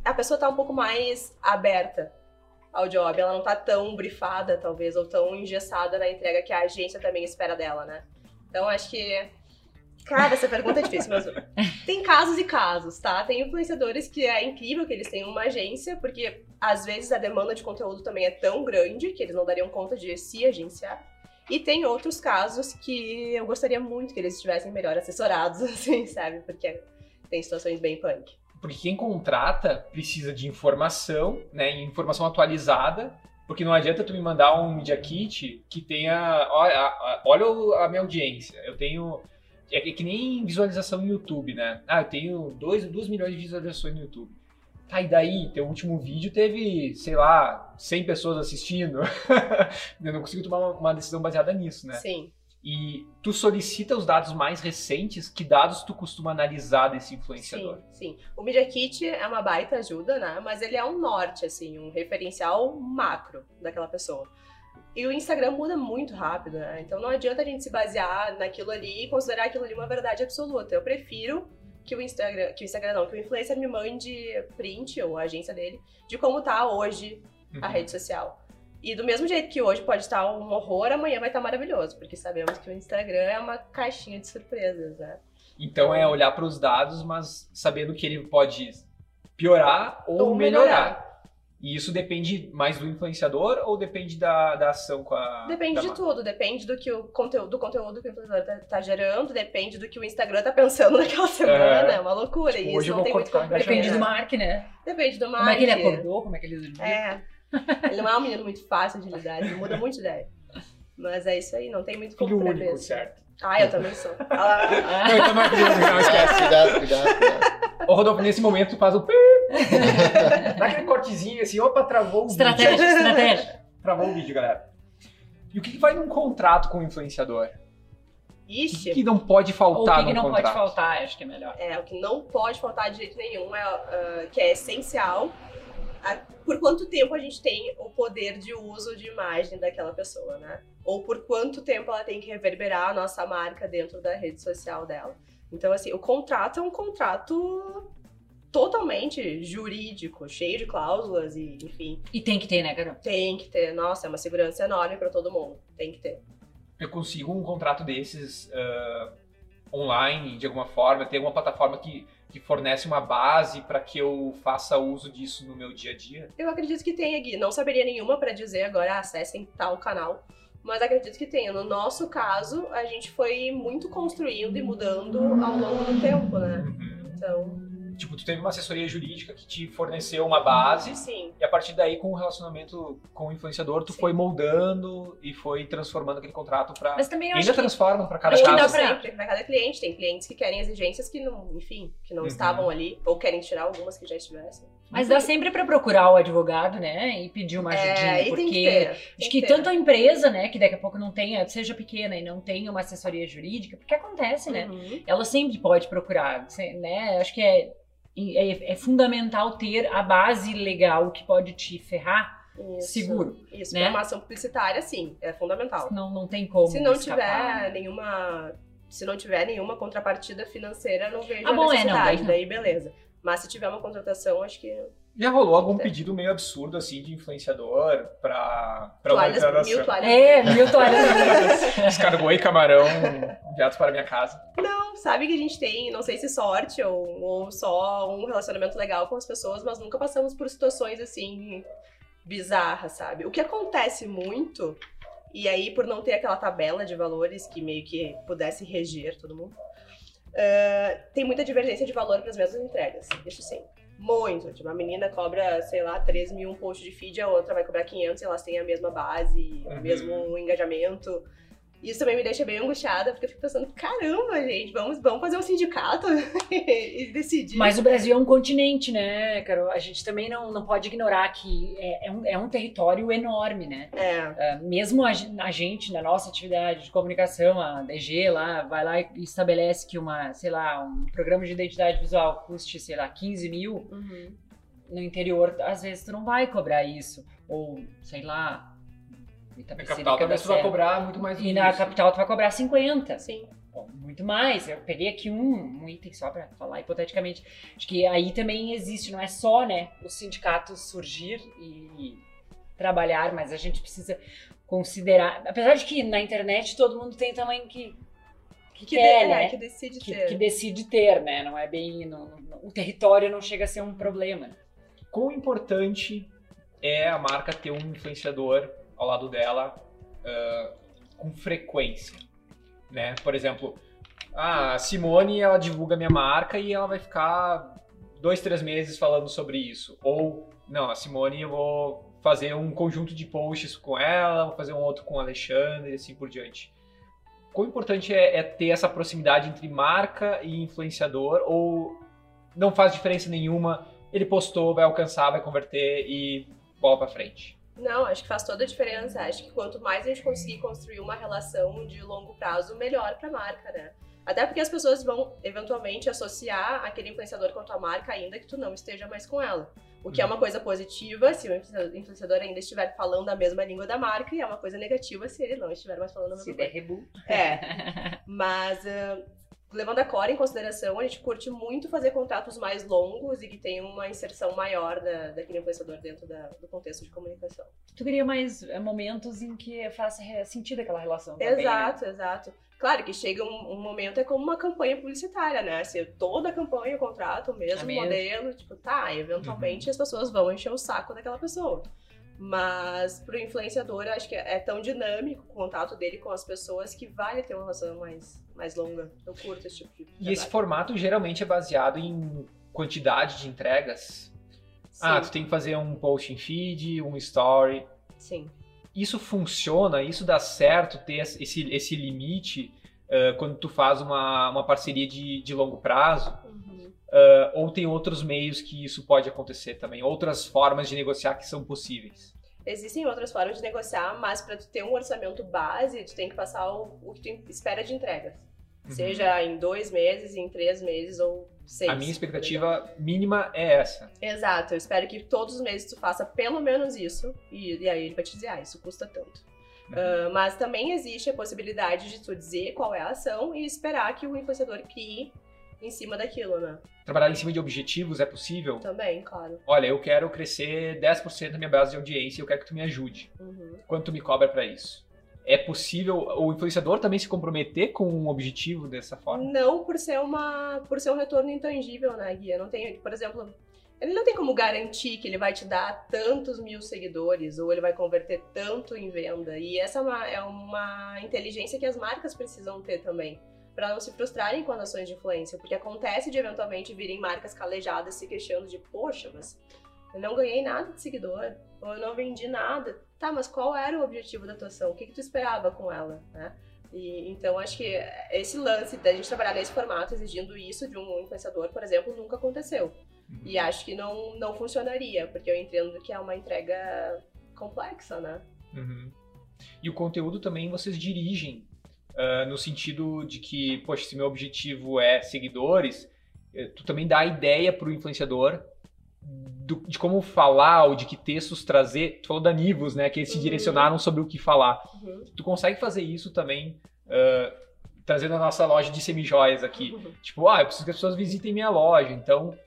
a pessoa tá um pouco mais aberta ao job, ela não tá tão brifada, talvez, ou tão engessada na entrega que a agência também espera dela, né? Então, acho que Cara, essa pergunta é difícil, mas tem casos e casos, tá? Tem influenciadores que é incrível que eles tenham uma agência, porque às vezes a demanda de conteúdo também é tão grande que eles não dariam conta de se agenciar. E tem outros casos que eu gostaria muito que eles estivessem melhor assessorados, assim, sabe? Porque tem situações bem punk. Porque quem contrata precisa de informação, né? Informação atualizada. Porque não adianta tu me mandar um Media Kit que tenha. Olha, a- olha a minha audiência. Eu tenho. É que- que nem visualização no YouTube, né? Ah, eu tenho 2 milhões de visualizações no YouTube. Tá, e daí? Teu último vídeo teve, sei lá, 100 pessoas assistindo. eu não consigo tomar uma decisão baseada nisso, né? Sim. E tu solicita os dados mais recentes, que dados tu costuma analisar desse influenciador? Sim, sim. O Media Kit é uma baita ajuda, né? Mas ele é um norte, assim, um referencial macro daquela pessoa. E o Instagram muda muito rápido, né? Então não adianta a gente se basear naquilo ali e considerar aquilo ali uma verdade absoluta. Eu prefiro que o Instagram, que o Instagram não, que o influencer me mande print, ou a agência dele, de como tá hoje a Uhum. rede social. E do mesmo jeito que hoje pode estar um horror, amanhã vai estar maravilhoso, porque sabemos que o Instagram é uma caixinha de surpresas, né? Então é olhar para os dados, mas sabendo que ele pode piorar ou, Ou melhorar. melhorar. E isso depende mais do influenciador ou depende da, da ação com a. Depende da de marca? tudo, depende do que o conteúdo, do conteúdo que o influenciador tá, tá gerando, depende do que o Instagram tá pensando naquela semana, é, uma loucura. Tipo, e hoje isso eu não vou tem muito como Depende do? Mark, né? Depende do Como é que ele acordou, como é que ele dormiu. É. Ele não é um menino muito fácil de lidar, ele muda muito de ideia. Mas é isso aí, não tem muito como Filho prever. único, assim. certo? Ah, eu também sou. Ah, Não, então não é não esquece. Cuidado, cuidado, cuidado. Ô, Rodolfo, nesse momento tu faz o. pi. Dá aquele cortezinho assim, opa, travou o Estratégia, vídeo. estratégia. Travou o vídeo, galera. E o que, que vai num contrato com o influenciador? O que, ixi, que não pode Ou o faltar que, que no não contrato? pode faltar, acho que é melhor. é, o que não pode faltar de jeito nenhum é ah, que é essencial. A- por quanto tempo a gente tem o poder de uso de imagem daquela pessoa, né? Ou por quanto tempo ela tem que reverberar a nossa marca dentro da rede social dela. Então, assim, o contrato é um contrato totalmente jurídico, cheio de cláusulas e, enfim, E tem que ter, né, Carol? tem que ter. Nossa, é uma segurança enorme para todo mundo. Tem que ter. eu consigo um contrato desses ah, online, de alguma forma, ter uma plataforma que, que fornece uma base para que eu faça uso disso no meu dia a dia? Eu acredito que tenha, Gui. Não saberia nenhuma para dizer agora, acessem tal canal. Mas acredito que tenha. No nosso caso, a gente foi muito construindo e mudando ao longo do tempo, né? Uhum. Então, Tipo, tu teve uma assessoria jurídica que te forneceu uma base Sim. e a partir daí, com o relacionamento com o influenciador, tu Sim. foi moldando e foi transformando aquele contrato pra. Mas também eu E ainda transforma pra cada acho que dá caso. pra- Sempre, pra cada cliente. Tem clientes que querem exigências que não, enfim, que não Uhum. estavam ali, ou querem tirar algumas que já estivessem. Mas dá sempre pra procurar o advogado, né? E pedir uma ajudinha. É, porque que ter. acho que ter. tanto a empresa, né, que daqui a pouco não tenha, seja pequena e não tenha uma assessoria jurídica, porque acontece, né? Uhum. Ela sempre pode procurar, né? Acho que é, é, é fundamental ter a base legal que pode te ferrar, Isso. seguro. Isso, né? pra uma ação publicitária, sim, é fundamental. Senão não tem como. Se não escapar. tiver nenhuma. Se não tiver nenhuma contrapartida financeira, não vejo Ah, a bom, é, não, necessidade. daí não. daí beleza. Mas se tiver uma contratação, acho que. Já rolou algum É. pedido meio absurdo, assim, de influenciador pra, pra uma Toalhas, declaração? mil toalhas. É, mil toalhas. Escargot e camarão enviados para minha casa. Não, sabe que a gente tem, não sei se sorte ou, ou só um relacionamento legal com as pessoas, mas nunca passamos por situações assim bizarras, sabe? O que acontece muito, e aí por não ter aquela tabela de valores que meio que pudesse reger todo mundo, ah, tem muita divergência de valor para as mesmas entregas. Isso sim. Muito. Tipo, a menina cobra, sei lá, 3 mil um post de feed, a outra vai cobrar 500 e elas têm a mesma base, Uhum. o mesmo engajamento. Isso também me deixa bem angustiada, porque eu fico pensando, caramba, gente, vamos, vamos fazer um sindicato e decidir. Mas o Brasil é um continente, né, Carol? A gente também não, não pode ignorar que é, é um, é um território enorme, né? É, É, mesmo a, a gente, na nossa atividade de comunicação, a DG lá, vai lá e estabelece que uma, sei lá, um programa de identidade visual custe, sei lá, 15 mil, uhum. no interior, às vezes tu não vai cobrar isso. Ou, sei lá, Na Itapecerica capital talvez tu vai cobrar muito mais E na isso. capital tu vai cobrar 50. sim. Bom, muito mais. Eu peguei aqui um, um item só pra falar hipoteticamente. Acho que aí também existe, não é só, né, o sindicato surgir e trabalhar, mas a gente precisa considerar. Apesar de que na internet todo mundo tem também que, que, Que, quer, de- né? é, que decide que, ter. que decide ter, né? Não é bem. não- não- o território não chega a ser um problema. Quão importante é a marca ter um influenciador ao lado dela ah, com frequência, né? Por exemplo, a Simone ela divulga minha marca e ela vai ficar dois, três meses falando sobre isso. Ou não, a Simone eu vou fazer um conjunto de posts com ela, vou fazer um outro com o Alexandre e assim por diante. Quão importante é, é ter essa proximidade entre marca e influenciador ou não faz diferença nenhuma? Ele postou, vai alcançar, vai converter e bola pra frente. Não, acho que faz toda a diferença. Acho que quanto mais a gente conseguir construir uma relação de longo prazo, melhor pra marca, né? Até porque as pessoas vão eventualmente associar aquele influenciador com a tua marca, ainda que tu não esteja mais com ela. O que é uma coisa positiva se o influenciador- ainda estiver falando a mesma língua da marca, e é uma coisa negativa se ele não estiver mais falando a mesma Se coisa. der rebu. É. Mas ah, levando a Core em consideração, a gente curte muito fazer contratos mais longos e que tenham uma inserção maior da, daquele influenciador dentro da- do contexto de comunicação. Tu queria mais é, momentos em que faça sentido aquela relação também, né? exato, exato. Claro que chega um, um momento, é como uma campanha publicitária, né? Se toda a campanha contrata o mesmo A mesma. modelo, tipo, tá, eventualmente as pessoas vão encher o saco daquela pessoa. Mas pro influenciador, eu acho que é tão dinâmico o contato dele com as pessoas que vale ter uma relação mais, mais longa. Eu curto esse tipo de E esse trabalho. formato geralmente é baseado em quantidade de entregas. Ah, tu Sim, tem que fazer um post em feed, um story. sim. Isso funciona, isso dá certo ter esse, esse limite ah, quando tu faz uma, uma parceria de, de longo prazo? Ah, ou tem outros meios que isso pode acontecer também? Outras formas de negociar que são possíveis? Existem outras formas de negociar, mas para tu ter um orçamento base, tu tem que passar o, o que tu espera de entregas. Uhum. Seja em dois meses, em três meses ou seis. A minha expectativa mínima é essa. Exato, eu espero que todos os meses tu faça pelo menos isso, e, e aí ele vai te dizer, ah, isso custa tanto. Uhum. Ah, mas também existe a possibilidade de tu dizer qual é a ação e esperar que o influenciador crie em cima daquilo, né? Trabalhar em cima de objetivos é possível? Também, claro. Olha, eu quero crescer 10% da minha base de audiência e eu quero que tu me ajude. Uhum. Quanto me cobra pra isso? É possível o influenciador também se comprometer com um objetivo dessa forma? Não por ser uma, por ser um retorno intangível, né, Guia? Não tem, por exemplo, ele não tem como garantir que ele vai te dar tantos mil seguidores ou ele vai converter tanto em venda. E essa é uma, é uma inteligência que as marcas precisam ter também. Para não se frustrarem com as ações de influência, porque acontece de eventualmente virem marcas calejadas se queixando de, poxa, mas eu não ganhei nada de seguidor, ou eu não vendi nada. Tá, mas qual era o objetivo da tua ação? O que, que tu esperava com ela, né? E, então, acho que esse lance da gente trabalhar nesse formato, exigindo isso de um influenciador, por exemplo, nunca aconteceu. E acho que não, não funcionaria, porque eu entendo que é uma entrega complexa, né? Uhum. E o conteúdo também vocês dirigem, uh, no sentido de que, poxa, se meu objetivo é seguidores, eh, tu também dá a ideia para o influenciador do, de como falar ou de que textos trazer. Tu falou da Nivus, né? Que eles se Uhum. direcionaram sobre o que falar. Uhum. Tu consegue fazer isso também, uh, trazendo a nossa loja de semijoias aqui. Tipo, ah, eu preciso que as pessoas visitem minha loja, então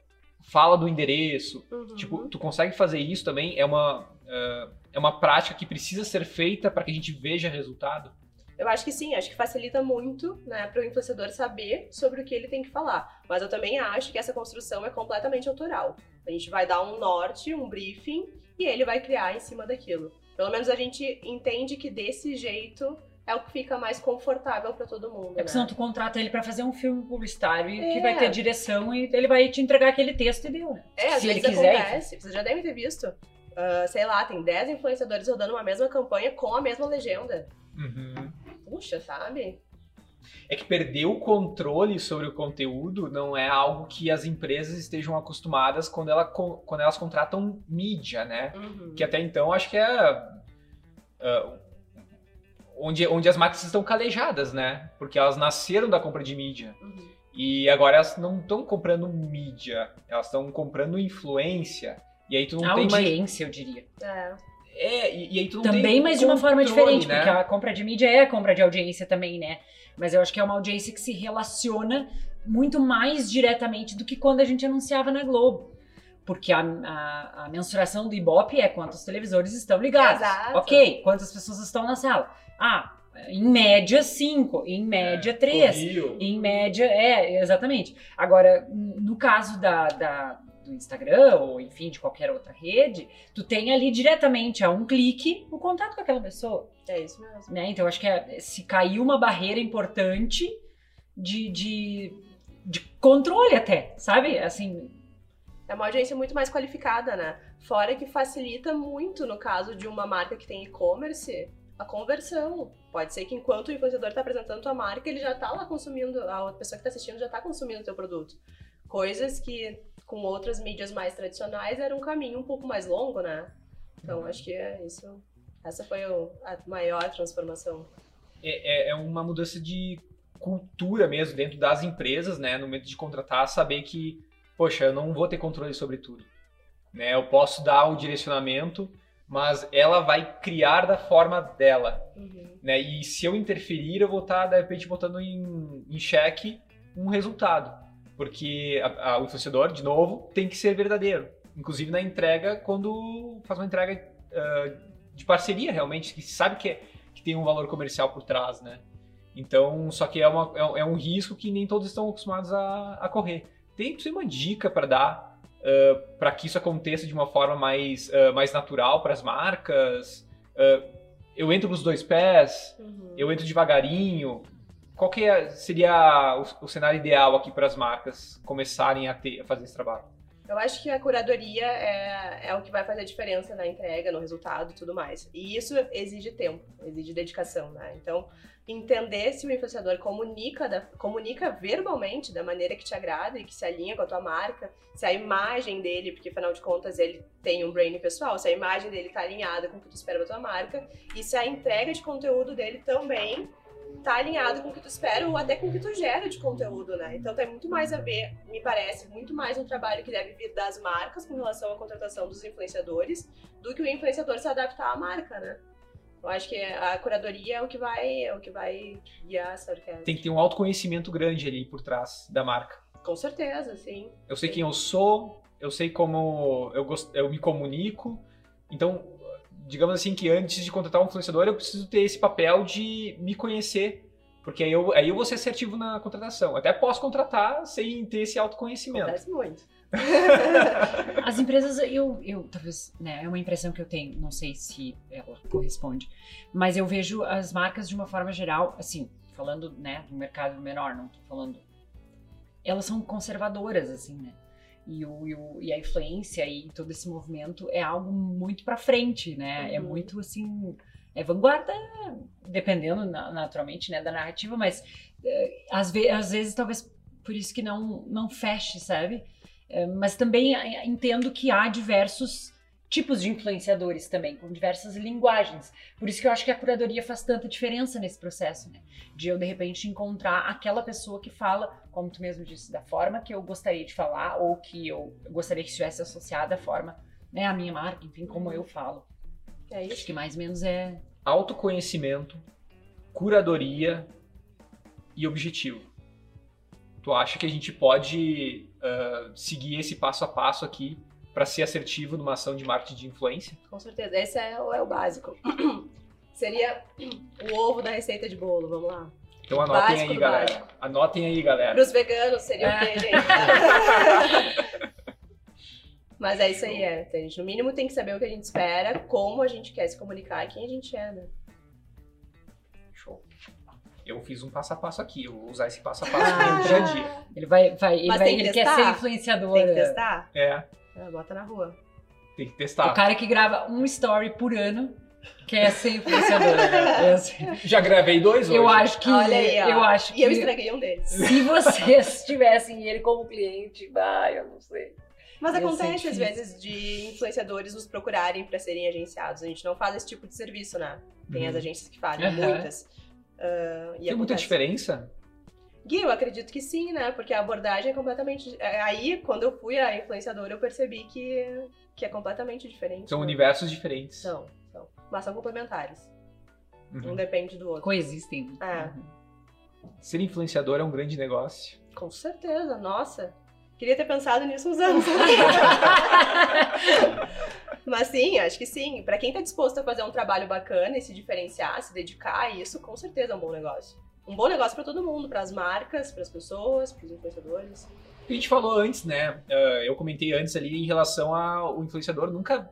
fala do endereço. Uhum. Tipo, tu consegue fazer isso também? É uma, uh, é uma prática que precisa ser feita para que a gente veja resultado? Eu acho que sim, acho que facilita muito, né, para o influenciador saber sobre o que ele tem que falar. Mas eu também acho que essa construção é completamente autoral. A gente vai dar um norte, um briefing, e ele vai criar em cima daquilo. Pelo menos a gente entende que desse jeito é o que fica mais confortável para todo mundo. É né? que senão tu contrata ele pra fazer um filme publicitário e que É. vai ter direção e ele vai te entregar aquele texto e deu. né? É, às Se ele vezes quiser. acontece. Vocês já devem ter visto. ah, sei lá, tem 10 influenciadores rodando uma mesma campanha com a mesma legenda. Uhum. Puxa, sabe? É que perder o controle sobre o conteúdo não é algo que as empresas estejam acostumadas quando, ela, quando elas contratam mídia, né? Uhum. Que até então acho que é ah, onde, onde as marcas estão calejadas, né? Porque elas nasceram da compra de mídia. Uhum. E agora elas não estão comprando mídia, elas estão comprando influência. E aí tu não tem mais. Audiência, eu diria. É. É, e, e aí tu não Também, tem mas de uma forma controle, diferente, né? porque a compra de mídia é a compra de audiência também, né? Mas eu acho que é uma audiência que se relaciona muito mais diretamente do que quando a gente anunciava na Globo. Porque a, a- a mensuração do Ibope é quantos televisores estão ligados. Exato. Ok, quantas pessoas estão na sala? Ah, em média cinco, em média três. Corriam. Em média, é, exatamente. Agora, no caso da, da- do Instagram, ou enfim, de qualquer outra rede, tu tem ali diretamente, a um clique, o contato com aquela pessoa. É isso mesmo. Né? Então, eu acho que é- se caiu uma barreira importante de, de, de controle até, sabe? Assim, É uma audiência muito mais qualificada, né? Fora que facilita muito, no caso de uma marca que tem e-commerce, a conversão. Pode ser que enquanto o influenciador está apresentando tua marca, ele já está lá consumindo, a outra pessoa que está assistindo já está consumindo o teu produto. Coisas que com outras mídias mais tradicionais era um caminho um pouco mais longo, né? Então acho que é isso. Essa foi a maior transformação. é, é- é uma mudança de cultura mesmo dentro das empresas, né? No momento de contratar, saber que, poxa, eu não vou ter controle sobre tudo. Né? Eu posso dar o direcionamento, mas ela vai criar da forma dela. Uhum. Né? E se eu interferir, eu vou estar, de repente, botando em, em xeque um resultado. Porque a- a- o influenciador, de novo, tem que ser verdadeiro. Inclusive na entrega, quando faz uma entrega ah, de parceria, realmente, que sabe que, é- que tem um valor comercial por trás, né? Então, só que é, uma- é um- é um risco que nem todos estão acostumados a, a correr. Tem, uma dica para dar para que isso aconteça de uma forma mais, ah, mais natural para as marcas? Ah, eu entro nos dois pés, Uhum. eu entro devagarinho. Qual que é- seria o, o cenário ideal aqui para as marcas começarem a, ter, a fazer esse trabalho? Eu acho que a curadoria é, é o que vai fazer a diferença na entrega, no resultado e tudo mais. E isso exige tempo, exige dedicação, né? Então, entender se o influenciador comunica, da- comunica verbalmente da maneira que te agrada e que se alinha com a tua marca, se a imagem dele, porque afinal de contas ele tem um brand pessoal, se a imagem dele tá alinhada com o que tu espera da tua marca, e se a entrega de conteúdo dele também tá alinhado com o que tu espera ou até com o que tu gera de conteúdo, né? Então tem muito mais a ver, me parece, muito mais um trabalho que deve vir das marcas com relação à contratação dos influenciadores do que o influenciador se adaptar à marca, né? Eu acho que a curadoria é o que vai, é o que vai guiar essa orquestra. Tem que ter um autoconhecimento grande ali por trás da marca. Com certeza, sim. Eu sei quem eu sou, eu sei como eu, gost... eu me comunico. Então, digamos assim que antes de contratar um influenciador, eu preciso ter esse papel de me conhecer. Porque aí eu, aí eu vou ser assertivo na contratação. Até posso contratar sem ter esse autoconhecimento. Acontece muito. As empresas, eu, eu talvez, né, é uma impressão que eu tenho, não sei se ela corresponde, mas eu vejo as marcas de uma forma geral, assim, falando, né, do mercado menor, não tô falando. Elas são conservadoras, assim, né? E, o, e, o, e a influência e todo esse movimento é algo muito para frente, né? É Uhum. muito assim, é vanguarda, dependendo na- naturalmente, né, da narrativa, mas eh, às, ve às vezes talvez por isso que não não feche, sabe? Eh, mas também eh, entendo que há diversos tipos de influenciadores também, com diversas linguagens. Por isso que eu acho que a curadoria faz tanta diferença nesse processo, né? De eu, de repente, encontrar aquela pessoa que fala, como tu mesmo disse, da forma que eu gostaria de falar, ou que eu gostaria que estivesse associada à forma, né, à minha marca, enfim, como eu falo. É Acho isso. que mais ou menos é. Autoconhecimento, curadoria e objetivo. Tu acha que a gente pode ah, seguir esse passo a passo aqui para ser assertivo numa ação de marketing de influência? Com certeza. Esse é, o- é o básico. Seria o ovo da receita de bolo, vamos lá. Então anotem aí, galera. básico. Anotem aí, galera. Para os veganos seria o quê, É. gente? Mas é isso aí, é. A gente, no mínimo, tem que saber o que a gente espera, como a gente quer se comunicar e quem a gente é, né? Show. Eu fiz um passo a passo aqui. Eu vou usar esse passo a passo no Ah, meu dia a dia. Ele vai, vai, ele, vai, ele quer ser influenciador. Tem que testar? É, Ah, bota na rua. tem que O testar. cara que grava um story por ano quer ser influenciador. né? Eu, sei. Já gravei dois hoje. eu acho que. Olha aí, ó. eu acho que. E eu estraguei um deles. Se vocês tivessem ele como cliente, vai, eu não sei. Mas ser acontece às vezes de influenciadores nos procurarem para serem agenciados. A gente não faz esse tipo de serviço, né? Tem Uhum. as agências que fazem, Aham. muitas. E Tem muita acontece. diferença? Gui, eu acredito que sim, né? Porque a abordagem é completamente. é, Aí, quando eu fui a influenciadora, eu percebi que, que é completamente diferente. São né? universos diferentes. São, são. Mas são complementares. Uhum. Um depende do outro. Coexistem. É. Ser influenciador é um grande negócio. Com certeza, nossa. Queria ter pensado nisso uns anos. Mas sim, acho que sim. Pra quem tá disposto a fazer um trabalho bacana e se diferenciar, se dedicar a isso, com certeza é um bom negócio. Um bom negócio pra todo mundo, pras marcas, pras pessoas, pros influenciadores. A gente falou antes, né? ah, eu comentei antes ali em relação ao influenciador nunca,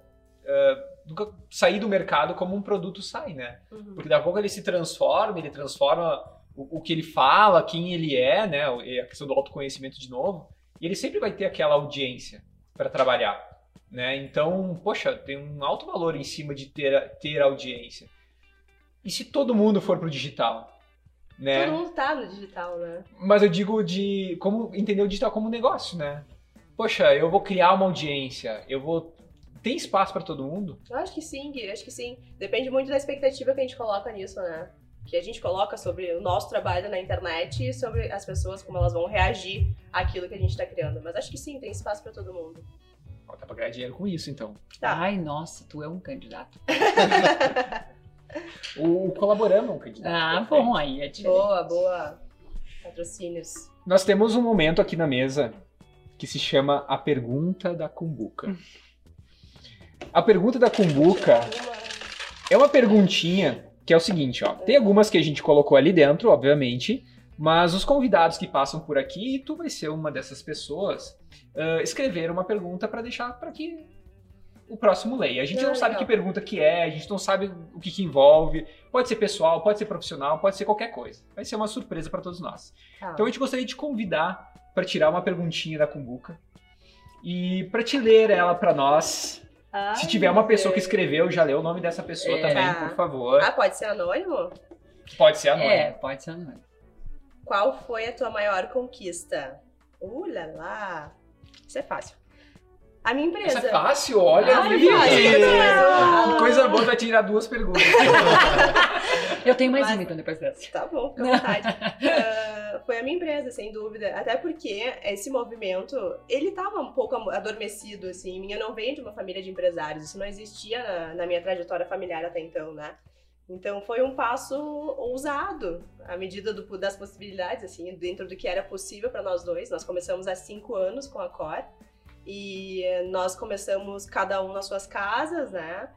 ah, nunca sair do mercado como um produto sai, né? Uhum. Porque daqui a pouco ele se transforma, ele transforma o, o que ele fala, quem ele é, né? A questão do autoconhecimento de novo. E ele sempre vai ter aquela audiência para trabalhar, né? Então, poxa, tem um alto valor em cima de ter, ter audiência. E se todo mundo for pro digital? Né? Todo mundo tá no digital, né? Mas eu digo de como entender o digital como negócio, né? Poxa, eu vou criar uma audiência, eu vou. Tem espaço para todo mundo? Eu acho que sim, Gui, acho que sim. Depende muito da expectativa que a gente coloca nisso, né? Que a gente coloca sobre o nosso trabalho na internet e sobre as pessoas, como elas vão reagir àquilo que a gente tá criando. Mas acho que sim, tem espaço pra todo mundo. Ó, dá pra ganhar dinheiro com isso, então. Tá. Ai, nossa, tu é um candidato. O colaborando é um candidato. Ah, perfeito. bom, aí é diferente. Boa, boa. Patrocínios. Nós temos um momento aqui na mesa que se chama a pergunta da cumbuca. A pergunta da cumbuca é uma perguntinha que é o seguinte, ó. Tem algumas que a gente colocou ali dentro, obviamente, mas os convidados que passam por aqui, e tu vai ser uma dessas pessoas, ah, escreveram uma pergunta para deixar para que o próximo leia. A gente Ah, não sabe que pergunta que é, a gente não sabe o que, que envolve. Pode ser pessoal, pode ser profissional, pode ser qualquer coisa. Vai ser uma surpresa para todos nós. Tá. Então a gente gostaria de convidar para tirar uma perguntinha da cumbuca e para te ler ela para nós. Ai, Se tiver uma pessoa que escreveu, já lê o nome dessa pessoa É. também, por favor. Ah, pode ser anônimo? Pode ser anônimo. É, pode ser anônimo. Qual foi a tua maior conquista? Uh, lá, lá. Isso é fácil. A minha empresa. Essa é fácil, olha ali. fácil, mas, Que coisa boa, vai tirar duas perguntas. Eu tenho mais Mas- uma então depois dessa. Tá bom, fica à vontade. Ah, foi a minha empresa, sem dúvida. Até porque esse movimento, ele tava um pouco adormecido, assim. Minha não veio de uma família de empresários. Isso não existia na, na minha trajetória familiar até então, né? Então foi um passo ousado, à medida do- das possibilidades, assim, dentro do que era possível para nós dois. Nós começamos há cinco anos com a Cor. E eh, nós começamos cada um nas suas casas, né?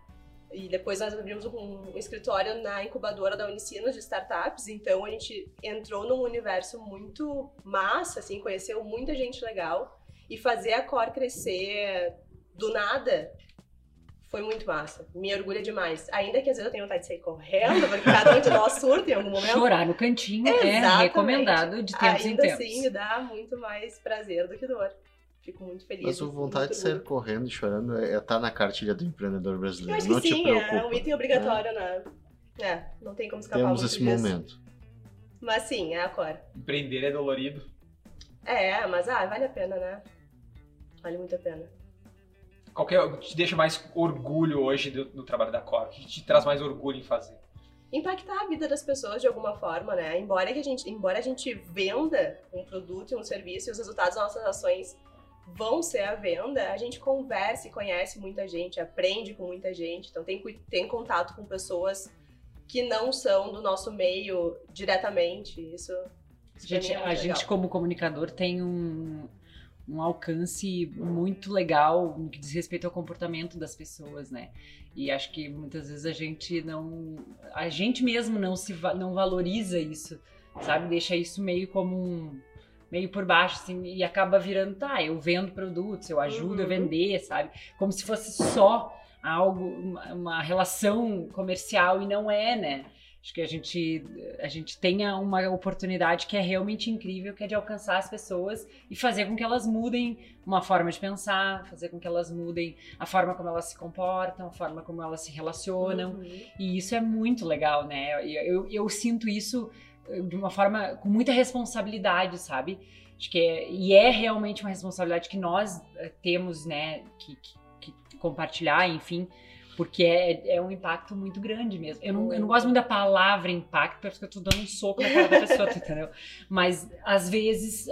E depois nós abrimos um escritório na incubadora da Unicinos de startups, então a gente entrou num universo muito massa, assim, conheceu muita gente legal e fazer a Cor crescer do nada Foi muito massa. Me orgulha demais. Ainda que às vezes eu tenha vontade de sair correndo, porque cada um de nós surta em algum momento. Chorar no cantinho é Exatamente. recomendado de tempos em Ainda tempos. assim, me dá muito mais prazer do que dor. Fico muito feliz. Mas o vontade de sair orgulho. correndo e chorando é estar na cartilha do empreendedor Eu brasileiro. acho Não que te sim, preocupa. é um item obrigatório, né? É, não tem como escapar Temos esse disso. momento. Mas sim, é a cor. Empreender é dolorido. É, mas ah, vale a pena, né? Vale muito a pena. Qual que é o que te deixa mais orgulho hoje do, do trabalho da Cor? O que te traz mais orgulho em fazer? impactar a vida das pessoas de alguma forma, né? Embora que a gente, embora a gente venda um produto e um serviço e os resultados das nossas ações vão ser à venda, a gente conversa e conhece muita gente, aprende com muita gente, então tem, tem contato com pessoas que não são do nosso meio diretamente. Isso, isso Gente, é a muito gente, legal. como comunicador, tem um, um alcance muito legal no que diz respeito ao comportamento das pessoas, né? E acho que muitas vezes a gente não. A gente mesmo não se não valoriza isso, sabe? Deixa isso meio como um. Meio por baixo, assim, e acaba virando, tá, eu vendo produtos, eu ajudo a Uhum. vender, sabe? Como se fosse só algo, uma, uma relação comercial, e não é, né? Acho que a gente, a gente tenha uma oportunidade que é realmente incrível, que é de alcançar as pessoas e fazer com que elas mudem uma forma de pensar, fazer com que elas mudem a forma como elas se comportam, a forma como elas se relacionam. Uhum. E isso é muito legal, né? Eu, eu, eu sinto isso de uma forma com muita responsabilidade, sabe? Acho que é, e é realmente uma responsabilidade que nós eh, temos, né, que, que, que compartilhar, enfim, porque é, é um impacto muito grande mesmo. Eu não, eu não gosto muito da palavra impacto, porque eu tô dando um soco na cara da pessoa, entendeu? Mas às vezes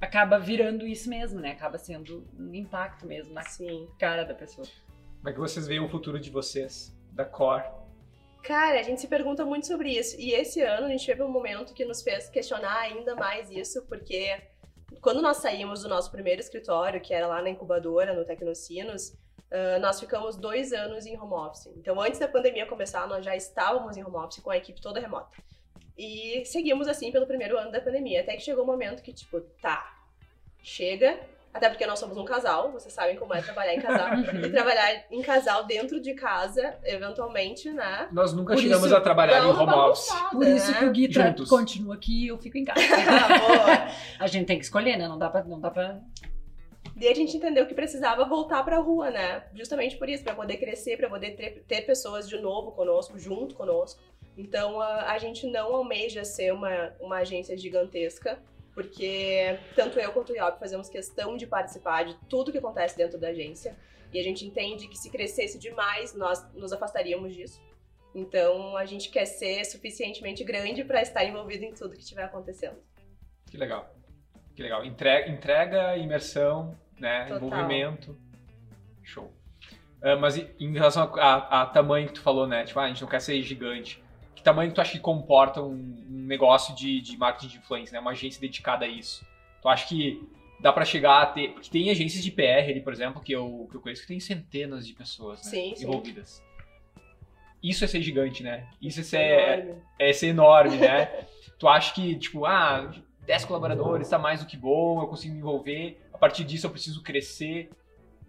acaba virando isso mesmo, né? Acaba sendo um impacto mesmo na Sim. cara da pessoa. Como é que vocês veem o futuro de vocês, da Cor? Cara, a gente se pergunta muito sobre isso. E esse ano a gente teve um momento que nos fez questionar ainda mais isso, porque quando nós saímos do nosso primeiro escritório, que era lá na incubadora, no Tecnocinos, ah, nós ficamos dois anos em home office. Então, antes da pandemia começar, nós já estávamos em home office com a equipe toda remota. E seguimos assim pelo primeiro ano da pandemia, até que chegou um momento que, tipo, tá, chega. Até porque nós somos um casal, vocês sabem como é trabalhar em casal. E trabalhar em casal dentro de casa, eventualmente, né? Nós nunca Por chegamos isso, a trabalhar em home office. Por isso né? que o Gui tra- Juntos. continua aqui e eu fico em casa. Ah. A gente tem que escolher, né? Não dá pra. Não dá pra... Daí a gente entendeu que precisava voltar pra rua, né? Justamente por isso, pra poder crescer, pra poder ter, ter pessoas de novo conosco, junto conosco. Então a, a gente não almeja ser uma, uma agência gigantesca, porque tanto eu quanto o Iob fazemos questão de participar de tudo que acontece dentro da agência. E a gente entende que se crescesse demais, nós nos afastaríamos disso. Então a gente quer ser suficientemente grande pra estar envolvido em tudo que estiver acontecendo. Que legal. Que legal. Entrega, entrega imersão, né? Total. Envolvimento. Show. Ah, mas em relação a, a- a tamanho que tu falou, né? Tipo, ah, a gente não quer ser gigante. Que tamanho tu acha que comporta um negócio de, de marketing de influência, né? Uma agência dedicada a isso? Tu acha que dá pra chegar a ter... Porque tem agências de PR ali, por exemplo, que eu, que eu conheço que tem centenas de pessoas né, Sim, sim. envolvidas. Isso é ser gigante, né? Isso é ser, Enorme. é ser enorme, né? tu acha que, tipo, ah, 10 colaboradores tá mais do que bom, eu consigo me envolver, a partir disso eu preciso crescer.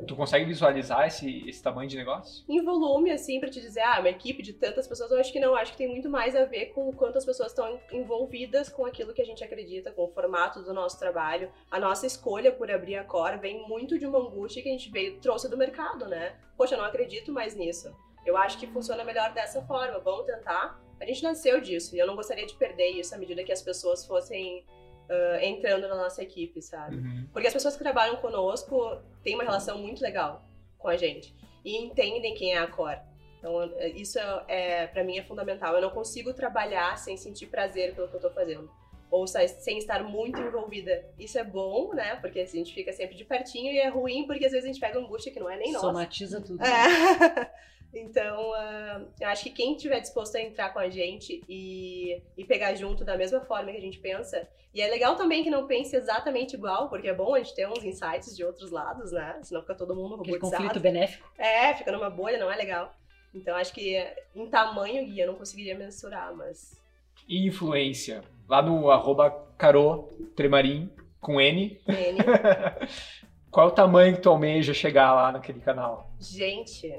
Tu consegue visualizar esse, esse tamanho de negócio? em volume, assim, pra te dizer, ah, uma equipe de tantas pessoas, eu acho que não. Acho que tem muito mais a ver com o quanto as pessoas estão envolvidas com aquilo que a gente acredita, com o formato do nosso trabalho. A nossa escolha por abrir a Cor vem muito de uma angústia que a gente veio, trouxe do mercado, né? Poxa, eu não acredito mais nisso. Eu acho que funciona melhor dessa forma. Vamos tentar. A gente nasceu disso e eu não gostaria de perder isso à medida que as pessoas fossem ah, entrando na nossa equipe, sabe? Porque as pessoas que trabalham conosco têm uma relação muito legal com a gente e entendem quem é a Cor. Então, isso é, para mim é fundamental. Eu não consigo trabalhar sem sentir prazer pelo que eu tô fazendo. Ou sem estar muito envolvida. Isso é bom, né? Porque a gente fica sempre de pertinho e é ruim porque às vezes a gente pega angústia que não é nem nossa. Somatiza tudo. É. Então, ah, eu acho que quem estiver disposto a entrar com a gente e, e pegar junto da mesma forma que a gente pensa, e é legal também que não pense exatamente igual, porque é bom a gente ter uns insights de outros lados, né? Senão fica todo mundo Aquele robotizado. conflito benéfico. É, fica numa bolha, não é legal. Então, acho que em tamanho, Gui, eu não conseguiria mensurar, mas... E influência? Lá no arroba Caro Tremarim, com N, N, qual é o tamanho que tu almeja chegar lá naquele canal? gente,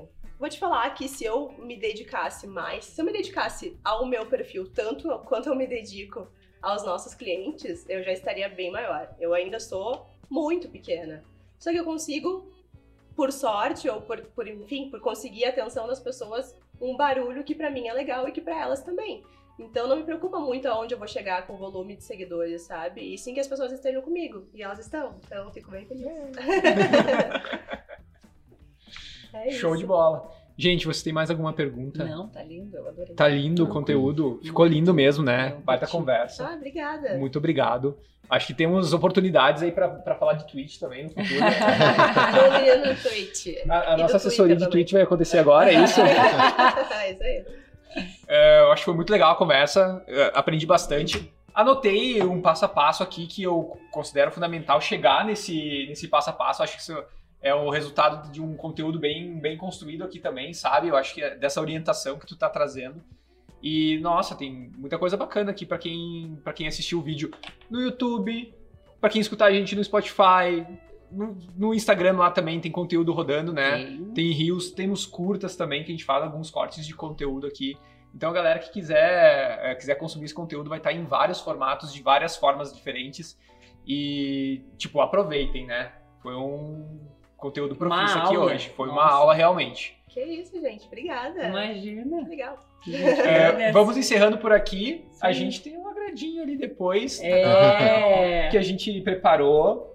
vou te falar que se eu me dedicasse mais, se eu me dedicasse ao meu perfil tanto quanto eu me dedico aos nossos clientes, eu já estaria bem maior. Eu ainda sou muito pequena. Só que eu consigo, por sorte, ou por, por enfim, por conseguir a atenção das pessoas, um barulho que para mim é legal e que para elas também. Então não me preocupa muito aonde eu vou chegar com o volume de seguidores, sabe? E sim que as pessoas estejam comigo. E elas estão. Então eu fico bem feliz. É Show de bola. Gente, você tem mais alguma pergunta? Não, tá lindo, eu adorei. Tá lindo o conteúdo. Ficou lindo mesmo, né? Baita conversa. Ah, obrigada. Muito obrigado. Acho que temos oportunidades aí pra, falar de Twitch também no futuro. No Twitch. A, a nossa assessoria de Twitch vai acontecer agora, é isso? é isso aí. É, eu acho que foi muito legal a conversa, é, aprendi bastante. Anotei um passo a passo aqui que eu considero fundamental chegar nesse, nesse passo a passo. Acho que isso é o resultado de um conteúdo bem, bem construído aqui também, sabe? Eu acho que é dessa orientação que tu tá trazendo. E, nossa, tem muita coisa bacana aqui para quem, pra quem assistiu o vídeo no YouTube, para quem escutar a gente no Spotify, no, no, Instagram lá também tem conteúdo rodando, né? Tem. tem rios, temos curtas também, que a gente faz alguns cortes de conteúdo aqui. Então, a galera que quiser, é, quiser consumir esse conteúdo vai estar em vários formatos, de várias formas diferentes. E, tipo, aproveitem, né? Foi um conteúdo profício aqui hoje. Foi Nossa. uma aula realmente. Que isso, gente. Obrigada. Imagina. Legal. É, vamos encerrando por aqui. Sim. A gente tem um agradinho ali depois. É. Que a gente preparou.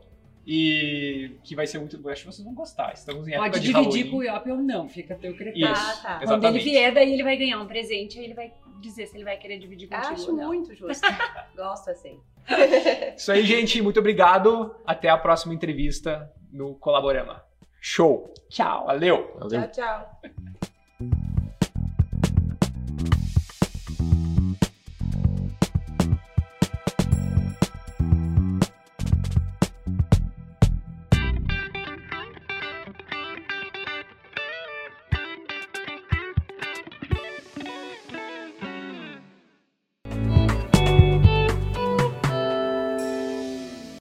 E que vai ser muito. Acho que vocês vão gostar. Estamos em época Pode de dividir Halloween. pro Iop ou não, fica teu critério. Isso, ah, tá. Quando ele vier, daí ele vai ganhar um presente e ele vai dizer se ele vai querer dividir contigo. Acho muito justo. Gosto assim. Isso aí, gente. Muito obrigado. Até a próxima entrevista no Colaborama. Show. Tchau. Valeu. Valeu. Tchau, tchau.